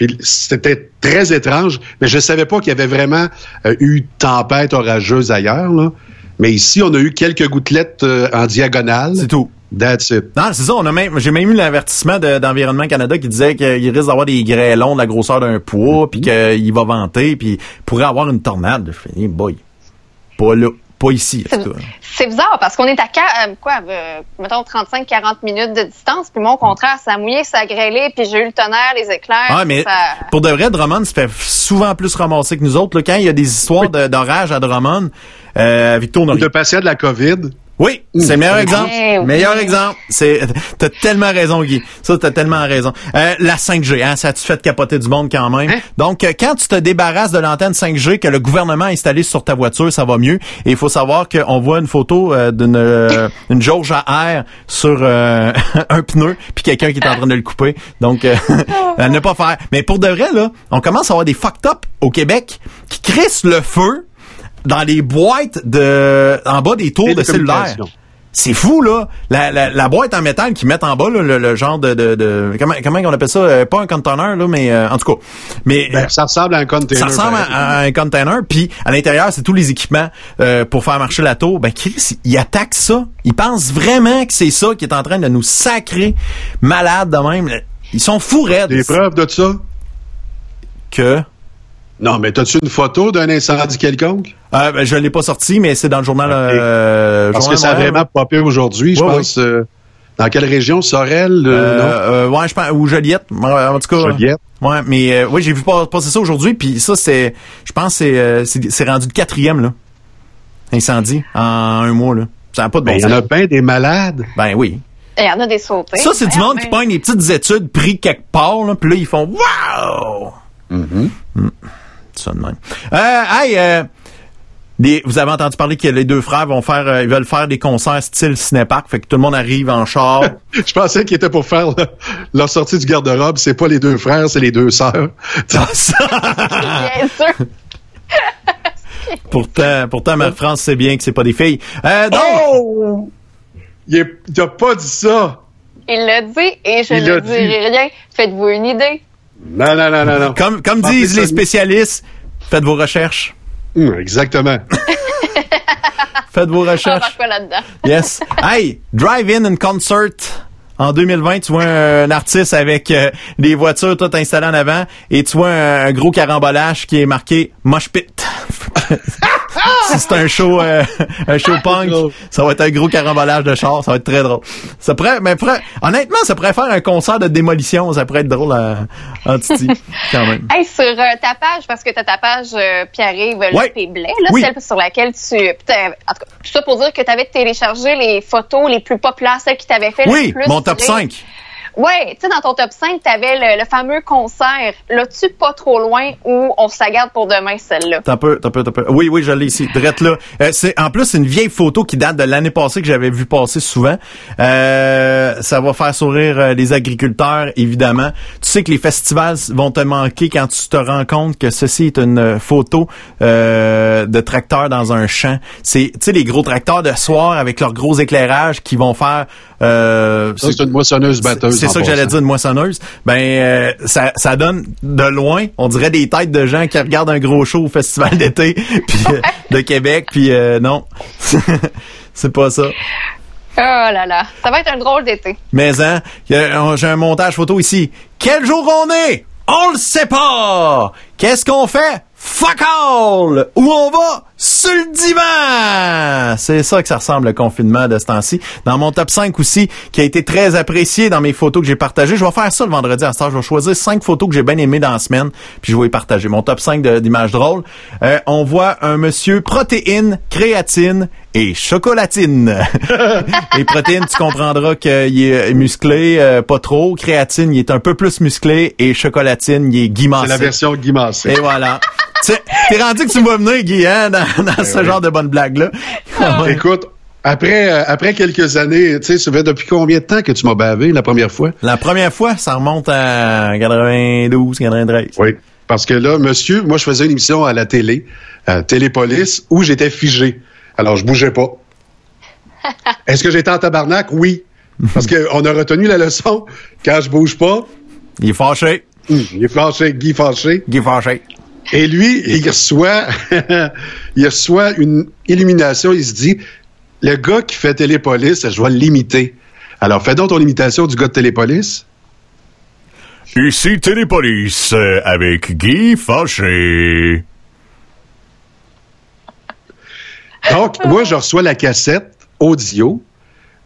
Puis c'était très étrange, mais je savais pas qu'il y avait vraiment euh, eu tempête orageuse ailleurs. Là. Mais ici, on a eu quelques gouttelettes euh, en diagonale. C'est tout. That's it. Non, c'est ça. On a même, j'ai même eu l'avertissement de- d'Environnement Canada qui disait qu'il risque d'avoir des grêlons de la grosseur d'un poids, puis qu'il va vanter, puis pourrait avoir une tornade. Je fais, boy, pas là, pas ici. En tout cas. C'est bizarre parce qu'on est à euh, quoi, euh, mettons 35-40 minutes de distance, puis moi au contraire, ça a mouillé, ça a grêlé, puis j'ai eu le tonnerre, les éclairs. Ah, mais ça... pour de vrai, Drummond se fait souvent plus ramasser que nous autres. Là, quand il y a des histoires de- d'orage à Drummond, euh, Victor, on a De patients de la COVID. Oui, c'est le meilleur exemple. Meilleur exemple. C'est, t'as tellement raison, Guy. Ça, t'as tellement raison. Euh, la 5G, hein, ça a-tu fait capoter du monde quand même? Donc, euh, quand tu te débarrasses de l'antenne 5G que le gouvernement a installée sur ta voiture, ça va mieux. Et il faut savoir qu'on voit une photo euh, d'une euh, une jauge à air sur euh, un pneu, puis quelqu'un qui est en train de le couper. Donc, euh, ne pas faire. Mais pour de vrai, là, on commence à avoir des fucked up au Québec qui crissent le feu dans les boîtes de en bas des tours de cellulaire. C'est fou là, la, la, la boîte en métal qu'ils mettent en bas là, le, le genre de, de, de- comment comment on appelle ça? Euh, pas un container là mais euh, en tout cas. Mais Ben, ça ressemble à un container. ça ressemble à un container puis à l'intérieur c'est tous les équipements euh, pour faire marcher la tour. Ben Chris il attaque ça. Il pense vraiment que c'est ça qui est en train de nous sacrer malade de même. Ils sont fous raides Des preuves de ça? que Non, mais t'as-tu une photo d'un incendie quelconque? euh, ben, je l'ai pas sorti mais c'est dans le journal euh, Parce que ça a vraiment popé aujourd'hui, je pense. euh, dans quelle région? Sorel? euh, Euh, euh, ouais, je pense ou Joliette, en tout cas. non? Joliette. Ouais, mais euh, oui, j'ai vu pas- passer ça aujourd'hui, puis ça c'est, je pense que c'est, rendu le quatrième là, incendie en un mois là. Ça n'a pas de bon Ben, il y en a bien des malades. Ben oui. Il y en a des sautés. Ça c'est du monde qui pogne des petites études pris quelque part là, puis là ils font wow. Mm. Ça de même. Euh, hey, euh, des- vous avez entendu parler que les deux frères vont faire, euh, ils veulent faire des concerts style cinépark, fait que tout le monde arrive en char. Je pensais qu'ils étaient pour faire le- leur sortie du garde-robe. C'est pas les deux frères, c'est les deux sœurs. Bien sûr. pourtant, pourtant, Marie-France sait bien que c'est pas des filles. Euh, donc, Oh! Il est- il a pas dit ça. Il l'a dit et je Il ne dirai dit. rien. Faites-vous une idée? Non, non, non, non, non. comme, comme disent les spécialistes, faites vos recherches. Hum, exactement. Faites vos On recherches. quoi là-dedans? Yes. Hey, Drive-In and Concert. En 2020, tu vois un artiste avec euh, des voitures toutes installées en avant et tu vois un, un gros carambolage qui est marqué Mosh Pit. si c'est un show euh, un show punk, ça va être un gros carambolage de char, ça va être très drôle. Ça pourrait, mais pourrait- honnêtement, ça pourrait faire un concert de démolition, ça pourrait être drôle à, en Titi, quand même. Hey, sur euh, ta page, parce que t'as ta page euh, Pierre-Yves Ouais. Blais, là, Oui. celle sur laquelle tu... putain, En tout cas, tout ça pour dire que tu avais téléchargé les photos les plus populaires, celles qui t'avaient fait Oui, le plus mon top rire. 5. Ouais, tu sais, dans ton top 5, t'avais le, le fameux concert. Là-tu pas trop loin ou on se la garde pour demain, celle-là? T'as peu, t'as peu, t'as peu. Oui, oui, je l'ai ici. Drette là. Euh, c'est, en plus, c'est une vieille photo qui date de l'année passée que j'avais vu passer souvent. Euh, ça va faire sourire euh, les agriculteurs, évidemment. Tu sais que les festivals vont te manquer quand tu te rends compte que ceci est une photo euh, de tracteur dans un champ. C'est, tu sais, les gros tracteurs de soir avec leurs gros éclairages qui vont faire... Euh, c'est une moissonneuse batteuse. C'est ça que j'allais dire, une moissonneuse. Ben, euh, ça, ça donne de loin, on dirait des têtes de gens qui regardent un gros show au festival d'été puis, euh, de Québec, puis euh, non, c'est pas ça. Oh là là, ça va être un drôle d'été. Mais hein, j'ai un montage photo ici. Quel jour on est? On le sait pas! Qu'est-ce qu'on fait? Fuck all! Où on va? Sur le divan! C'est ça que ça ressemble le confinement de ce temps-ci. Dans mon top 5 aussi, qui a été très apprécié dans mes photos que j'ai partagées. Je vais faire ça le vendredi à ce Je vais choisir 5 photos que j'ai bien aimées dans la semaine, puis je vais les partager. Mon top 5 de- d'images drôles. Euh, on voit un monsieur protéine, créatine et chocolatine. et protéine, tu comprendras qu'il est musclé, euh, pas trop. Créatine, il est un peu plus musclé. Et chocolatine, il est guimassé. C'est la version Guy Massé. Et voilà. Tu sais, T'es rendu que tu me vas venir, Guy, hein, dans, dans ce genre de bonne blague-là. Écoute, Après, euh, après quelques années, tu sais, ça fait depuis combien de temps que tu m'as bavé la première fois? La première fois, ça remonte à 92, 93. Oui. Parce que là, monsieur, moi, je faisais une émission à la télé, à Télépolis, où j'étais figé. Alors, je bougeais pas. Est-ce que j'étais en tabarnak? Oui. Parce qu'on a retenu la leçon. Quand je bouge pas. Il est fâché. Hum, il est fâché. Guy fâché. Guy fâché. Et lui, il reçoit, il reçoit une illumination. Il se dit, le gars qui fait Télépolis, je dois l'imiter. Alors, fais donc ton imitation du gars de Télépolis. Ici Télépolis euh, avec Guy Fâché. Donc, moi, je reçois la cassette audio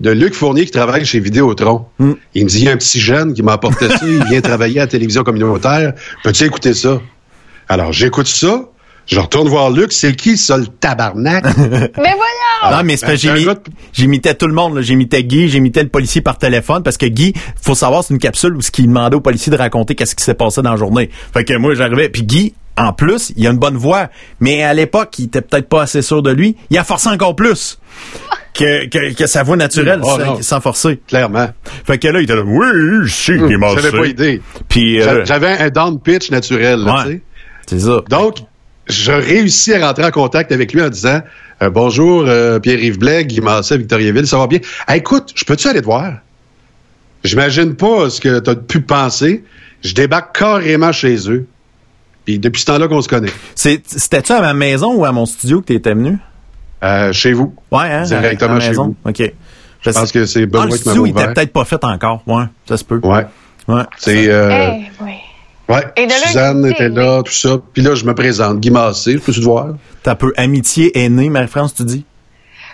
de Luc Fournier qui travaille chez Vidéotron. Hmm. Il me dit, il y a un petit jeune qui m'a apporté ça, il vient travailler à la télévision communautaire. Peux-tu écouter ça? Alors, j'écoute ça, je retourne voir Luc, c'est qui ça, le tabarnak? Mais voyons! Non, mais c'est Ben, de- j'imitais tout le monde. J'imitais Guy, j'imitais le policier par téléphone parce que Guy, faut savoir, c'est une capsule où ce qu'il demandait au policier de raconter qu'est-ce qui s'est passé dans la journée. Fait que moi, j'arrivais. Puis Guy, en plus, il a une bonne voix, mais à l'époque, il était peut-être pas assez sûr de lui. Il a forcé encore plus que, que, que sa voix naturelle, Oh, sans, forcer. Clairement. Fait que là, il était là, oui, c'est Hum, Guy Massé. J'avais pas idée. Puis, euh, J'a- J'avais un down pitch naturel, là, Ouais. tu sais. C'est ça. Donc, je réussis à rentrer en contact avec lui en disant euh, Bonjour, euh, Pierre-Yves Blais, Guy Massé, Victoriaville, ça va bien? Ah, écoute, je peux-tu aller te voir? J'imagine pas ce que tu as pu penser. Je débarque carrément chez eux. Puis depuis ce temps-là qu'on se connaît. C'est- C'était-tu à ma maison ou à mon studio que t'étais venu? Euh, chez vous. Ouais, hein? Directement à la chez maison. vous. OK. Je pense que c'est Ah, Benoît le qui il était peut-être pas fait encore. Ouais, ça se peut. Ouais. Ouais. C'est euh, Eh, oui. Ouais. Et de là, Suzanne était là, tout ça. Puis là, je me présente. Guy Massé, je peux-tu te voir? T'as peu amitié aînée, Marie-France, tu dis?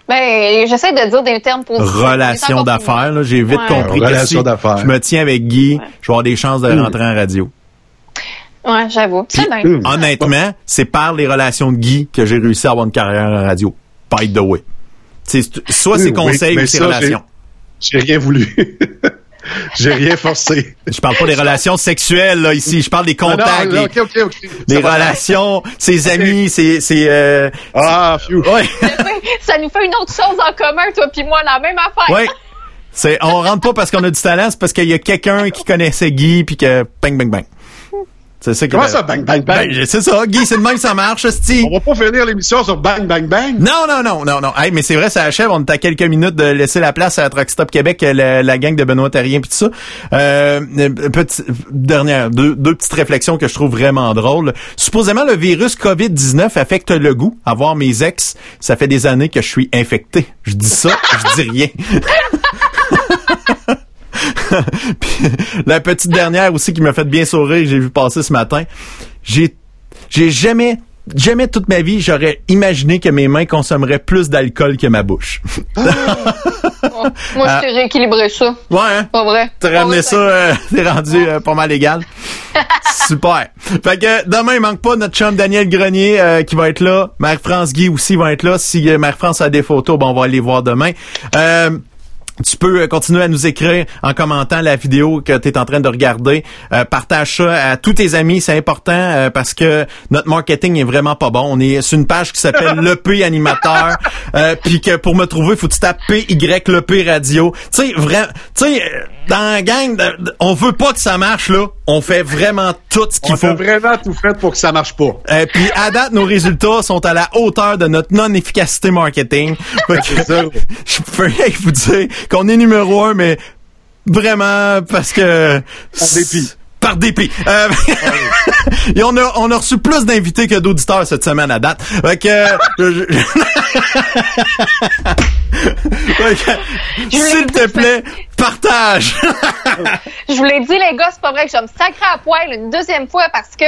Ben, j'essaie de dire des termes positifs. Relation C'est d'affaires, là. J'ai vite Ouais. compris que Relation si d'affaires. je me tiens avec Guy, je vais avoir des chances de Mm. rentrer en radio. Ouais, j'avoue. C'est bien. hum, Honnêtement, c'est par les relations de Guy que j'ai réussi à avoir une carrière en radio. By the way. C'est soit ses Oui, conseils mais ou ses ça, relations. J'ai rien voulu. J'ai rien forcé. Je parle pas des relations sexuelles, là, ici. Je parle des Ah non, contacts, là, les, OK, OK, OK. les Ça va. relations, ses amis, ses, ses, euh, Ah, phew. ouais. Ça nous fait une autre chose en commun, toi puis moi, la même affaire. Ouais. C'est, on rentre pas parce qu'on a du talent, c'est parce qu'il y a quelqu'un qui connaissait Guy puis que bang bang bang. C'est ça Comment ça, bang, bang, bang? Ben, c'est ça, Guy, c'est de même que ça marche, sti. On va pas finir l'émission sur bang, bang, bang? Non, non, non, non, non. Hey, mais c'est vrai, ça achève. On est à quelques minutes de laisser la place à Truck Stop Québec, la, la gang de Benoît Terrien puis tout ça. Euh, petit, dernière, deux, deux petites réflexions que je trouve vraiment drôles. Supposément, le virus COVID-19 affecte le goût. À voir mes ex, ça fait des années que je suis infecté. Je dis ça, je dis rien. Puis, la petite dernière aussi qui m'a fait bien sourire, j'ai vu passer ce matin. J'ai, j'ai jamais, jamais toute ma vie, j'aurais imaginé que mes mains consommeraient plus d'alcool que ma bouche. Moi, Ah. je t'ai rééquilibré ça. Ouais, hein? Pas vrai. T'as ramené vrai, ça, euh, t'es rendu euh, pas mal égal. Super. Fait que demain, il manque pas notre chum Daniel Grenier euh, qui va être là. Marie-France Guy aussi va être là. Si euh, Marie-France a des photos, bon, on va aller voir demain. Euh, tu peux euh, continuer à nous écrire en commentant la vidéo que tu es en train de regarder. Euh, partage ça à tous tes amis, c'est important euh, parce que notre marketing est vraiment pas bon. On est sur une page qui s'appelle Le P animateur. Euh, Puis que pour me trouver, faut que tu tapes PY Le P radio. Tu sais, vraiment, tu sais, euh, dans la gang, on veut pas que ça marche là. On fait vraiment tout ce qu'il On faut. a vraiment tout fait pour que ça marche pas. Euh, puis à date, nos résultats sont à la hauteur de notre non-efficacité marketing. Fait que, ça. je peux rien vous dire qu'on est numéro un, mais vraiment parce que... Par dépit. Par dépit. Euh, et on a, on a reçu plus d'invités que d'auditeurs cette semaine à date. Fait que... je- S'il te plaît, partage. Je vous l'ai dit, les gars, c'est pas vrai que je vais me sacrer à poil une deuxième fois parce que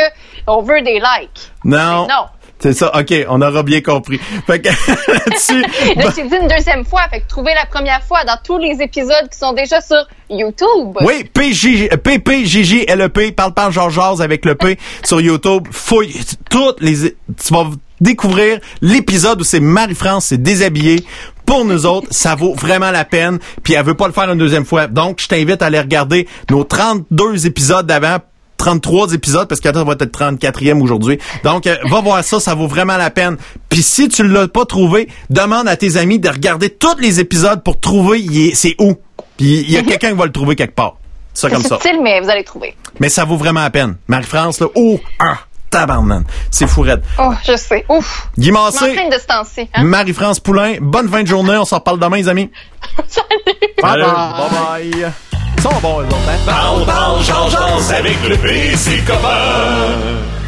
on veut des likes. non. Mais non. C'est ça, ok, on aura bien compris. Fait que là-dessus, Là, j'ai dit une deuxième fois, fait que trouvez la première fois dans tous les épisodes qui sont déjà sur YouTube. Oui, PJ, PPJJ LEP, parle parle Georges Jazz avec le P sur YouTube. Fouille toutes les, tu vas découvrir l'épisode où c'est Marie-France s'est déshabillée. Pour nous autres, ça vaut vraiment la peine. Puis elle veut pas le faire une deuxième fois. Donc, je t'invite à aller regarder nos 32 épisodes d'avant. 33 épisodes, parce que ça va être le 34e aujourd'hui. Donc, euh, va voir ça, ça vaut vraiment la peine. Puis si tu l'as pas trouvé, demande à tes amis de regarder tous les épisodes pour trouver c'est où. Puis il y a quelqu'un qui va le trouver quelque part. Ça comme C'est ça. subtil, mais vous allez trouver. Mais ça vaut vraiment la peine. Marie-France, là, oh, ah, tabarnan. C'est fou raide. Oh, je sais. Ouf. Guy Je Massé. Hein? Marie-France Poulain, bonne fin de journée. On s'en reparle demain, les amis. Salut. Bye bye. Ils sont bons, les autres, hein? Parle, parle, change, avec le PC copain.